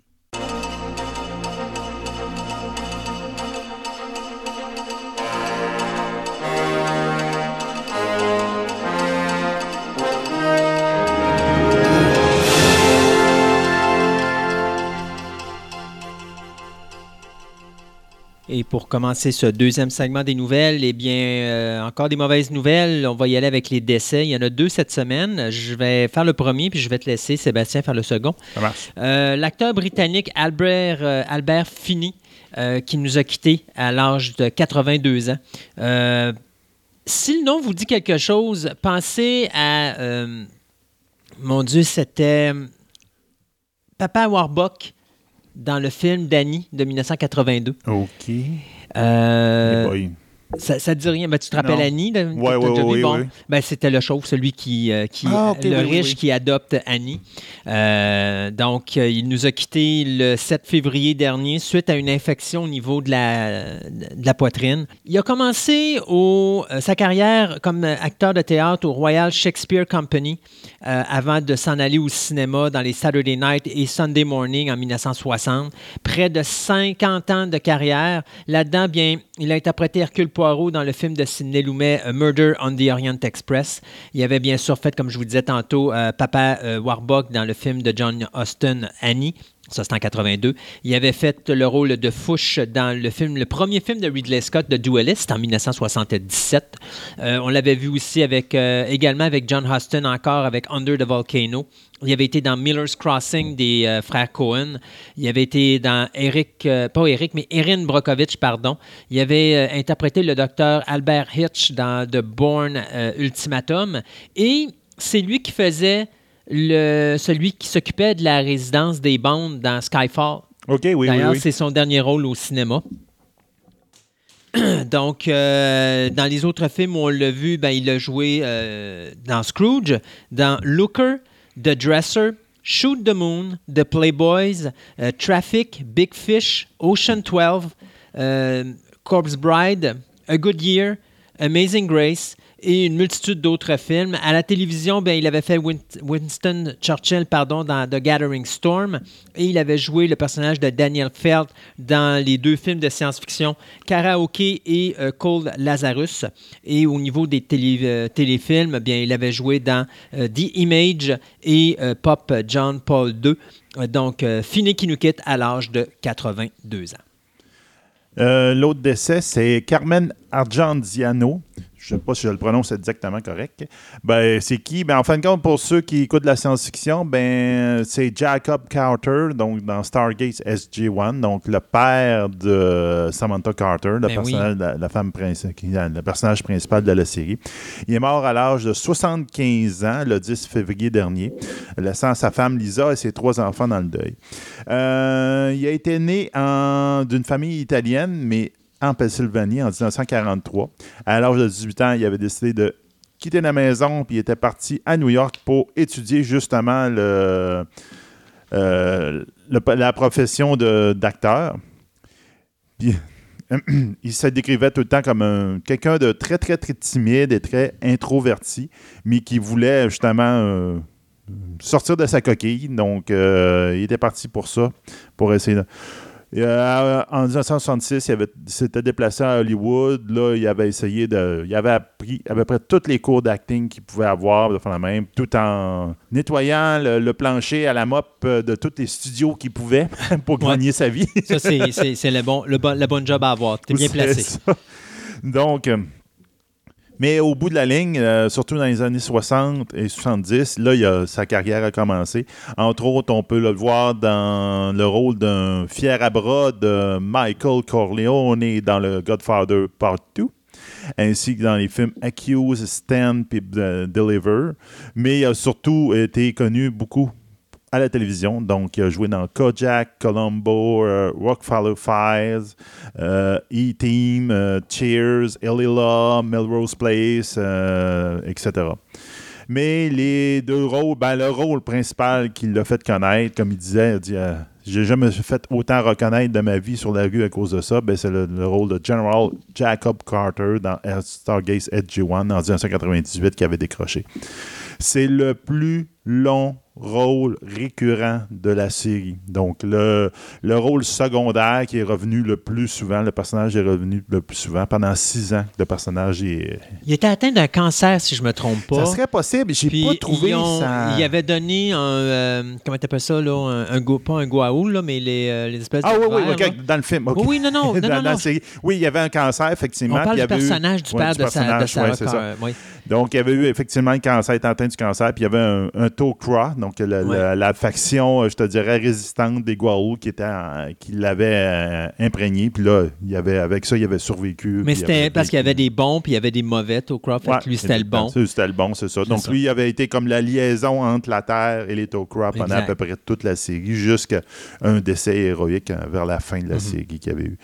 Et pour commencer ce deuxième segment des nouvelles, eh bien, euh, encore des mauvaises nouvelles. On va y aller avec les décès. Il y en a deux cette semaine. Je vais faire le premier, puis je vais te laisser, Sébastien, faire le second. Euh, L'acteur britannique Albert, euh, Albert Finney, qui nous a quittés à l'âge de 82 ans. Si le nom vous dit quelque chose, pensez à... mon Dieu, c'était Papa Warbuck dans le film Danny de 1982. OK. Euh. Ça, ça te dit rien. Ben, tu te rappelles Non. Annie? de- Ouais, déjà vu? ouais, Bon. ouais. Ben, c'était le chauve, celui qui, euh, qui Ah, le oui, oui, riche oui. qui adopte Annie. Euh, donc, euh, il nous a quittés le 7 février dernier suite à une infection au niveau de la, de la poitrine. Il a commencé au, euh, sa carrière comme acteur de théâtre au Royal Shakespeare Company euh, avant de s'en aller au cinéma dans les Saturday Night et Sunday Morning en 1960. Près de 50 ans de carrière. Là-dedans, bien, il a interprété Hercule Poirot dans le film de Sidney Lumet, Murder on the Orient Express. Il avait bien sûr fait, comme je vous disais tantôt, euh, Papa euh, Warbuck dans le film de John Austin, Annie. Ça, c'est en 82. Il avait fait le rôle de Fouche dans le film, le premier film de Ridley Scott, The Duelist, en 1977. Euh, on l'avait vu aussi avec, euh, également avec John Huston, encore avec Under the Volcano. Il avait été dans Miller's Crossing des euh, frères Cohen. Il avait été dans Eric, pas Eric, mais Erin Brockovich, pardon. Il avait interprété le docteur Albert Hitch dans The Bourne Ultimatum. Et c'est lui qui faisait le, celui qui s'occupait de la résidence des bandes dans Skyfall. OK, oui, oui, D'ailleurs, oui. c'est son dernier rôle au cinéma. Donc, euh, dans les autres films où on l'a vu, ben, il a joué euh, dans Scrooge, dans Looker, The Dresser, Shoot the Moon, The Playboys, euh, Traffic, Big Fish, Ocean 12, euh, Corpse Bride, A Good Year, Amazing Grace et une multitude d'autres films. À la télévision, ben, il avait fait Win- Winston Churchill pardon, dans The Gathering Storm et il avait joué le personnage de Daniel Feld dans les deux films de science-fiction Karaoke et euh, Cold Lazarus. Et au niveau des euh, téléfilms, bien, il avait joué dans euh, The Image et Pop John Paul II. Donc, fini qui nous quitte à l'âge de 82 ans. L'autre décès, c'est Carmen Argendiano. Je ne sais pas si je le prononce exactement correct. Ben, c'est qui? Ben, en fin de compte, pour ceux qui écoutent la science-fiction, ben, c'est Jacob Carter, donc dans Stargate SG-1, donc le père de Samantha Carter, le, Ben personnage, la, femme le personnage principal de la série. Il est mort à l'âge de 75 ans, le 10 février dernier, laissant sa femme Lisa et ses trois enfants dans le deuil. Euh, il a été né en- d'une famille italienne, mais en Pennsylvanie en 1943. À l'âge de 18 ans, il avait décidé de quitter la maison puis il était parti à New York pour étudier justement euh, la profession d'acteur. Il se décrivait tout le temps comme un- quelqu'un de très, très, très timide et très introverti, mais qui voulait justement euh, sortir de sa coquille. Donc, euh, il était parti pour ça, pour essayer de... Euh, en 1966, il, s'était déplacé à Hollywood. Là, il avait essayé de. Il avait appris à peu près tous les cours d'acting qu'il pouvait avoir, de faire la même, tout en nettoyant le, le plancher à la mop euh, de tous les studios qu'il pouvait pour Ouais. gagner sa vie. Ça, c'est- le bon, le, bon, le bon job à avoir. T'es bien placé. ça. Donc, euh, mais au bout de la ligne, euh, surtout dans les années 60 et 70, là, il a- sa carrière a commencé. Entre autres, on peut le voir dans le rôle d'un fier à bras de Michael Corleone dans le Godfather Part 2 ainsi que dans les films Accuse, Stand euh, Deliver. Mais il a surtout été connu beaucoup à la télévision. Donc, il a joué dans Kojak, Columbo, euh, Rockefeller Files, euh, E-Team, euh, Cheers, Ellie Law, Melrose Place, euh, etc. Mais les deux rôles, ben, le rôle principal qui l'a fait connaître, comme il disait, il dit, j'ai jamais fait autant reconnaître de ma vie sur la rue à cause de ça, ben, c'est le, le rôle de General Jacob Carter dans Stargate SG-1 en 1998 qui avait décroché. C'est le plus long rôle récurrent de la série. Donc, le, le rôle secondaire qui est revenu le plus souvent, le personnage est revenu le plus souvent. Pendant six ans, le personnage est. Il était atteint d'un cancer, si je me trompe pas. Ça serait possible, j'ai pas trouvé ont- ça. Il avait donné un. euh, comment t'appelles ça, là Un, un go- pas un goaoul, là, mais les, euh, les espèces Ah de. oui, oui, verres, là. dans le film. Oui, oui, non, non, non, Dans non, la non. série. Oui, il y avait un cancer, effectivement. On parle du il y avait eu- personnage du Ouais, père du de, sa, de personnage, ouais, ça. Connor, oui. Donc, il y avait eu effectivement le cancer, il était atteint du cancer, puis il y avait un, un Tok'ra, donc la, Ouais. la- la faction, euh, je te dirais, résistante des Goa'uld qui, était en- qui l'avait euh, imprégné, puis là, il y avait, avec ça, il avait survécu. Mais c'était parce qu'il y avait des bons, puis il y avait des mauvais, Tocroft. Ouais, lui, c'était le bon. C'était le bon, c'est ça. Donc, ça. lui, il avait été comme la liaison entre la Terre et les Tok'ra pendant à peu près toute la série, jusqu'à un décès héroïque hein, vers la fin de Mhm. la série qu'il y avait eu.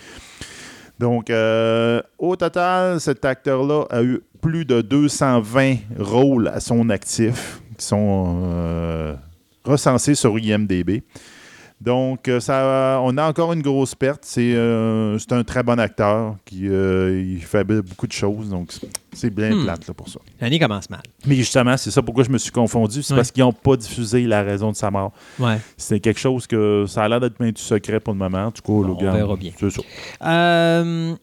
Donc, euh, au total, cet acteur-là a eu plus de 220 rôles à son actif qui sont euh, recensés sur IMDB. Donc, euh, ça, on a encore une grosse perte. C'est euh, un très bon acteur qui euh, il fait beaucoup de choses. Donc, c'est- bien Hmm. plate là, pour ça. L'année commence mal. Mais justement, c'est ça pourquoi je me suis confondu. C'est Ouais. parce qu'ils n'ont pas diffusé la raison de sa mort. Ouais. C'est quelque chose que ça a l'air d'être du secret pour le moment. En tout cas, le On gars, verra bien. C'est ça. Euh,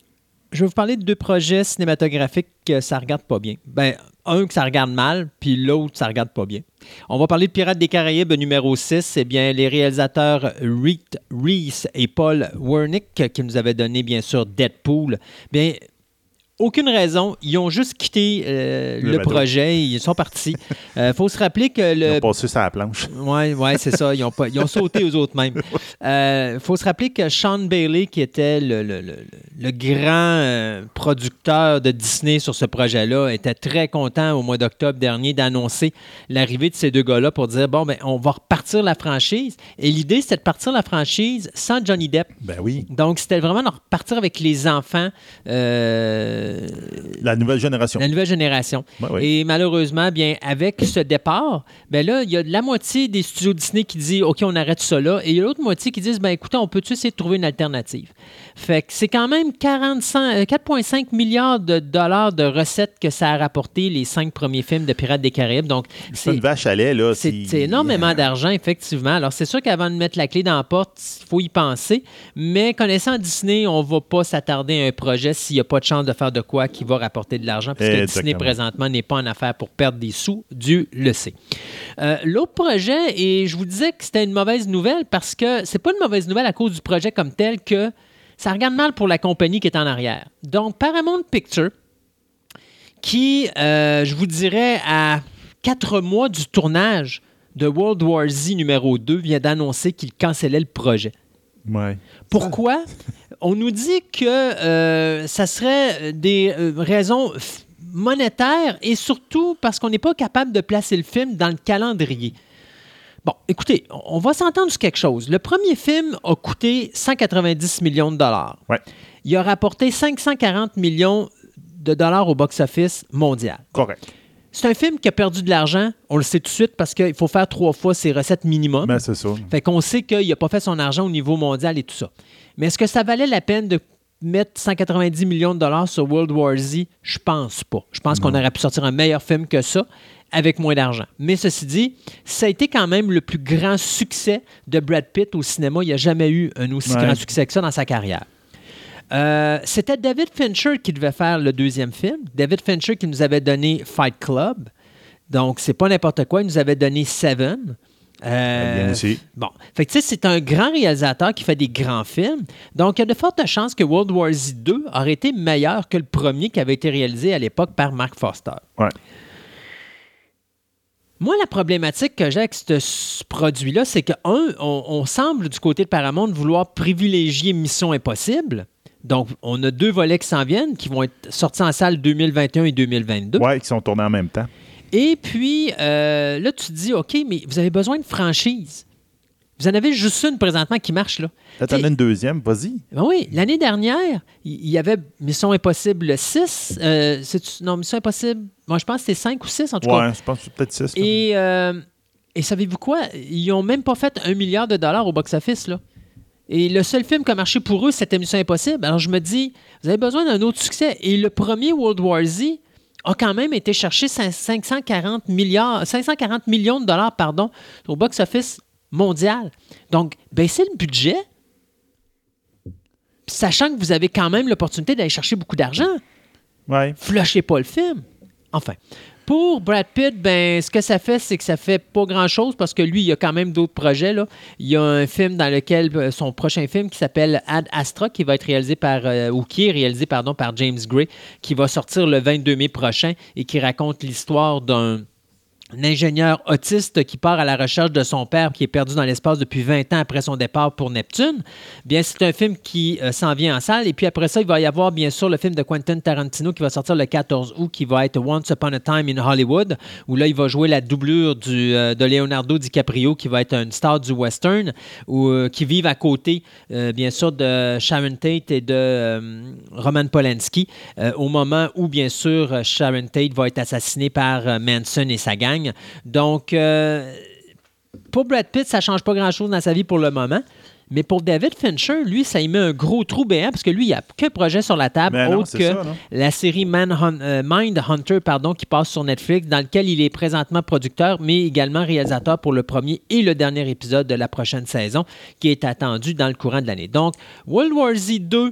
je vais vous parler de deux projets cinématographiques que ça regarde pas bien. Ben, un que ça regarde mal, puis l'autre, ça regarde pas bien. On va parler de Pirates des Caraïbes numéro 6. Eh bien, les réalisateurs Reed Reese et Paul Wernick, qui nous avaient donné, bien sûr, Deadpool, bien, aucune raison. Ils ont juste quitté euh, Le projet. Ils sont partis. Il faut se rappeler que Ils le ont passé sur la planche. oui, ouais, c'est ça. Ils ont, pas- ils ont sauté aux autres même. Il faut se rappeler que Sean Bailey, qui était le, le- le- grand euh, producteur de Disney sur ce projet-là, était très content au mois d'octobre dernier d'annoncer l'arrivée de ces deux gars-là pour dire bon, ben, on va repartir la franchise. Et l'idée, c'était de partir la franchise sans Johnny Depp. Ben oui. Donc, c'était vraiment de repartir avec les enfants, euh, La nouvelle génération. la nouvelle génération. Ouais. Et malheureusement, bien, avec ce départ, ben là, il y a la moitié des studios Disney qui dit OK, on arrête ça là. Et il y a l'autre moitié qui disent ben écoutez, on peut-tu essayer de trouver une alternative? Fait que c'est quand même 45 euh, 4,5 milliards de dollars de recettes que ça a rapporté les cinq premiers films de Pirates des Caraïbes. Donc, C'est une vache à lait, là. c'est si- c'est énormément d'argent, effectivement. Alors, c'est sûr qu'avant de mettre la clé dans la porte, il faut y penser. Mais connaissant Disney, on ne va pas s'attarder à un projet s'il n'y a pas de chance de faire de quoi qui va rapporter de l'argent, puisque Exactement. Disney, présentement, n'est pas en affaire pour perdre des sous. Dieu le sait. Euh, L'autre projet, et je vous disais que c'était une mauvaise nouvelle parce que c'est pas une mauvaise nouvelle à cause du projet comme tel que ça regarde mal pour la compagnie qui est en arrière. Donc, Paramount Picture, qui, euh, je vous dirais, à quatre mois du tournage de World War Z numéro 2, vient d'annoncer qu'il cancellait le projet. Ouais. Pourquoi? On nous dit que euh, ça serait des euh, raisons monétaires et surtout parce qu'on n'est pas capable de placer le film dans le calendrier. Bon, écoutez, on va s'entendre sur quelque chose. Le premier film a coûté 190 millions de dollars. Ouais. Il a rapporté 540 millions de dollars au box-office mondial. Correct. C'est un film qui a perdu de l'argent, on le sait tout de suite parce qu'il faut faire trois fois ses recettes minimum. Ben, c'est ça. Fait qu'on sait qu'il n'a pas fait son argent au niveau mondial et tout ça. Mais est-ce que ça valait la peine de mettre 190 millions de dollars sur World War Z? Je pense pas. Je pense qu'on aurait pu sortir un meilleur film que ça avec moins d'argent. Mais ceci dit, ça a été quand même le plus grand succès de Brad Pitt au cinéma. Il n'y a jamais eu un aussi Ouais. grand succès que ça dans sa carrière. Euh, C'était David Fincher qui devait faire le deuxième film. David Fincher qui nous avait donné Fight Club. Donc, c'est pas n'importe quoi. Il nous avait donné Seven. Euh, Bien aussi. Bon. Fait que, tu sais, c'est un grand réalisateur qui fait des grands films. Donc, il y a de fortes chances que World War Z 2 aurait été meilleur que le premier qui avait été réalisé à l'époque par Mark Foster. Ouais. Moi, la problématique que j'ai avec ce, produit-là, c'est que, un, on, on semble du côté de Paramount vouloir privilégier Mission Impossible. Donc, on a deux volets qui s'en viennent, qui vont être sortis en salle 2021 et 2022. Ouais, qui sont tournés en même temps. Et puis, euh, là, tu te dis, OK, mais vous avez besoin de franchise. Vous en avez juste une présentement qui marche, là. Là, t'en as une deuxième, vas-y. Ben oui, l'année dernière, il y avait Mission Impossible 6. euh, non, Mission Impossible, moi, je pense que c'était 5 ou 6, en tout cas. Ouais, je pense que c'est peut-être six. là. Et, euh, et savez-vous quoi? Ils n'ont même pas fait un milliard de dollars au box-office, là. Et le seul film qui a marché pour eux, c'était Mission Impossible. Alors, je me dis, vous avez besoin d'un autre succès. Et le premier World War Z a quand même été chercher cin- 540 milliards, 540 millions de dollars, pardon, au box-office mondial. Donc, baissez le budget, sachant que vous avez quand même l'opportunité d'aller chercher beaucoup d'argent Ouais. flushez pas le film. Enfin. Pour Brad Pitt, ben, ce que ça fait, c'est que ça fait pas grand-chose parce que lui, il y a quand même d'autres projets. Là. Il y a un film dans lequel, euh, son prochain film qui s'appelle Ad Astra, qui va être réalisé par, euh, réalisé, pardon, par James Gray, qui va sortir le 22 mai prochain et qui raconte l'histoire d'un un ingénieur autiste qui part à la recherche de son père qui est perdu dans l'espace depuis 20 ans après son départ pour Neptune. Bien, c'est un film qui euh, s'en vient en salle. Et puis après ça, il va y avoir bien sûr le film de Quentin Tarantino qui va sortir le 14 août, qui va être Once Upon a Time in Hollywood, où là, il va jouer la doublure euh, de Leonardo DiCaprio, qui va être une star du western, euh, qui vivent à côté, bien sûr, de Sharon Tate et de Roman Polanski, au moment où, bien sûr, Sharon Tate va être assassinée par Manson et sa gang. Donc, euh, pour Brad Pitt, ça change pas grand-chose dans sa vie pour le moment. Mais pour David Fincher, lui, ça y met un gros trou béant parce que lui, il n'y a qu'un projet sur la table Ben autre que ça, la série Manhun- euh, Mindhunter pardon, qui passe sur Netflix, dans lequel il est présentement producteur, mais également réalisateur pour le premier et le dernier épisode de la prochaine saison, qui est attendu dans le courant de l'année. Donc, World War Z 2, euh,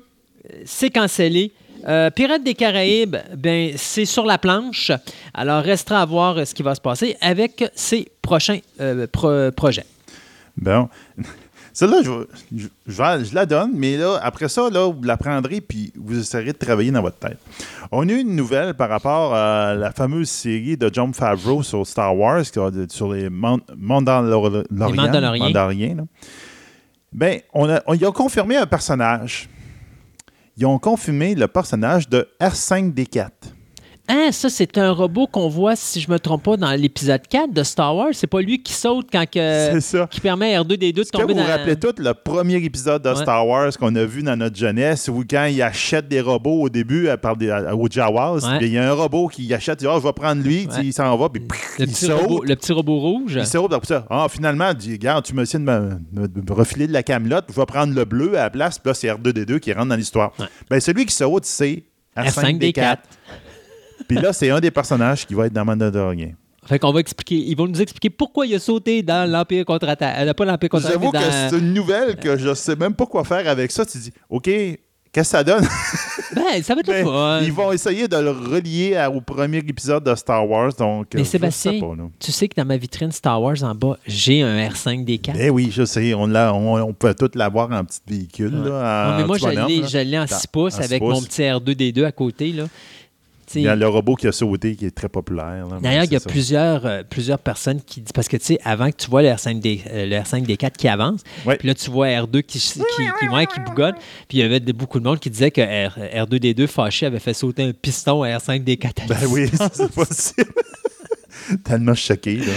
c'est cancellé. Euh, Pirates des Caraïbes, ben, c'est sur la planche. Alors, restera à voir euh, ce qui va se passer avec ses prochains euh, pro- projets. Bon. Celle-là, je, je, je vais- je la donne, mais là, après ça, là, vous la prendrez puis vous essayerez de travailler dans votre tête. On a eu une nouvelle par rapport à la fameuse série de John Favreau sur Star Wars, a- sur les Mand- Mandaloriens. Les Mandaloriens. Mandaloriens, là. Ben, on a, on, ils ont confirmé un personnage. Ils ont confirmé le personnage de R5D4. Ah, ça, c'est un robot qu'on voit, si je me trompe pas, dans l'épisode 4 de Star Wars. C'est pas lui qui saute quand que, C'est ça. qui permet à R2D2 de Est-ce que tomber vous vous rappelez tout le premier épisode de Ouais. Star Wars qu'on a vu dans notre jeunesse où quand il achète des robots au début à, par des, à- Jawas, Ouais. il y a un robot qui achète, il dit Ah, je vais prendre lui, Ouais. il s'en va, puis le, il petit saute. robot, le petit robot rouge. Il saute, après ça. Ah, finalement, il dit Regarde, tu me essayé de me, me- de me refiler de la camelote, je vais prendre le bleu à la place, puis là, c'est R2D2 qui rentre dans l'histoire. Ben, celui qui saute, c'est R5D4. R5D4. Puis là, c'est un des personnages qui va être dans Mandalorian. Fait qu'on va expliquer, ils vont nous expliquer pourquoi il a sauté dans l'Empire contre-attaque. Euh, pas l'Empire contre-attaque, J'avoue que c'est une nouvelle que je sais même pas quoi faire avec ça. Tu dis OK, qu'est-ce que ça donne? Ben, ça va être le Ben, fun. Ils vont essayer de le relier à- au premier épisode de Star Wars. Donc, Mais euh, Sébastien, sais pas, tu sais que dans ma vitrine Star Wars en bas, j'ai un R5D4. Eh oui, je sais. On, l'a- on, on peut tout l'avoir en petit véhicule. Ouais. Là, Non, mais en moi, je l'ai, là. je l'ai en Dans- 6 pouces en six avec pouces. mon petit R2D2 à côté. Là. Il y a le robot qui a sauté qui est très populaire. D'ailleurs, il y a ça. plusieurs, euh, plusieurs personnes qui disent. Parce que, tu sais, avant que tu vois le R5D, euh, le R5D4 qui avance, Ouais. puis là, tu vois R2 qui, qui, qui, ouais, qui bougonne, puis il y avait de- beaucoup de monde qui disait que R, R2D2 fâché avait fait sauter un piston à R5D4. Ben oui, c'est possible. Tellement choqué. Là.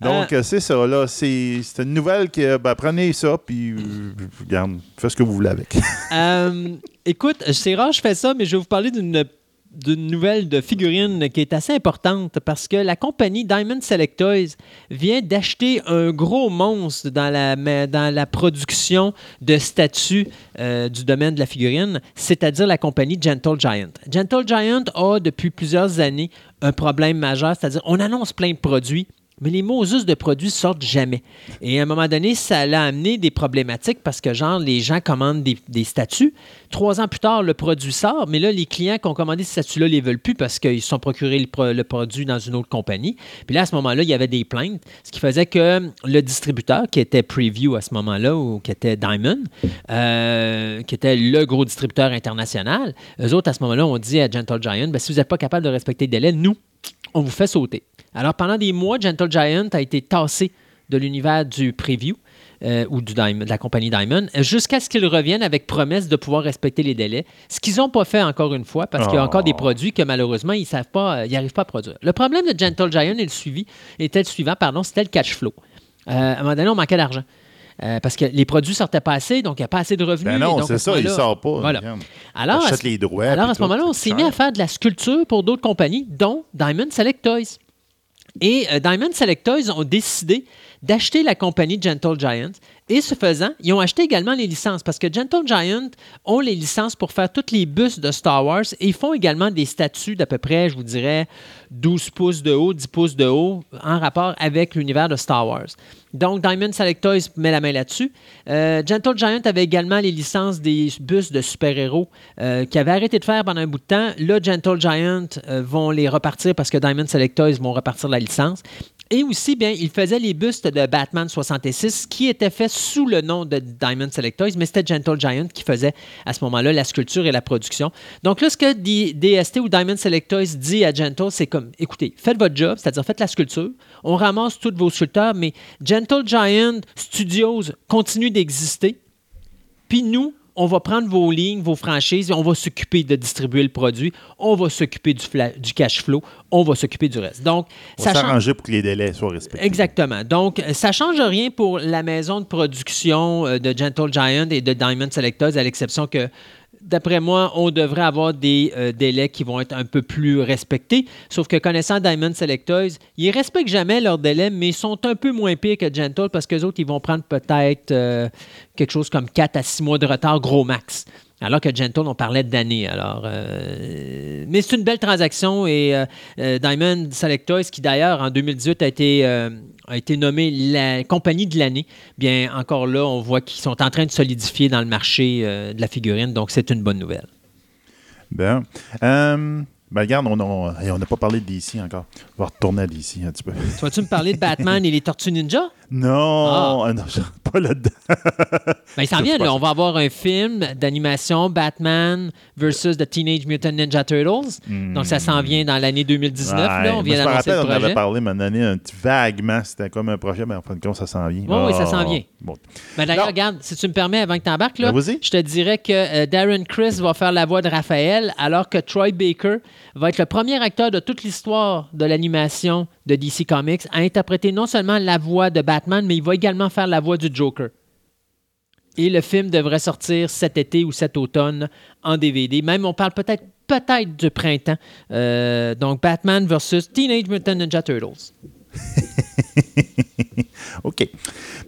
Donc, euh, c'est ça. là. C'est c'est une nouvelle que ben, prenez ça, puis euh, regarde, faites ce que vous voulez avec. Euh, écoute, c'est rare, je fais ça, mais je vais vous parler d'une d'une nouvelle de figurine qui est assez importante parce que la compagnie Diamond Select vient d'acheter un gros monstre dans la, mais dans la production de statues euh, du domaine de la figurine, c'est-à-dire la compagnie Gentle Giant. Gentle Giant a depuis plusieurs années un problème majeur, c'est-à-dire on annonce plein de produits, mais les Moses de produits sortent jamais. Et à un moment donné, ça a amené des problématiques parce que, genre, les gens commandent des, des statues. Trois ans plus tard, le produit sort, mais là, les clients qui ont commandé ces statues-là ne les veulent plus parce qu'ils se sont procurés le, pro- le produit dans une autre compagnie. Puis là, à ce moment-là, il y avait des plaintes, ce qui faisait que le distributeur, qui était Preview à ce moment-là, ou qui était Diamond, euh, qui était le gros distributeur international, eux autres, à ce moment-là, ont dit à Gentle Giant, Ben, si vous n'êtes pas capable de respecter le délai, nous, on vous fait sauter. Alors, pendant des mois, Gentle Giant a été tassé de l'univers du preview euh, ou du Diamond- de la compagnie Diamond jusqu'à ce qu'ils reviennent avec promesse de pouvoir respecter les délais. Ce qu'ils n'ont pas fait encore une fois parce qu'il y a encore des Oh. produits que malheureusement, ils savent pas, ils n'arrivent pas à produire. Le problème de Gentle Giant est le suivi, était le suivant, pardon, c'était le cash flow. Euh, à un moment donné, on manquait d'argent. Euh, parce que les produits sortaient pas assez, donc il n'y a pas assez de revenus. Ben non, c'est ce ça, il moment-là- sort pas. Voilà. Alors, à ce- les droits. alors, à ce moment-là, on s'est mis à faire de la sculpture pour d'autres compagnies, dont Diamond Select Toys. Et euh, Diamond Select Toys ont décidé d'acheter la compagnie Gentle Giant. Et ce faisant, ils ont acheté également les licences parce que Gentle Giant ont les licences pour faire toutes les bustes de Star Wars et ils font également des statues d'à peu près, je vous dirais, 12 pouces de haut, 10 pouces de haut en rapport avec l'univers de Star Wars. Donc, Diamond Select Toys met la main là-dessus. Euh, Gentle Giant avait également les licences des bustes de super-héros euh, qui avaient arrêté de faire pendant un bout de temps. Là, Gentle Giant euh, vont les repartir parce que Diamond Select Toys vont repartir la licence. Et aussi, bien, il faisait les bustes de Batman 66 qui étaient faits sous le nom de Diamond Select Toys, mais c'était Gentle Giant qui faisait à ce moment-là la sculpture et la production. Donc là, ce que DST ou Diamond Select Toys dit à Gentle, c'est comme, écoutez, faites votre job, c'est-à-dire faites la sculpture, on ramasse tous vos sculpteurs, mais Gentle Giant Studios continue d'exister, puis nous, on va prendre vos lignes, vos franchises, et on va s'occuper de distribuer le produit, on va s'occuper du, cash flow, on va s'occuper du reste. Donc, On ça change- pour que les délais soient respectés. Exactement. Donc, euh, ça ne change rien pour la maison de production euh, de Gentle Giant et de Diamond Selectors, à l'exception que, d'après moi, on devrait avoir des euh, délais qui vont être un peu plus respectés. Sauf que connaissant Diamond Selectors, ils respectent jamais leurs délais, mais ils sont un peu moins pires que Gentle parce que les autres, ils vont prendre peut-être euh, quelque chose comme 4 à 6 mois de retard, gros max. Alors que Gentle, on parlait d'années. Alors, euh, mais c'est une belle transaction et euh, euh, Diamond Select Toys, qui d'ailleurs en 2018 a été, euh, a été nommé la compagnie de l'année, bien encore là, on voit qu'ils sont en train de solidifier dans le marché de la figurine, donc c'est une bonne nouvelle. Bien. Ben, regarde, on n'a on n'a pas parlé de DC encore. On va retourner à DC un petit peu. Tu vas-tu me parler de Batman et les Tortues Ninja? Non, ah non, pas là-dedans. Ben, il s'en vient, là. On va avoir un film d'animation Batman versus the Teenage Mutant Ninja Turtles. Donc, ça s'en vient dans l'année 2019. Ouais, là. On vient d'annoncer le on avait projet. parlé, mais donné un petit vaguement. C'était comme un projet, mais en fin de compte, ça s'en vient. Oui, oui, ça s'en Ah, vient. bon. Ben, D'ailleurs, regarde, si tu me permets, avant que tu embarques, là, Ben, je te dirais que euh, Darren Chris va faire la voix de Raphaël, alors que Troy Baker va être le premier acteur de toute l'histoire de l'animation de DC Comics à interpréter non seulement la voix de Batman, mais il va également faire la voix du Joker. Et le film devrait sortir cet été ou cet automne en DVD. Même, on parle peut-être peut-être du printemps. Euh, donc, Batman versus Teenage Mutant Ninja Turtles. OK.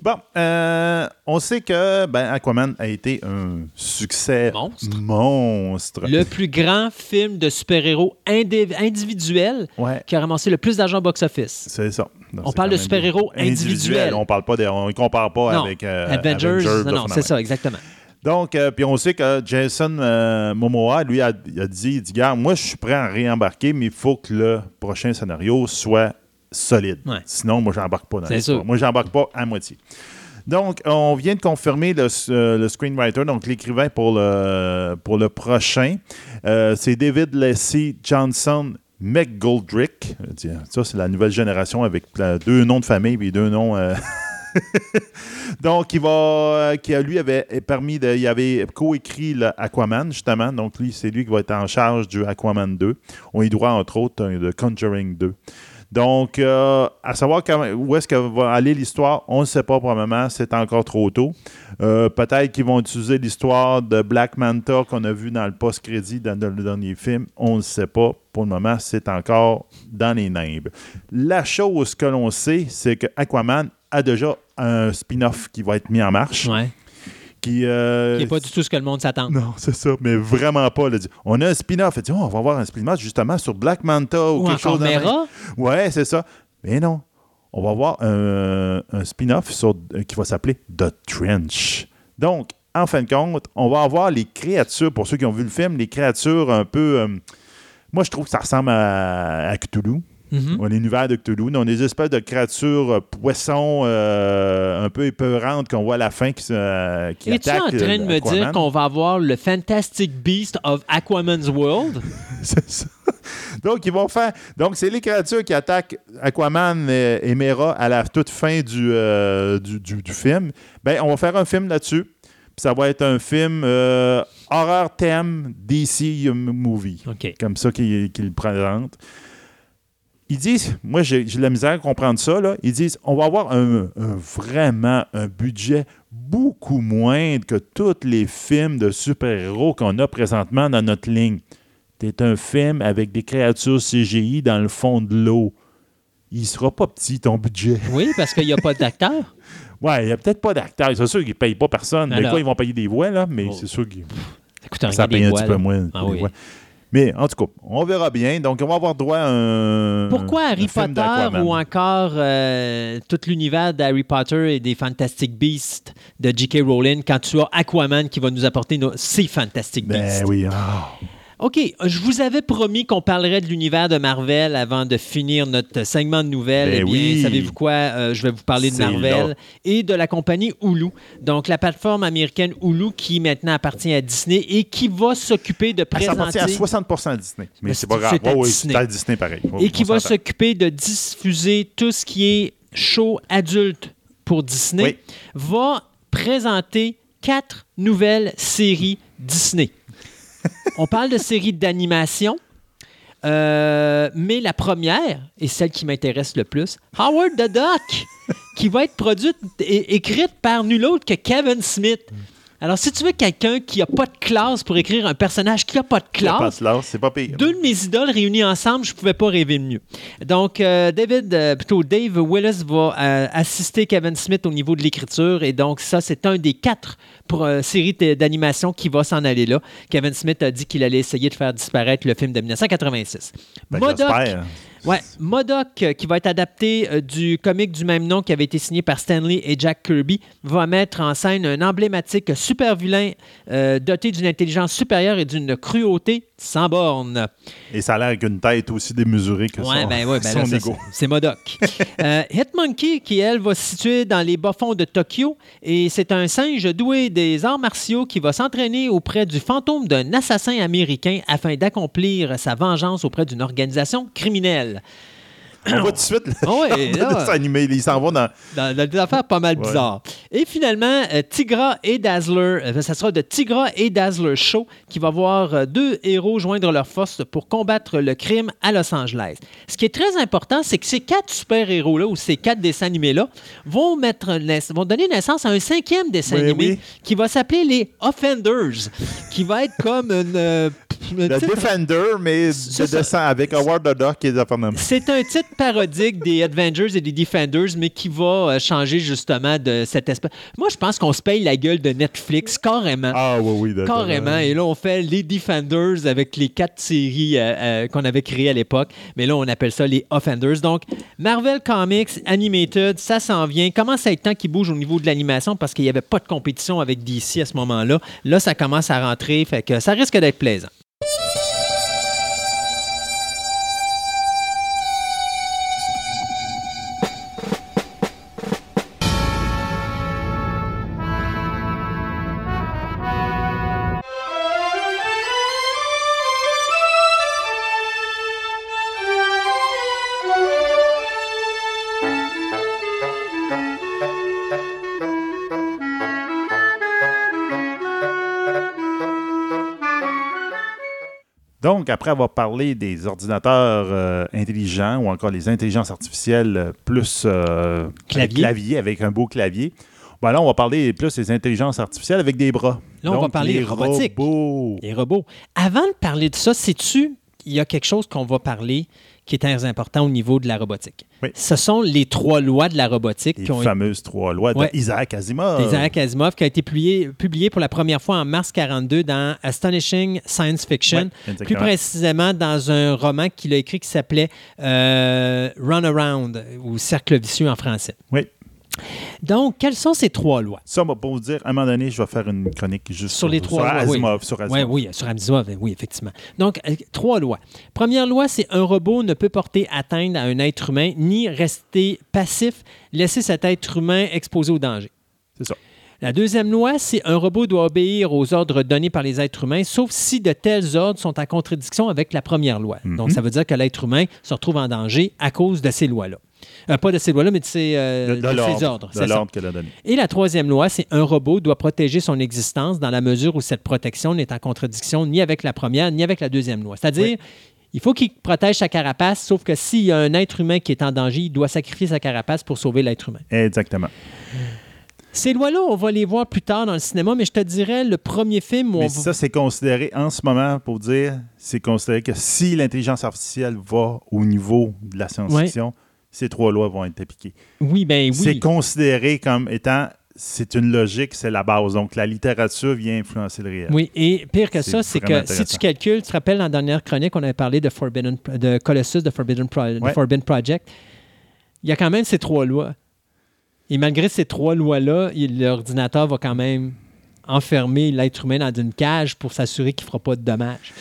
Bon, euh, on sait que ben, Aquaman a été un succès Monstre. monstre. Le plus grand film de super-héros indi- individuel Ouais. qui a ramassé le plus d'argent au box-office. C'est ça. On parle de super-héros individuel. individuels. On parle pas de, on ne compare pas non, avec euh, Avengers, Avengers, non, non, c'est ça, exactement. Donc, euh, puis on sait que Jason euh, Momoa, lui, a, dit, il dit, Gars, moi, je suis prêt à réembarquer, mais il faut que le prochain scénario soit solide. Ouais. Sinon, moi, j'embarque pas dans C'est sûr. Moi, j'embarque pas à moitié. Donc, on vient de confirmer le, le screenwriter, donc l'écrivain pour le, pour le prochain. Euh, c'est David Leslie Johnson McGoldrick. Ça, c'est la nouvelle génération avec deux noms de famille et deux noms. euh, donc, il va, euh, qui lui avait permis de, il avait coécrit Aquaman justement. Donc lui, c'est lui qui va être en charge du Aquaman 2. On y doit entre autres de Conjuring 2. Donc, euh, à savoir où est-ce que va aller l'histoire, on ne sait pas pour le moment, c'est encore trop tôt. Euh, Peut-être qu'ils vont utiliser l'histoire de Black Manta qu'on a vu dans le post-crédit dans, le dernier film, on ne sait pas. Pour le moment, c'est encore dans les nimbes. La chose que l'on sait, c'est que Aquaman a déjà un spin-off qui va être mis en marche. Qui, euh, n'est pas du tout ce que le monde s'attend. non, c'est ça, mais vraiment pas. là. On a un spin-off. Oh, on va avoir un spin-off justement sur Black Manta ou, Ou quelque chose. Mera? Ouais, c'est ça. Mais non. On va avoir un, un spin-off sur- euh, qui va s'appeler The Trench. Donc, en fin de compte, on va avoir les créatures, pour ceux qui ont vu le film, les créatures un peu. euh, moi, je trouve que ça ressemble à, à Cthulhu. Mhm. On est l'univers de Cthulhu. On a des espèces de créatures euh, poissons euh, un peu épeurantes qu'on voit à la fin qui, euh, qui Es-tu en attaquent. train de euh, me dire qu'on va avoir le Fantastic Beast of Aquaman's World? C'est ça. Donc, ils vont faire. Donc, c'est les créatures qui attaquent Aquaman et, et Mera à la toute fin du, euh, du, du- du film. Ben, on va faire un film là-dessus. Ça va être un film euh, horreur thème DC movie. Comme ça qu'ils le présentent. Ils disent, moi j'ai de la misère à comprendre ça, là. ils disent, on va avoir un, un- vraiment un budget beaucoup moindre que tous les films de super-héros qu'on a présentement dans notre ligne. C'est un film avec des créatures CGI dans le fond de l'eau. Il sera pas petit, ton budget. Oui, parce qu'il n'y a pas d'acteur. Ouais, il n'y a peut-être pas d'acteurs. C'est sûr qu'ils ne payent pas personne. Des Alors. fois, ils vont payer des voix, là, mais Oh. c'est sûr qu'ils Ça coûte ça des paye un petit peu moins. Ah oui. Mais en tout cas, on verra bien. Donc, on va avoir droit à un. Pourquoi un Harry film Potter ou encore euh, tout l'univers d'Harry Potter et des Fantastic Beasts de J.K. Rowling quand tu as Aquaman qui va nous apporter nos, ces Fantastic Beasts? Ben oui. ah. OK, je vous avais promis qu'on parlerait de l'univers de Marvel avant de finir notre segment de nouvelles. Ben eh bien, oui. savez-vous quoi? Euh, je vais vous parler de Marvel là. et de la compagnie Hulu. Donc, la plateforme américaine Hulu qui maintenant appartient à Disney et qui va s'occuper de présenter... à 60 à Disney. Mais c'est pas grave. ouais, Disney. c'est à Disney pareil. Et qui va s'occuper de diffuser tout ce qui est show adulte pour Disney, Oui. va présenter quatre nouvelles séries Disney. On parle de séries d'animation, euh, mais la première, et celle qui m'intéresse le plus, Howard the Duck, qui va être produite et écrite par nul autre que Kevin Smith. Alors, si tu veux quelqu'un qui n'a pas de classe pour écrire un personnage qui pas a pas de classe, c'est pas pire. deux de mes idoles réunies ensemble, je ne pouvais pas rêver mieux. Donc, euh, David, euh, plutôt Dave Willis va euh, assister Kevin Smith au niveau de l'écriture. Et donc, ça, c'est un des quatre pour, séries d'animation qui va s'en aller là. Kevin Smith a dit qu'il allait essayer de faire disparaître le film de 1986. Ben, Modoc, j'espère. Ouais, Modoc, euh, qui va être adapté euh, du comic du même nom qui avait été signé par Stanley et Jack Kirby, va mettre en scène un emblématique super vilain euh, doté d'une intelligence supérieure et d'une cruauté sans borne. Et ça a l'air qu'une tête aussi démesurée que Ouais, son, ben ouais, ben son ego. c'est- c'est Modoc. Euh, Hitmonkey, qui elle va se situer dans les bas-fonds de Tokyo, et c'est un singe doué des arts martiaux qui va s'entraîner auprès du fantôme d'un assassin américain afin d'accomplir sa vengeance auprès d'une organisation criminelle. Montréal. On voit tout de suite le Ah ouais, là. dessin animé. Il s'en va dans. dans, dans des affaires pas mal Ouais. bizarres. Et finalement, euh, Tigra et Dazzler, euh, ça sera de Tigra et Dazzler Show qui va voir euh, deux héros joindre leurs forces pour combattre le crime à Los Angeles. Ce qui est très important, c'est que ces quatre super-héros-là ou ces quatre dessins animés-là vont, mettre vont donner naissance à un cinquième dessin Oui, animé oui. qui va s'appeler les Offenders, qui va être comme une... euh, un Le Defender, mais de dessin avec Howard the Duck et même. C'est un titre parodique des Avengers et des Defenders, mais qui va euh, changer justement de cette espèce. Moi, je pense qu'on se paye la gueule de Netflix carrément. Ah oui, oui. d'accord. Carrément. Et là, on fait les Defenders avec les quatre séries euh, euh, qu'on avait créées à l'époque. Mais là, on appelle ça les Offenders. Donc, Marvel Comics Animated, ça s'en vient. Commence à être temps qu'il bouge au niveau de l'animation? Parce qu'il n'y avait pas de compétition avec DC à ce moment-là. Là, ça commence à rentrer. Fait que ça risque d'être plaisant. Après avoir parlé des ordinateurs euh, intelligents ou encore les intelligences artificielles euh, plus euh, Clavier. avec clavier, avec un beau clavier, ben là, on va parler plus des intelligences artificielles avec des bras. Là, on va parler les robotique. robots. Les robots. Avant de parler de ça, sais-tu, il y a quelque chose qu'on va parler qui est très important au niveau de la robotique. Oui. Ce sont les trois lois de la robotique Les qui ont fameuses trois lois Ouais. d'Isaac Asimov. Isaac Asimov, qui a été publié, publié pour la première fois en mars 42 dans Astonishing Science Fiction, plus précisément dans un roman qu'il a écrit qui s'appelait euh, Run Around, ou Cercle vicieux en français. Oui. Donc, quelles sont ces trois lois? Ça, on pas vous dire, à un moment donné, je vais faire une chronique juste Sur les trois sur lois, oui. Asimov. Sur Oui, Asimov. oui, sur Asimov, oui, effectivement. Donc, euh, trois lois. Première loi, c'est un robot ne peut porter atteinte à un être humain ni rester passif, laisser cet être humain exposé au danger. C'est ça. La deuxième loi, c'est un robot doit obéir aux ordres donnés par les êtres humains, sauf si de tels ordres sont en contradiction avec la première loi. Mhm. Donc, ça veut dire que l'être humain se retrouve en danger à cause de ces lois-là. Euh, pas de ces lois-là, mais de ces, euh, De, de de ces l'ordre. ordres. De l'ordre qu'elle a donné. Et la troisième loi, c'est un robot doit protéger son existence dans la mesure où cette protection n'est en contradiction ni avec la première ni avec la deuxième loi. C'est-à-dire, il faut qu'il protège sa carapace, sauf que s'il y a un être humain qui est en danger, il doit sacrifier sa carapace pour sauver l'être humain. Exactement. Ces lois-là, on va les voir plus tard dans le cinéma, mais je te dirais, le premier film où on Mais va- ça, c'est considéré en ce moment, pour dire, c'est considéré que si l'intelligence artificielle va au niveau de la science-fiction, ces trois lois vont être appliquées. Oui, ben C'est oui. considéré comme étant, c'est une logique, c'est la base. Donc, la littérature vient influencer le réel. Oui, et pire que C'est ça, c'est que si tu calcules, tu te rappelles, dans la dernière chronique, on avait parlé de, Forbidden, de Colossus, de Forbidden, Pro- de. Forbidden Project. Il y a quand même ces trois lois. Et malgré ces trois lois-là, l'ordinateur va quand même enfermer l'être humain dans une cage pour s'assurer qu'il ne fera pas de dommages.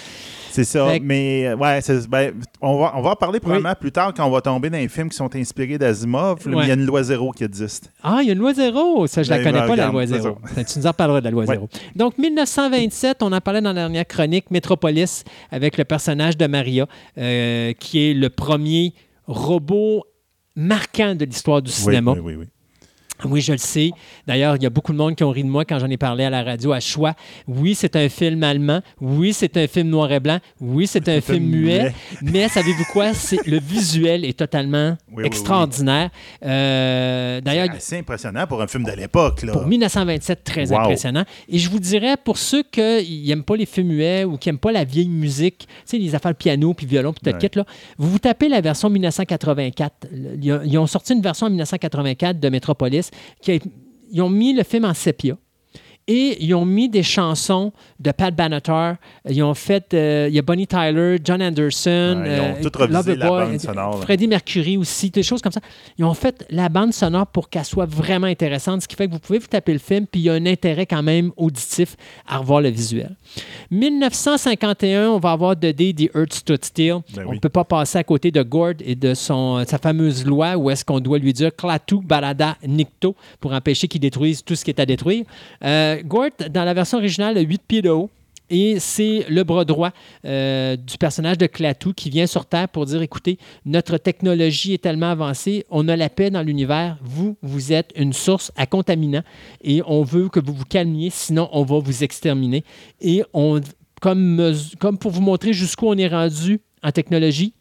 C'est ça, Fait mais euh, ouais, ben, on, va, on va en parler probablement plus tard quand on va tomber dans les films qui sont inspirés d'Asimov. Ouais. Il y a une loi zéro qui existe. Ah, il y a une loi zéro? Ça, je la Ben, connais ben, pas, la loi zéro. Tu nous en parleras de la loi Ouais. zéro. Donc, 1927, on en parlait dans la dernière chronique, Metropolis, avec le personnage de Maria, euh, qui est le premier robot marquant de l'histoire du cinéma. Oui, oui, oui. Oui. Je le sais. D'ailleurs, il y a beaucoup de monde qui ont ri de moi quand j'en ai parlé à la radio à choix. Oui, c'est un film allemand. Oui, c'est un film noir et blanc. Oui, c'est un film muet. Mais savez-vous quoi? Le visuel est totalement Oui, oui, extraordinaire. Euh, d'ailleurs, C'est assez impressionnant pour un film de l'époque. pour 1927, très Wow. impressionnant. Et je vous dirais, pour ceux qui n'aiment pas les films muets ou qui n'aiment pas la vieille musique, tu sais, les affaires piano puis violon puis tout là, vous vous tapez la version 1984. Ils ont, ils ont sorti une version en 1984 de Metropolis. Qui ils ont mis le film en sépia. Et ils ont mis des chansons de Pat Benatar. Ils ont fait. euh, il y a Bonnie Tyler, John Anderson. Ouais, ils ont euh, tout revisé la bande sonore. Freddie Mercury aussi, des choses comme ça. Ils ont fait la bande sonore pour qu'elle soit vraiment intéressante, ce qui fait que vous pouvez vous taper le film, puis il y a un intérêt quand même auditif à revoir le visuel. 1951, on va avoir The Day the Earth Stood Still. Ben on ne oui. peut pas passer à côté de Gord et de son, sa fameuse loi où est-ce qu'on doit lui dire Klaatu Barada Nikto pour empêcher qu'il détruise tout ce qui est à détruire. Euh, Gord, dans la version originale, a 8 pieds de haut. Et c'est le bras droit euh, du personnage de Klaatu qui vient sur Terre pour dire écoutez, notre technologie est tellement avancée, on a la paix dans l'univers, vous, vous êtes une source à contaminants et on veut que vous vous calmiez, sinon on va vous exterminer. Et on, comme, comme pour vous montrer jusqu'où on est rendu en technologie,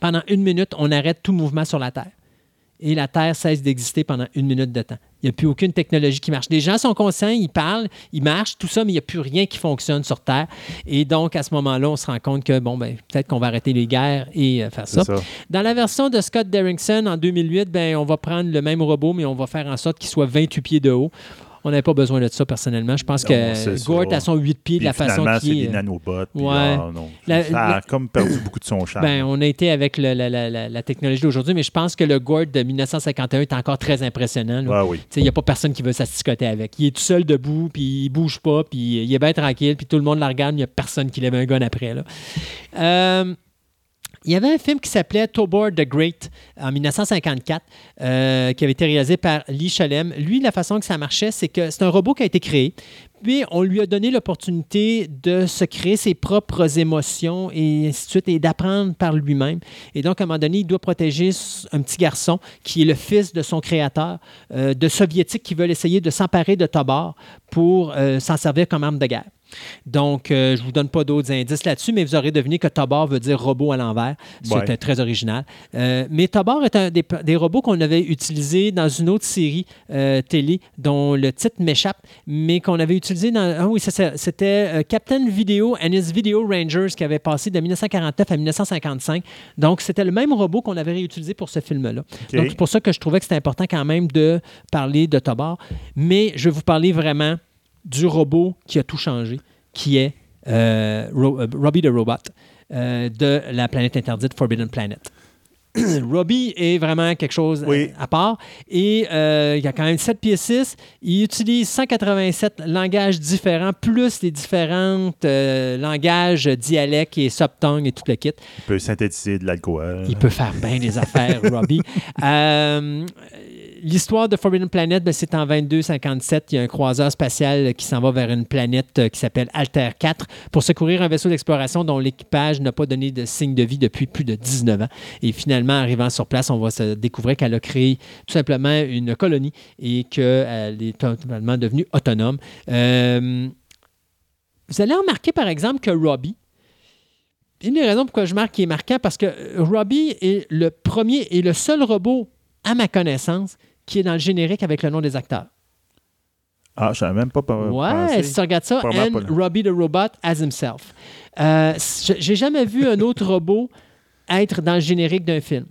pendant une minute, on arrête tout mouvement sur la Terre. Et la Terre cesse d'exister pendant une minute de temps. Il n'y a plus aucune technologie qui marche. Les gens sont conscients, ils parlent, ils marchent, tout ça, mais il n'y a plus rien qui fonctionne sur Terre. Et donc, à ce moment-là, on se rend compte que, bon, ben, peut-être qu'on va arrêter les guerres et euh, faire ça. Dans la version de Scott Derrickson en 2008, ben, on va prendre le même robot, mais on va faire en sorte qu'il soit 28 pieds de haut. On n'avait pas besoin de ça personnellement. Je pense Non, que ça. Gort a son 8 pieds de la façon qu'il des est. nanobots. puis Ouais. là, non, La- ça a la- comme perdu beaucoup de son charme. Ben, on a été avec le- la, technologie d'aujourd'hui, mais je pense que le Gord de 1951 est encore très impressionnant. Ouais, oui. Il n'y a pas personne qui veut s'asticoter avec. Il est tout seul debout, puis il bouge pas, puis il est bien tranquille, puis tout le monde la regarde, mais il n'y a personne qui lève un gun après. Là. Euh, il y avait un film qui s'appelait Tobor the Great en 1954, euh, qui avait été réalisé par Lee Shalem. Lui, la façon que ça marchait, c'est que c'est un robot qui a été créé, puis on lui a donné l'opportunité de se créer ses propres émotions et ainsi de suite, et d'apprendre par lui-même. Et donc, à un moment donné, il doit protéger un petit garçon qui est le fils de son créateur, euh, de soviétiques qui veulent essayer de s'emparer de Tobor pour euh, s'en servir comme arme de guerre. Donc, euh, je ne vous donne pas d'autres indices là-dessus, mais vous aurez deviné que Tobar veut dire robot à l'envers. C'était Ouais. très original. Euh, mais Tobar est un des, des robots qu'on avait utilisé dans une autre série euh, télé dont le titre m'échappe, mais qu'on avait utilisé dans. Ah oui, c'était Captain Video and his Video Rangers qui avait passé de 1949 à 1955. Donc, c'était le même robot qu'on avait réutilisé pour ce film-là. Donc, c'est pour ça que je trouvais que c'était important quand même de parler de Tobar. Mais je vais vous parler vraiment du robot qui a tout changé, qui est euh, Ro- euh, Robbie the Robot euh, de la planète interdite Forbidden Planet. Robbie est vraiment quelque chose Oui. à part. Et euh, il y a quand même 7 pieds 6. Il utilise 187 langages différents, plus les différents euh, langages, dialectes et subtongues et tout le kit. Il peut synthétiser de l'alcool. Il peut faire bien des affaires, Robbie. Euh, L'histoire de Forbidden Planet, ben, c'est en 2257. Il y a un croiseur spatial qui s'en va vers une planète euh, qui s'appelle Alter 4 pour secourir un vaisseau d'exploration dont l'équipage n'a pas donné de signe de vie depuis plus de 19 ans. Et finalement, arrivant sur place, on va se découvrir qu'elle a créé tout simplement une colonie et qu'elle est totalement devenue autonome. Euh, vous allez remarquer, par exemple, que Robbie, une des raisons pourquoi je marque qu'il est marquant, parce que Robbie est le premier et le seul robot, à ma connaissance, qui est dans le générique avec le nom des acteurs. Ah, je savais même pas. pas Ouais, si tu regardes ça, and. Robbie the Robot as himself. Euh, J'ai jamais vu un autre robot être dans le générique d'un film.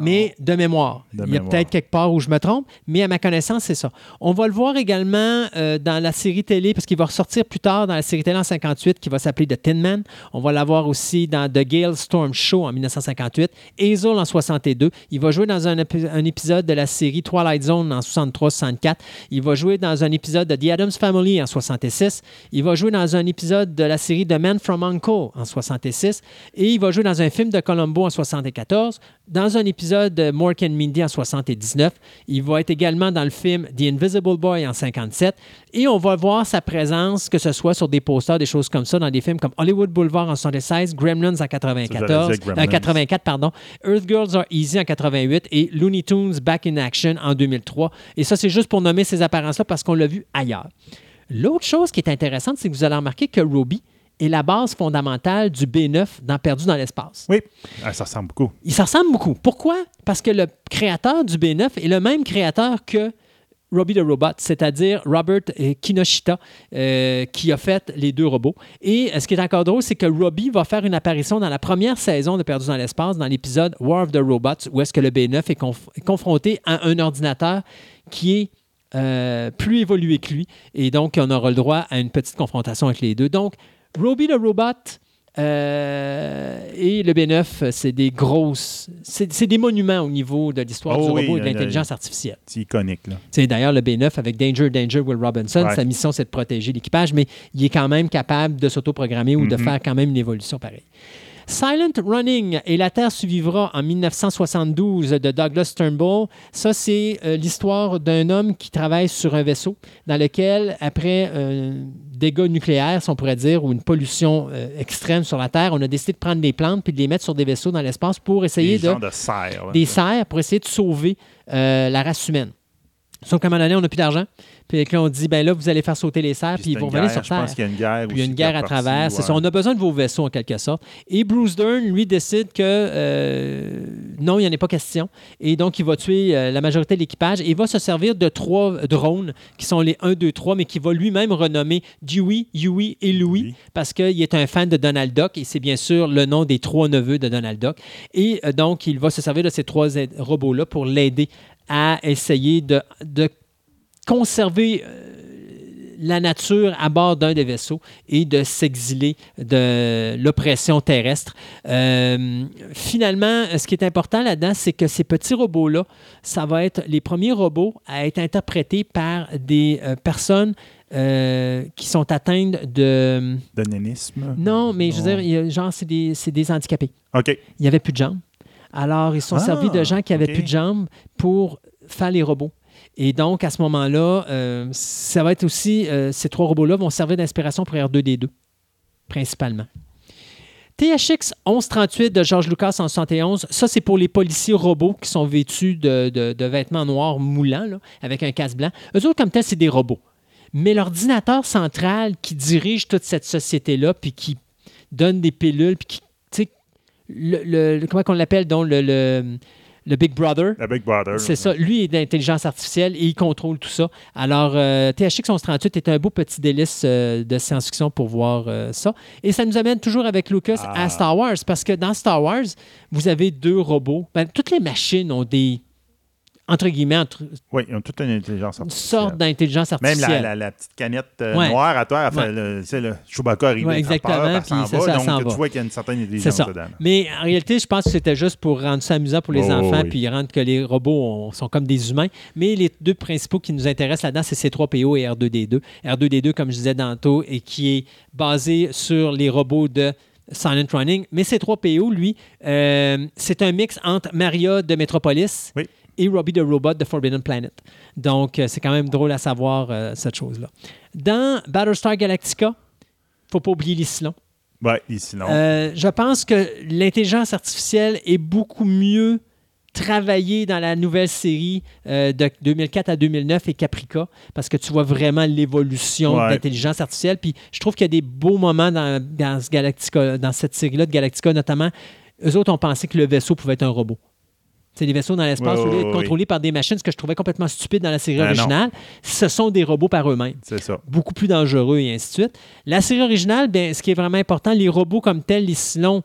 Mais de mémoire. De Il y a peut-être quelque part où je me trompe, mais à ma connaissance, c'est ça. On va le voir également euh, dans la série télé, parce qu'il va ressortir plus tard dans la série télé en 58 qui va s'appeler The Tin Man. On va l'avoir aussi dans The Gale Storm Show en 1958. Hazel en 62. Il va jouer dans un, épi- un épisode de la série Twilight Zone en 63-64. Il va jouer dans un épisode de The Addams Family en 66. Il va jouer dans un épisode de la série The Man from Uncle en 66. Et il va jouer dans un film de Columbo en 74. Dans un épisode de Mork and Mindy en 79. Il va être également dans le film The Invisible Boy en 57. Et on va voir sa présence, que ce soit sur des posters, des choses comme ça, dans des films comme Hollywood Boulevard en 76, Gremlins en 94, j'allais dire Gremlins. euh, 84, pardon, Earth Girls Are Easy en 88 et Looney Tunes Back in Action en 2003. Et ça, c'est juste pour nommer ces apparences-là parce qu'on l'a vu ailleurs. L'autre chose qui est intéressante, c'est que vous allez remarquer que Roby est la base fondamentale du B9 dans Perdu dans l'espace. Oui, Ah, ça ressemble beaucoup. Il s'en ressemble beaucoup. Pourquoi? Parce que le créateur du B9 est le même créateur que Robbie the Robot, c'est-à-dire Robert euh, Kinoshita, euh, qui a fait les deux robots. Et euh, ce qui est encore drôle, c'est que Robbie va faire une apparition dans la première saison de Perdu dans l'espace, dans l'épisode War of the Robots, où est-ce que le B9 est, conf- est confronté à un ordinateur qui est euh, plus évolué que lui. Et donc, on aura le droit à une petite confrontation avec les deux. Donc, Robbie the Robot euh, et le B9, c'est des grosses. C'est des monuments au niveau de l'histoire Oh du oui, robot et de l'intelligence artificielle. C'est iconique, là. C'est d'ailleurs le B9 avec Danger, Danger, Will Robinson. Ouais. Sa mission, c'est de protéger l'équipage, mais il est quand même capable de s'autoprogrammer ou de Mhm. faire quand même une évolution pareille. Silent Running et La Terre survivra en 1972 de Douglas Turnbull. Ça, c'est euh, l'histoire d'un homme qui travaille sur un vaisseau dans lequel, après un dégât nucléaire, si on pourrait dire, ou une pollution euh, extrême sur la Terre, on a décidé de prendre des plantes puis de les mettre sur des vaisseaux dans l'espace pour essayer Des de serre. des serres pour essayer de sauver euh, la race humaine. Sauf qu'à un moment donné, on n'a plus d'argent. Puis là, on dit, ben là, vous allez faire sauter les serres, puis, ils vont revenir sur Je Terre. pense qu'il y a une guerre Puis il y a une est guerre à travers. C'est ça. On a besoin de vos vaisseaux, en quelque sorte. Et Bruce Dern, lui, décide que euh, non, il n'y en a pas question. Et donc, il va tuer euh, la majorité de l'équipage. Et il va se servir de trois drones, qui sont les 1, 2, 3, mais qui va lui-même renommer Dewey, Huey et Louis, Oui. parce qu'il est un fan de Donald Duck. Et c'est bien sûr le nom des trois neveux de Donald Duck. Et euh, donc, il va se servir de ces trois robots-là pour l'aider à essayer de, de conserver euh, la nature à bord d'un des vaisseaux et de s'exiler de l'oppression terrestre. Euh, finalement, ce qui est important là-dedans, c'est que ces petits robots-là, ça va être les premiers robots à être interprétés par des euh, personnes euh, qui sont atteintes de... De nénisme. Non, mais je veux dire, genre, c'est des, c'est des handicapés OK. il n'y avait plus de jambes. Alors, ils se sont Ah, servis de gens qui avaient OK. plus de jambes pour faire les robots. Et donc, à ce moment-là, euh, ça va être aussi, euh, ces trois robots-là vont servir d'inspiration pour R2D2, principalement. THX 1138 de George Lucas en 71, ça c'est pour les policiers robots qui sont vêtus de, de- de vêtements noirs moulants, là, avec un casque blanc. Eux autres, comme tel, c'est des robots. Mais l'ordinateur central qui dirige toute cette société-là, puis qui donne des pilules, puis qui, le, le- comment on l'appelle, donc le, le, le Big Brother, Le Big Brother. c'est ça. Lui est d'intelligence artificielle et il contrôle tout ça. Alors, euh, THX 1138 est un beau petit délice euh, de science-fiction pour voir euh, ça. Et ça nous amène toujours avec Lucas Ah. à Star Wars, parce que dans Star Wars, vous avez deux robots. Ben, toutes les machines ont des, entre guillemets, entre- Oui, ils ont toute une intelligence une artificielle. sorte d'intelligence Même artificielle. la, la- la petite canette euh, Ouais. noire à toi, Ouais. le, Chewbacca arrive, Ouais, peur, exactement, puis c'est ça, donc s'en tu va. vois qu'il y a une certaine C'est intelligence ça. dedans. Mais en réalité, je pense que c'était juste pour rendre ça amusant pour les Oh, enfants, oui. puis rendre que les robots ont- sont comme des humains. Mais les deux principaux qui nous intéressent là-dedans, c'est C3PO et R2D2. R2D2, comme je disais tantôt, et qui est basé sur les robots de Silent Running. Mais C3PO, lui, euh, c'est un mix entre Maria de Metropolis Oui. Et Robbie the Robot de Forbidden Planet. Donc, euh, c'est quand même drôle à savoir euh, cette chose-là. Dans Battlestar Galactica, faut pas oublier les Cylons. Ouais, et sinon, Euh, je pense que l'intelligence artificielle est beaucoup mieux travaillée dans la nouvelle série euh, de 2004 à 2009 et Caprica, parce que tu vois vraiment l'évolution Ouais. de l'intelligence artificielle. Puis je trouve qu'il y a des beaux moments dans, dans, ce Galactica, dans cette série-là de Galactica, notamment. Eux autres ont pensé que le vaisseau pouvait être un robot. C'est des vaisseaux dans l'espace ouais, d'être ouais. contrôlés par des machines, ce que je trouvais complètement stupide dans la série non. originale. Ce sont des robots par eux-mêmes c'est ça. beaucoup plus dangereux et ainsi de suite. La série originale, bien, ce qui est vraiment important, les robots comme tels, les Cylons,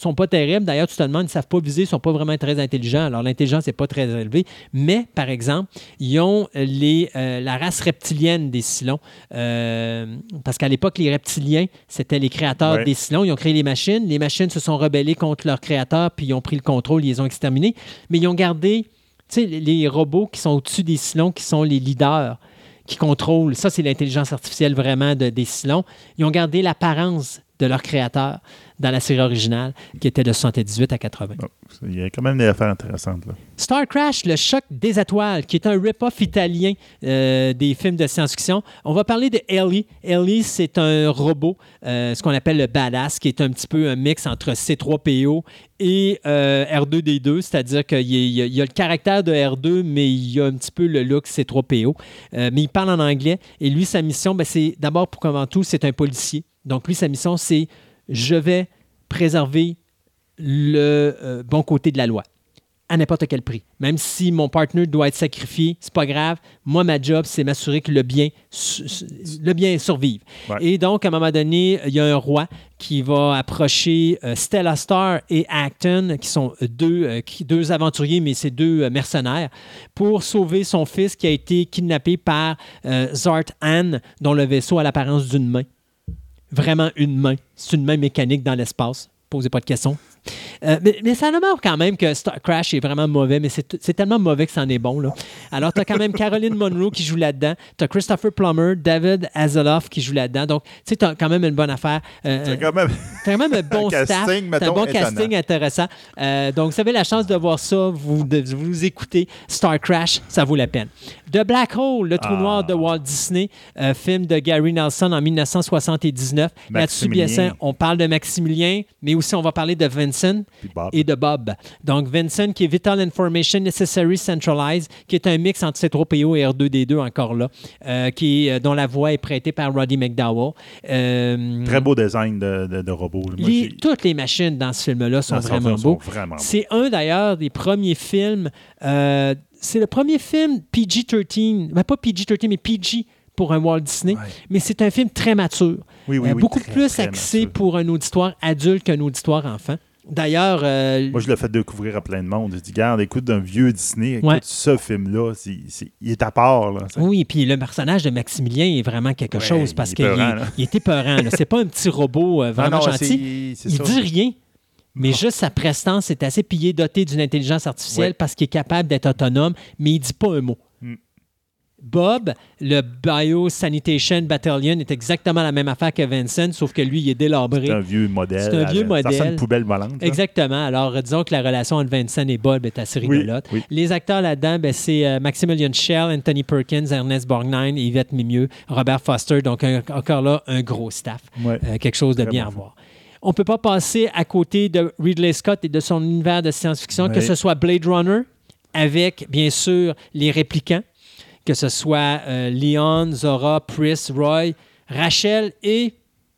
sont pas terribles. D'ailleurs, tu te demandes, ils ne savent pas viser, ils sont pas vraiment très intelligents. Alors, l'intelligence n'est pas très élevée. Mais, par exemple, ils ont les, euh, la race reptilienne des Cylons. Euh, parce qu'à l'époque, les reptiliens, c'était les créateurs Ouais. des Cylons. Ils ont créé les machines. Les machines se sont rebellées contre leurs créateurs, puis ils ont pris le contrôle, ils les ont exterminés. Mais ils ont gardé, tu sais, les- robots qui sont au-dessus des Cylons, qui sont les leaders qui contrôlent. Ça, c'est l'intelligence artificielle vraiment de, des Cylons. Ils ont gardé l'apparence de leur créateur dans la série originale, qui était de 78 à 80. Bon, il y a quand même des affaires intéressantes. Là. Star Crash, le choc des étoiles, qui est un rip-off italien euh, des films de science-fiction. On va parler de Ellie. Ellie, c'est un robot, euh, ce qu'on appelle le badass, qui est un petit peu un mix entre C3PO et euh, R2D2, c'est-à-dire qu'il y, y a- le caractère de R2, mais il y a un petit peu le look C3PO. Euh, mais il parle en anglais. Et lui, sa mission, ben, c'est d'abord, pour avant tout, c'est un policier. Donc, lui, sa mission, c'est je vais préserver le euh, bon côté de la loi à n'importe quel prix. Même si mon partner doit être sacrifié, c'est pas grave. Moi, ma job, c'est m'assurer que le bien, le bien survive. Ouais. Et donc, à un moment donné, il y a un roi qui va approcher euh, Stella Star et Acton, qui sont euh, deux, euh, qui- deux aventuriers, mais c'est deux euh, mercenaires, pour sauver son fils qui a été kidnappé par Zart Anne, dont le vaisseau a l'apparence d'une main. Vraiment une main. C'est une main mécanique dans l'espace. Posez pas de questions. Euh, mais, mais ça demeure quand même que Star Crash est vraiment mauvais, mais c'est tellement mauvais que c'en est bon. Là. Alors, tu as quand même Caroline Monroe qui joue là-dedans. Tu as Christopher Plummer, David Hasselhoff qui joue là-dedans. Donc, tu sais, tu as quand même une bonne affaire. Euh, C'est quand même. T'as quand même un bon Un staff. casting, un bon étonnant. casting intéressant. Euh, donc, vous avez la chance de voir ça, vous, de vous écouter Star Crash, ça vaut la peine. The Black Hole, le trou Ah. noir de Walt Disney, euh, film de Gary Nelson en 1979. Là-dessus, bien sûr, on parle de Maximilien, mais aussi on va parler de Vincent. Et de Bob. Donc, Vincent, qui est Vital Information Necessary Centralized, qui est un mix entre C3PO et R2D2 encore là, euh, qui est- dont la voix est prêtée par Roddy McDowell. Euh, Très beau design de, de, de robot. Moi, les- toutes les machines dans ce film-là sont vraiment beaux. vraiment beaux. C'est un d'ailleurs des premiers films. euh, c'est le premier film PG-13, ben, pas PG-13, mais PG pour un Walt Disney. Ouais. Mais c'est un film très mature. Oui, oui, Euh, oui, beaucoup très, plus très axé mature. pour un auditoire adulte qu'un auditoire enfant. D'ailleurs, euh, Moi, je l'ai fait découvrir à plein de monde. J'ai dit, garde, écoute d'un vieux Disney, écoute Ouais. ce film-là, il est à part. Là, oui, puis le personnage de Maximilien est vraiment quelque Ouais, chose parce il est qu'il peurant, est, il est épeurant. C'est pas un petit robot euh, vraiment non, gentil. Il ça. dit rien, mais juste sa prestance est assez pillée, doté d'une intelligence artificielle Ouais. parce qu'il est capable d'être autonome, mais il dit pas un mot. Bob, le Biosanitation Battalion, est exactement la même affaire que Vincent, sauf que lui, il est délabré. C'est un vieux modèle. C'est un vieux Ça à modèle. une poubelle volante. là. Exactement. Alors, euh, disons que la relation entre Vincent et Bob est assez rigolote. oui. Les acteurs là-dedans, ben, c'est euh, Maximilian Schell, Anthony Perkins, Ernest Borgnine, Yvette Mimieux, Robert Foster. Donc, un- encore là, un gros staff. Ouais. Euh, quelque chose de bien à voir. On ne peut pas passer à côté de Ridley Scott et de son univers de science-fiction, que ce soit Blade Runner, avec, bien sûr, les réplicants, que ce soit euh, Leon, Zora, Pris, Roy, Rachel et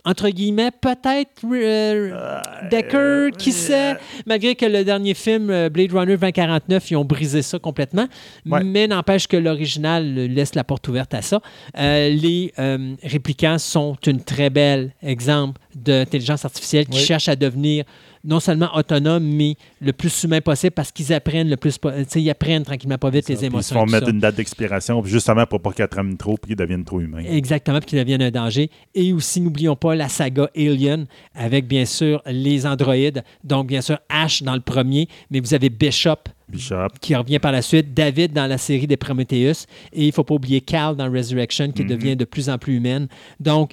entre guillemets, peut-être euh, Decker, qui sait, malgré que le dernier film, euh, Blade Runner 2049, ils ont brisé ça complètement, Ouais. mais n'empêche que l'original laisse la porte ouverte à ça. Euh, les euh, réplicants sont une très belle exemple d'intelligence artificielle qui Oui. cherche à devenir non seulement autonome, mais le plus humain possible parce qu'ils apprennent le plus, ils apprennent tranquillement pas vite les Puis Ils se émotions. font mettre ça. une date d'expiration, justement pour pas qu'ils trament trop puis qu'ils deviennent trop humains. Exactement, puis qu'ils deviennent un danger. Et aussi, n'oublions pas la saga Alien, avec bien sûr les androïdes. Donc, bien sûr, Ash dans le premier, mais vous avez Bishop Bishop. qui revient par la suite, David dans la série des Prometheus, et il ne faut pas oublier Cal dans Resurrection, qui Mhm. devient de plus en plus humaine. Donc,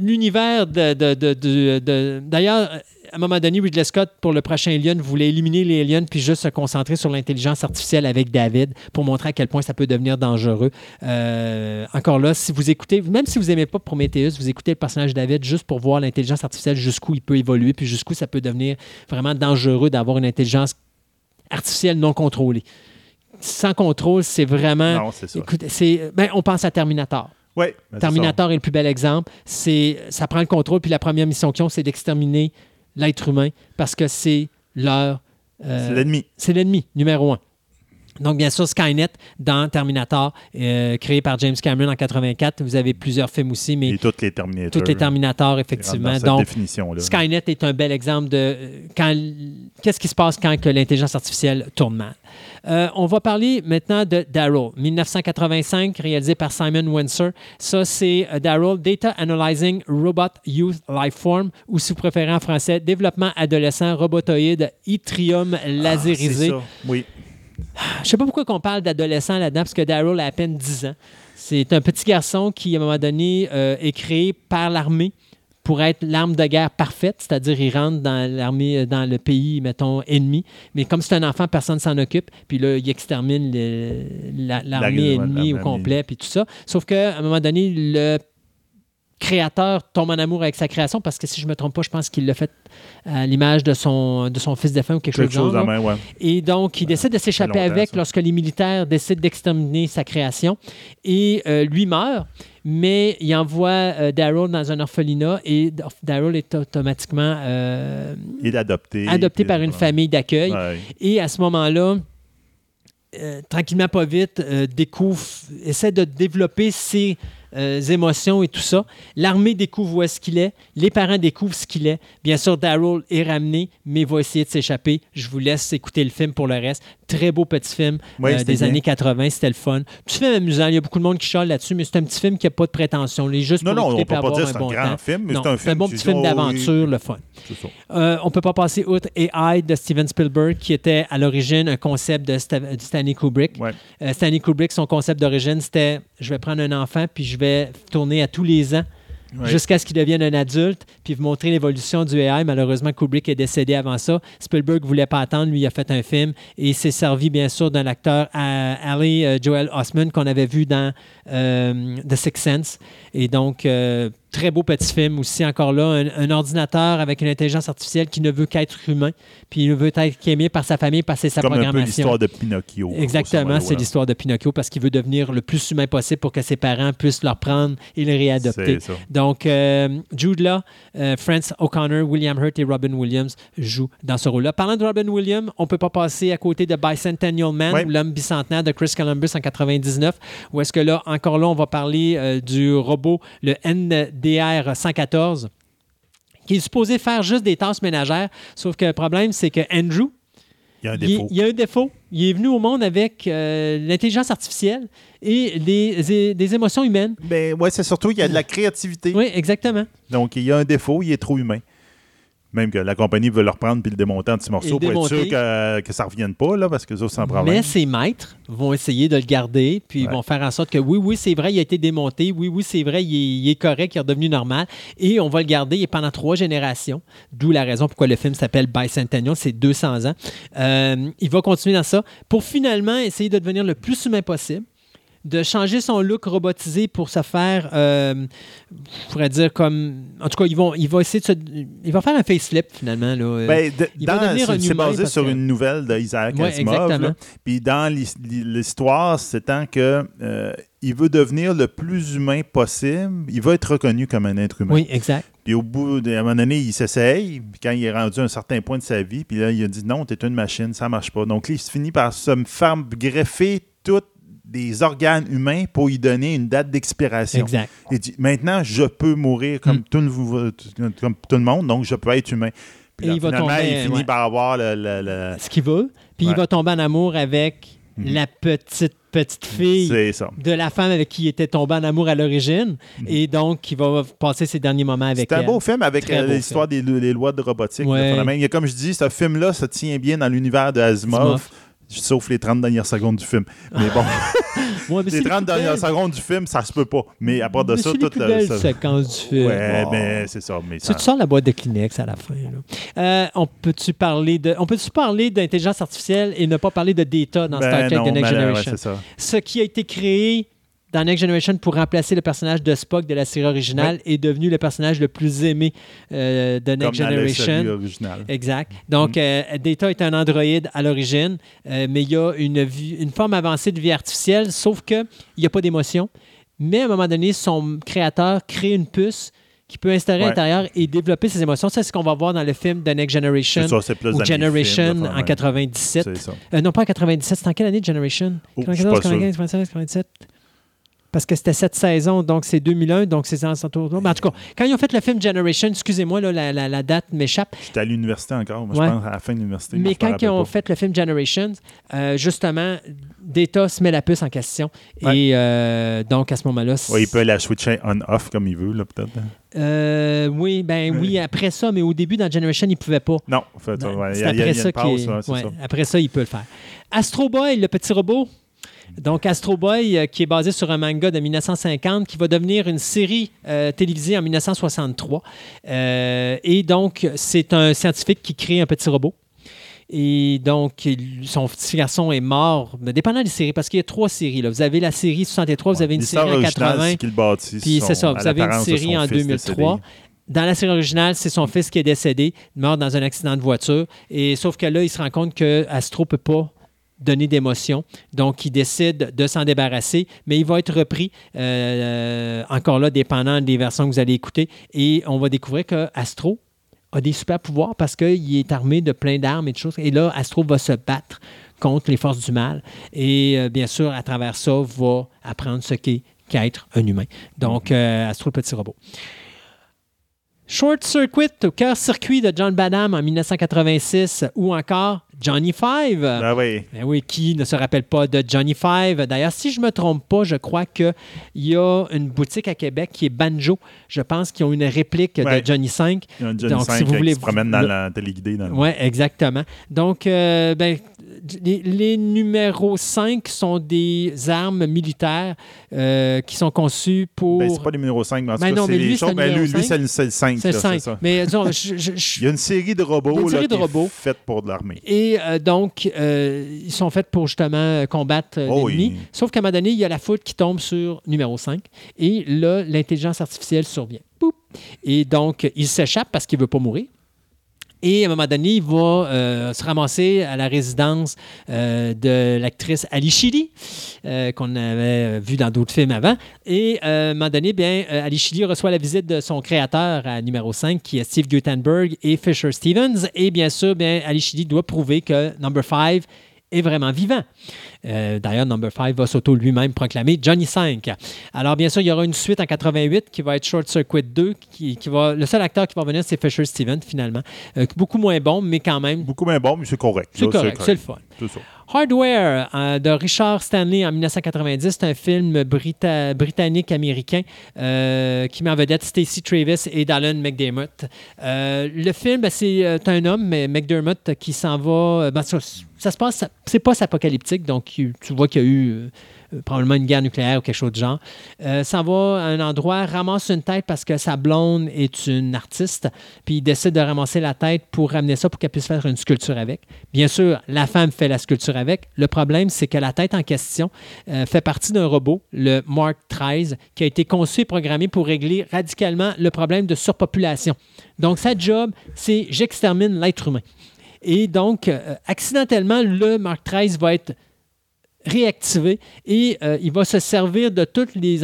l'univers de... de- de- de- de- D'ailleurs, à un moment donné, Ridley Scott, pour le prochain Alien, voulait éliminer les aliens puis juste se concentrer sur l'intelligence artificielle avec David pour montrer à quel point ça peut devenir dangereux. Euh, encore là, si vous écoutez, même si vous n'aimez pas Prometheus, vous écoutez le personnage de David juste pour voir l'intelligence artificielle jusqu'où il peut évoluer puis jusqu'où ça peut devenir vraiment dangereux d'avoir une intelligence artificielle non contrôlée. Sans contrôle, c'est vraiment... Non, c'est ça. Écoute, c'est, ben, on pense à Terminator. Ben, Terminator est le plus bel exemple. C'est, ça prend le contrôle, puis la première mission qu'ils ont, c'est d'exterminer l'être humain parce que c'est leur. euh, C'est l'ennemi. c'est l'ennemi numéro un. Donc, bien sûr, Skynet dans Terminator, euh, créé par James Cameron en 84. Vous avez plusieurs films aussi, mais Et toutes les Terminators. tous les Terminators, effectivement. Dans cette Donc, définition-là. Skynet est un bel exemple de euh, quand qu'est-ce qui se passe quand que l'intelligence artificielle tourne mal? Euh, on va parler maintenant de Darrow, 1985, réalisé par Simon Windsor. Ça, c'est euh, Darrow, Data Analyzing Robot Youth Lifeform, ou si vous préférez en français, Développement adolescent robotoïde Yttrium Ah, ça. Oui. Je sais pas pourquoi on parle d'adolescent là-dedans, parce que Daryl a à peine 10 ans. C'est un petit garçon qui, à un moment donné, euh, est créé par l'armée pour être l'arme de guerre parfaite, c'est-à-dire il rentre dans l'armée, euh, dans le pays, mettons, ennemi. Mais comme c'est un enfant, personne ne s'en occupe. Puis là, il extermine l'armée La- ennemie au complet, puis tout ça. Sauf qu'à un moment donné, le créateur tombe en amour avec sa création parce que si je me trompe pas, je pense qu'il l'a fait à l'image de son, de son fils défunt ou quelque, Quelque chose chose genre. main, ouais. Et donc, il décide de s'échapper avec ça. lorsque les militaires décident d'exterminer sa création. Et euh, lui meurt, mais il envoie euh, Daryl dans un orphelinat et Daryl est automatiquement euh, Il est adopté. adopté par une famille d'accueil. Ouais. Et à ce moment-là, euh, tranquillement, pas vite, euh, découvre, essaie de développer ses euh, émotions et tout ça. L'armée découvre où est-ce qu'il est. Les parents découvrent ce qu'il est. Bien sûr, Daryl est ramené, mais va essayer de s'échapper. Je vous laisse écouter le film pour le reste. Très beau petit film Oui, euh, des bien. années 80. C'était le fun. Petit film amusant. Il y a beaucoup de monde qui chiale là-dessus, mais c'est un petit film qui n'a pas de prétention. Juste Non, pour non, on peut pas dire un c'est bon un grand temps. film, mais c'est un bon petit film d'aventure, le fun. Euh, on peut pas passer outre AI de Steven Spielberg, qui était à l'origine un concept de Stanley Kubrick. Ouais. Euh, Stanley Kubrick, son concept d'origine, c'était je vais prendre un enfant puis je vais tourner à tous les ans Jusqu'à ce qu'il devienne un adulte puis vous montrer l'évolution du AI. Malheureusement, Kubrick est décédé avant ça. Spielberg voulait pas attendre. Lui, il a fait un film et s'est servi, bien sûr, d'un acteur, à- Ali euh, Joel Osment, qu'on avait vu dans euh, The Sixth Sense. Et donc, euh, très beau petit film aussi, encore là, un, un ordinateur avec une intelligence artificielle qui ne veut qu'être humain, puis il ne veut être qu'aimé par sa famille parce que c'est sa Comme programmation. l'histoire de Pinocchio. Exactement, c'est l'histoire de Pinocchio parce qu'il veut devenir le plus humain possible pour que ses parents puissent le reprendre et le réadopter. C'est. Donc, euh, Jude Law, euh, Frances O'Connor, William Hurt et Robin Williams jouent dans ce rôle-là. Parlant de Robin Williams, on ne peut pas passer à côté de Bicentennial Man, Ouais. ou l'homme bicentenaire de Chris Columbus en 99, où est-ce que là, encore là, on va parler euh, du robot, le NDR 114, qui est supposé faire juste des tâches ménagères. Sauf que le problème, c'est que Andrew, Il y a un il, défaut. il y a un défaut. Il est venu au monde avec euh, l'intelligence artificielle et des, des émotions humaines. Ben, ouais, c'est surtout qu'il y a de la créativité. Oui, exactement. Donc, il y a un défaut, il est trop humain. Même que la compagnie veut le reprendre puis le démonter en petits morceaux pour être sûr que, que ça ne revienne pas, là, parce que ça, c'est un problème. Mais ses maîtres vont essayer de le garder, puis ils Ouais. vont faire en sorte que oui, oui, c'est vrai, il a été démonté, oui, oui, c'est vrai, il est, il est correct, il est redevenu normal, et on va le garder et pendant trois générations, d'où la raison pourquoi le film s'appelle Bicentennial, c'est 200 ans. Euh, il va continuer dans ça pour finalement essayer de devenir le plus humain possible, de changer son look robotisé pour se faire, euh, je pourrais dire comme, en tout cas, ils vont, il va essayer de se, il va faire un facelift finalement là. Euh, Ben, de- il va dans- devenir un c'est basé sur que- une nouvelle d'Isaac Ouais, Asimov. là. Puis dans l'his- l'histoire, c'est tant que euh, il veut devenir le plus humain possible. Il veut être reconnu comme un être humain. oui, exact. Puis au bout d'un moment donné, il s'essaye. Puis quand il est rendu à un certain point de sa vie, puis là, il a dit non, t'es une machine, ça marche pas. Donc là, il finit par se faire greffer tous des organes humains pour y donner une date d'expiration. Exact. Il dit maintenant, je peux mourir comme, Mm. tout, le, comme tout le monde, donc je peux être humain. Puis Et là, il va tomber, il finit ouais. par avoir le. le- le- Ce qu'il veut. Puis il va tomber en amour avec Mhm. la petite petite fille de la femme avec qui il était tombé en amour à l'origine. Et donc, il va passer ses derniers moments avec Mhm. C'est un elle. beau film avec euh, l'histoire des, des lois de robotique. Ouais. Il y a, comme je dis, ce film-là se tient bien dans l'univers de Asimov, Asimov. Sauf les 30 dernières secondes du film. Mais bon, Ouais, mais les 30 plus dernières belles- secondes du film, ça se peut pas. Mais à part de mais ça, c'est les tout plus le. belles ça- séquences du film. Ouais, mais c'est ça. Mais Tu ça- tu sors la boîte de Kleenex à la fin. là? Euh, on peut-tu parler de, on peut-tu parler d'intelligence artificielle et ne pas parler de data dans Ben Star Trek non, The Next ouais, Generation? c'est ça. Ce qui a été créé dans Next Generation pour remplacer le personnage de Spock de la série originale est devenu le personnage le plus aimé euh, de Comme Next dans la Generation. série originale. Exact. Donc, euh, Data est un androïde à l'origine, euh, mais il y a une, vie- une forme avancée de vie artificielle, sauf qu'il n'y a pas d'émotion. Mais à un moment donné, son créateur crée une puce qui peut installer à l'intérieur et développer ses émotions. C'est ce qu'on va voir dans le film The Next Generation C'est ça, plus ou dans Generation films, en ouais. 97. C'est ça. Euh, non, pas en 97. C'est en quelle année, Generation? Oh, je suis 94, pas sûr. 95, 96, 97? Parce que c'était cette saison, donc c'est 2001, donc c'est en en tout- En tout cas, quand ils ont fait le film Generation, excusez-moi, là, la, la- la date m'échappe, J'étais à l'université encore, moi, Ouais. je pense, à la fin de l'université. mais quand ils ont pas. fait le film Generations, euh, justement, Data se met la puce en question. Ouais. Et euh, donc, à ce moment-là... Ouais, il peut la switcher on-off comme il veut, là, peut-être. Euh, oui, ben oui, après ça, mais au début, dans Generation, il ne pouvait pas. Non, en fait, a- après ça pause, ouais. Après ça, il peut le faire. Astro Boy, le petit robot. Donc, Astro Boy, euh, qui est basé sur un manga de 1950, qui va devenir une série euh, télévisée en 1963. Euh, et donc, c'est un scientifique qui crée un petit robot. Et donc, son petit garçon est mort, mais dépendant des séries, parce qu'il y a trois séries. Là. Vous avez la série 63, vous avez une série en originale, 80, c'est qu'il bâtit puis c'est ça, vous avez une série en fils 2003. décédé. Dans la série originale, c'est son fils qui est décédé, mort dans un accident de voiture. Et sauf que là, il se rend compte que Astro peut pas donner d'émotion. Donc, il décide de s'en débarrasser, mais il va être repris, euh, encore là, dépendant des versions que vous allez écouter. Et on va découvrir que Astro a des super pouvoirs parce qu'il est armé de plein d'armes et de choses. Et là, Astro va se battre contre les forces du mal. Et euh, bien sûr, à travers ça, va apprendre ce qu'est qu'être un humain. Donc, euh, Astro, le petit robot. Short Circuit au cœur-circuit de John Badham en 1986 ou encore Johnny Five. Ah oui. Ben oui, qui ne se rappelle pas de Johnny Five? D'ailleurs, si je ne me trompe pas, je crois qu'il y a une boutique à Québec qui est Banjo. Je pense qu'ils ont une réplique Ouais. de Johnny 5. Il y a un Johnny Donc, 5 si vous qui voulez- se promène dans le- la téléguidée. Oui, exactement. Donc, euh, ben, les, les numéros 5 sont des armes militaires euh, qui sont conçues pour... Ben, c'est pas le numéro 5, mais en tout Ben cas, non, c'est les lui, c'est choses- le ben, numéro lui, lui, 5. c'est le, c'est le 5. c'est le là, 5. ça. Mais disons, je- je- je- Il y a une série de robots, une série là, de qui est robots. faite pour de l'armée. Et euh, donc, euh, ils sont faits pour justement combattre Oh l'ennemi. oui. Sauf qu'à un moment donné, il y a la foudre qui tombe sur numéro 5. Et là, l'intelligence artificielle survient. Et donc, il s'échappe parce qu'il ne veut pas mourir. Et à un moment donné, il va euh, se ramasser à la résidence euh, de l'actrice Ali Chili, euh, qu'on avait vu dans d'autres films avant. Et à un moment donné, bien, Ali Chili reçoit la visite de son créateur à numéro 5, qui est Steve Gutenberg et Fisher Stevens. Et bien sûr, bien, Ali Chili doit prouver que Number 5 est vraiment vivant. Euh, D'ailleurs, Number 5 va s'auto lui-même proclamer Johnny 5. Alors, bien sûr, il y aura une suite en 88 qui va être Short Circuit 2. Qui, qui va, le seul acteur qui va venir, c'est Fisher Stevens, finalement. Euh, beaucoup moins bon, mais quand même, Beaucoup moins bon, mais c'est correct. c'est correct, c'est le fun. Ça. Hardware euh, de Richard Stanley en 1990, c'est un film brita- britannique-américain euh, qui met en vedette Stacey Travis et Dallin McDermott. Euh, le film, ben, c'est un homme, mais McDermott, qui s'en va. ben, ça, se passe, c'est pas apocalyptique, donc tu vois qu'il y a eu euh, euh, probablement une guerre nucléaire ou quelque chose de genre. Euh, s'en va à un endroit, ramasse une tête parce que sa blonde est une artiste, puis il décide de ramasser la tête pour ramener ça pour qu'elle puisse faire une sculpture avec. Bien sûr, la femme fait la sculpture avec. Le problème, c'est que la tête en question euh, fait partie d'un robot, le Mark 13, qui a été conçu et programmé pour régler radicalement le problème de surpopulation. Donc, sa job, c'est j'extermine l'être humain. Et donc, accidentellement, le Mark 13 va être réactivé et euh, il va se servir de tous les,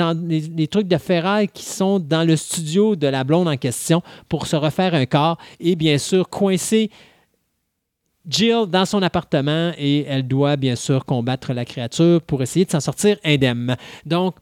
les, trucs de ferraille qui sont dans le studio de la blonde en question pour se refaire un corps et bien sûr coincer Jill dans son appartement et elle doit bien sûr combattre la créature pour essayer de s'en sortir indemne. Donc,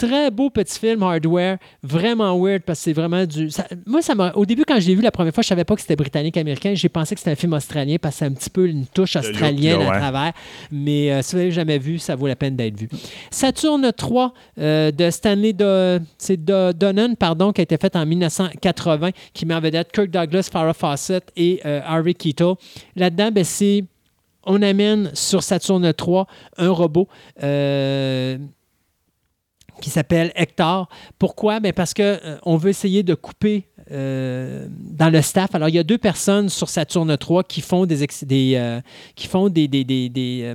Très beau petit film hardware, vraiment weird parce que c'est vraiment du. moi, ça m'a. Au début, quand je l'ai vu la première fois, je savais pas que c'était britannique-américain. J'ai pensé que c'était un film australien parce que c'est un petit peu une touche australienne à travers. Mais euh, si vous l'avez jamais vu, ça vaut la peine d'être vu. Saturne 3 euh, de Stanley de, Donnan, pardon, qui a été fait en 1980, qui met en vedette Kirk Douglas, Farrah Fawcett et euh, Harvey Keitel. Là-dedans, ben, c'est on amène sur Saturne 3 un robot qui s'appelle Hector. Pourquoi? Ben, parce qu'on euh, veut essayer de couper euh, dans le staff. Alors, il y a deux personnes sur Saturne 3 qui font des, euh, qui font des, des, euh,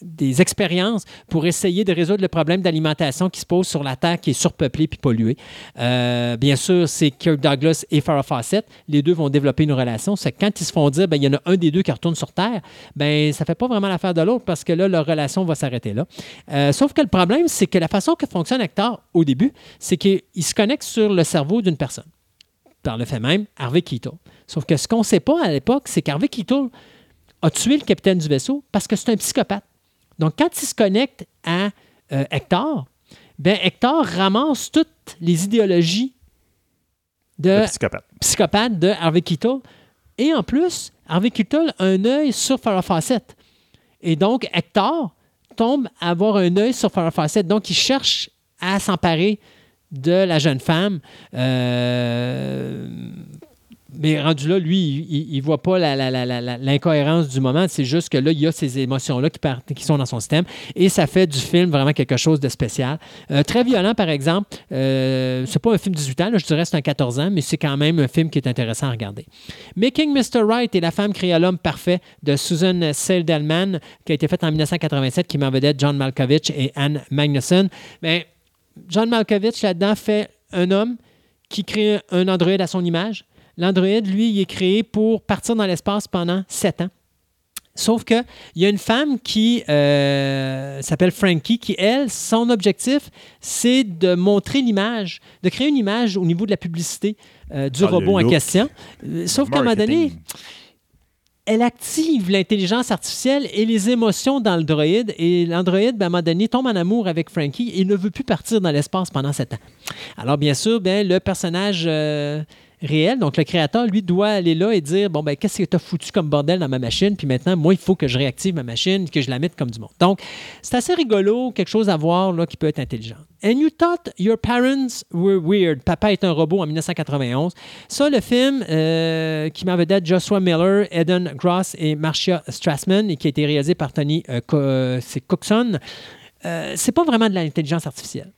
des, expériences pour essayer de résoudre le problème d'alimentation qui se pose sur la Terre qui est surpeuplée puis polluée. bien sûr, c'est Kirk Douglas et Farrah Fawcett. Les deux vont développer une relation. C'est quand ils se font dire, ben, il y en a un des deux qui retourne sur Terre, ben, ça fait pas vraiment l'affaire de l'autre parce que là, leur relation va s'arrêter là. sauf que le problème, c'est que la façon que fonctionne Hector au début, c'est qu'il se connecte sur le cerveau d'une personne par le fait même, Harvey Keitel. Sauf que ce qu'on ne sait pas à l'époque, c'est qu'Harvey Keitel a tué le capitaine du vaisseau parce que c'est un psychopathe. Donc, quand il se connecte à euh, Hector, ben Hector ramasse toutes les idéologies de psychopathe. de Harvey Keitel. Et en plus, Harvey Keitel a un œil sur Farrah Fawcett. Et donc, Hector tombe à avoir un œil sur Farrah Fawcett. Donc, il cherche à s'emparer de la jeune femme. Euh, mais rendu là, lui, il ne voit pas l'incohérence du moment. C'est juste que là, il y a ces émotions-là qui, qui, sont dans son système. Et ça fait du film vraiment quelque chose de spécial. Euh, très violent, par exemple. Euh, c'est pas un film 18 ans, je dirais c'est un 14 ans, mais c'est quand même un film qui est intéressant à regarder. Making Mr. Right et la femme créa l'homme parfait de Susan Seidelman, qui a été faite en 1987, qui m'en vedette John Malkovich et Anne Magnuson. Mais John Malkovich, là-dedans, fait un homme qui crée un androïde à son image. L'androïde, lui, il est créé pour partir dans l'espace pendant sept ans. Sauf qu'il y a une femme qui euh, s'appelle Frankie, qui, elle, son objectif, c'est de montrer l'image, de créer une image au niveau de la publicité euh, du ah, robot en question. Euh, sauf qu'à un moment donné, elle active l'intelligence artificielle et les émotions dans le droïde. Et l'androïde, ben, à un moment donné, tombe en amour avec Frankie et ne veut plus partir dans l'espace pendant sept ans. Alors, bien sûr, ben, le personnage euh, réel. Donc, le créateur, lui, doit aller là et dire Bon, ben, qu'est-ce que tu as foutu comme bordel dans ma machine? Puis maintenant, moi, il faut que je réactive ma machine, que je la mette comme du monde. Donc, c'est assez rigolo, quelque chose à voir là, qui peut être intelligent. And you thought your parents were weird. Papa est un robot en 1991. Ça, le film euh, qui m'avait vedette Joshua Miller, Eden Gross et Marcia Strassman et qui a été réalisé par Tony euh, euh Cookson, euh, c'est pas vraiment de l'intelligence artificielle.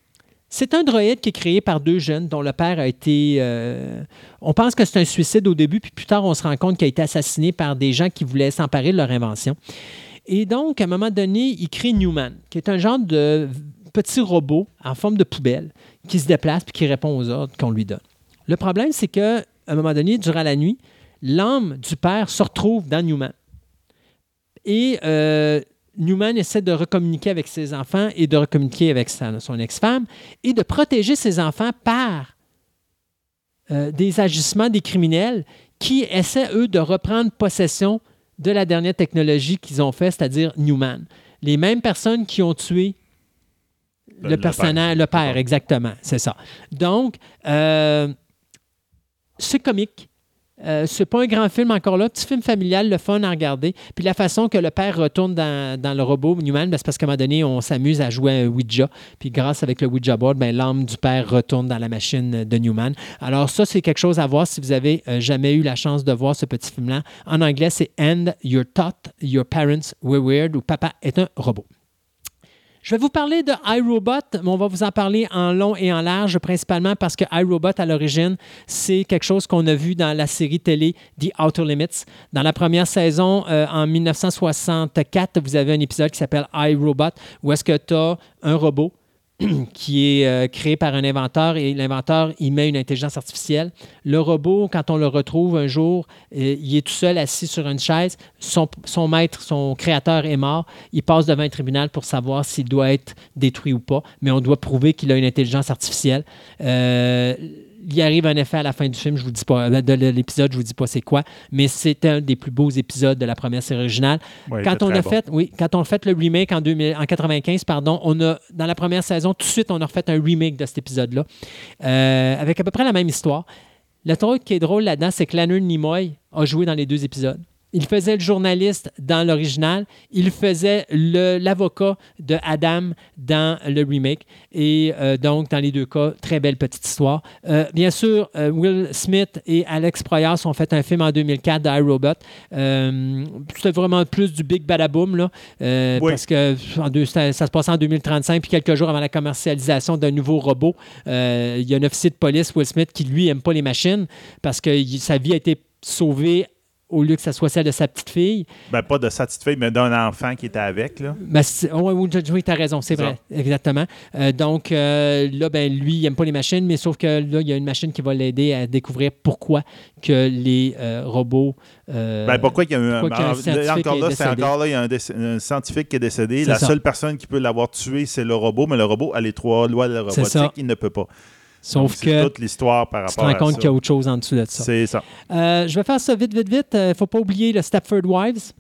C'est un droïde qui est créé par deux jeunes dont le père a été... Euh, on pense que c'est un suicide au début, puis plus tard, on se rend compte qu'il a été assassiné par des gens qui voulaient s'emparer de leur invention. Et donc, à un moment donné, il crée Newman, qui est un genre de petit robot en forme de poubelle qui se déplace puis qui répond aux ordres qu'on lui donne. Le problème, c'est qu'à un moment donné, durant la nuit, l'âme du père se retrouve dans Newman. Et euh, Newman essaie de recommuniquer avec ses enfants et de recommuniquer avec son ex-femme et de protéger ses enfants par euh, des agissements des criminels qui essaient, eux, de reprendre possession de la dernière technologie qu'ils ont fait, c'est-à-dire Newman. Les mêmes personnes qui ont tué le, personnage, le père, exactement, c'est ça. Donc, euh, c'est comique. Euh, c'est pas un grand film encore là, petit film familial, le fun à regarder. Puis la façon que le père retourne dans, le robot Newman, ben, c'est parce qu'à un moment donné, on s'amuse à jouer à un Ouija. Puis grâce avec le Ouija board, ben, l'âme du père retourne dans la machine de Newman. Alors ça, c'est quelque chose à voir si vous avez euh, jamais eu la chance de voir ce petit film-là. En anglais, c'est And Your Thought Your Parents Were Weird ou Papa est un robot. Je vais vous parler de iRobot, mais on va vous en parler en long et en large, principalement parce que iRobot, à l'origine, c'est quelque chose qu'on a vu dans la série télé The Outer Limits. Dans la première saison, euh, en 1964, vous avez un épisode qui s'appelle iRobot, où est-ce que tu as un robot qui est euh, créé par un inventeur et l'inventeur, il met une intelligence artificielle. Le robot, quand on le retrouve un jour, euh, il est tout seul assis sur une chaise. Son, son, maître, son créateur est mort. Il passe devant un tribunal pour savoir s'il doit être détruit ou pas, mais on doit prouver qu'il a une intelligence artificielle. Euh, il arrive un effet à la fin du film, je vous dis pas, euh, de l'épisode, je vous dis pas c'est quoi, mais c'est un des plus beaux épisodes de la première série originale. quand on a fait, oui, quand on a fait le remake en, 2000, en 95, pardon, on a dans la première saison, tout de suite, on a refait un remake de cet épisode-là, euh, avec à peu près la même histoire. Le truc qui est drôle là-dedans, c'est que Leonard Nimoy a joué dans les deux épisodes. Il faisait le journaliste dans l'original. Il faisait l'avocat de Adam dans le remake. Et euh, donc, dans les deux cas, très belle petite histoire. Euh, bien sûr, euh, Will Smith et Alex Proyas ont fait un film en 2004 d'iRobot. C'était vraiment plus du big badaboom, là. Parce que ça, se passait en 2035, puis quelques jours avant la commercialisation d'un nouveau robot. Il y a un officier de police, Will Smith, qui lui n'aime pas les machines parce que sa vie a été sauvée au lieu que ça soit celle de sa petite fille. Ben, pas de sa petite fille, mais d'un enfant qui était avec. Là. Ben, oui, oui tu as raison, c'est vrai. Exactement. Euh, donc, euh, là, ben, lui, il n'aime pas les machines, mais sauf que là, il y a une machine qui va l'aider à découvrir pourquoi que les euh, robots. ben, pourquoi il y a un. encore là, c'est encore là, il y a un, scientifique qui est décédé. La seule personne qui peut l'avoir tué, c'est le robot, mais le robot a les trois lois de la robotique, il ne peut pas. Sauf que. toute l'histoire par rapport à ça. Tu te rends compte qu'il y a autre chose en dessous de ça. C'est ça. Euh, je vais faire ça vite, vite, vite. Il euh, ne faut pas oublier le Stepford Wives.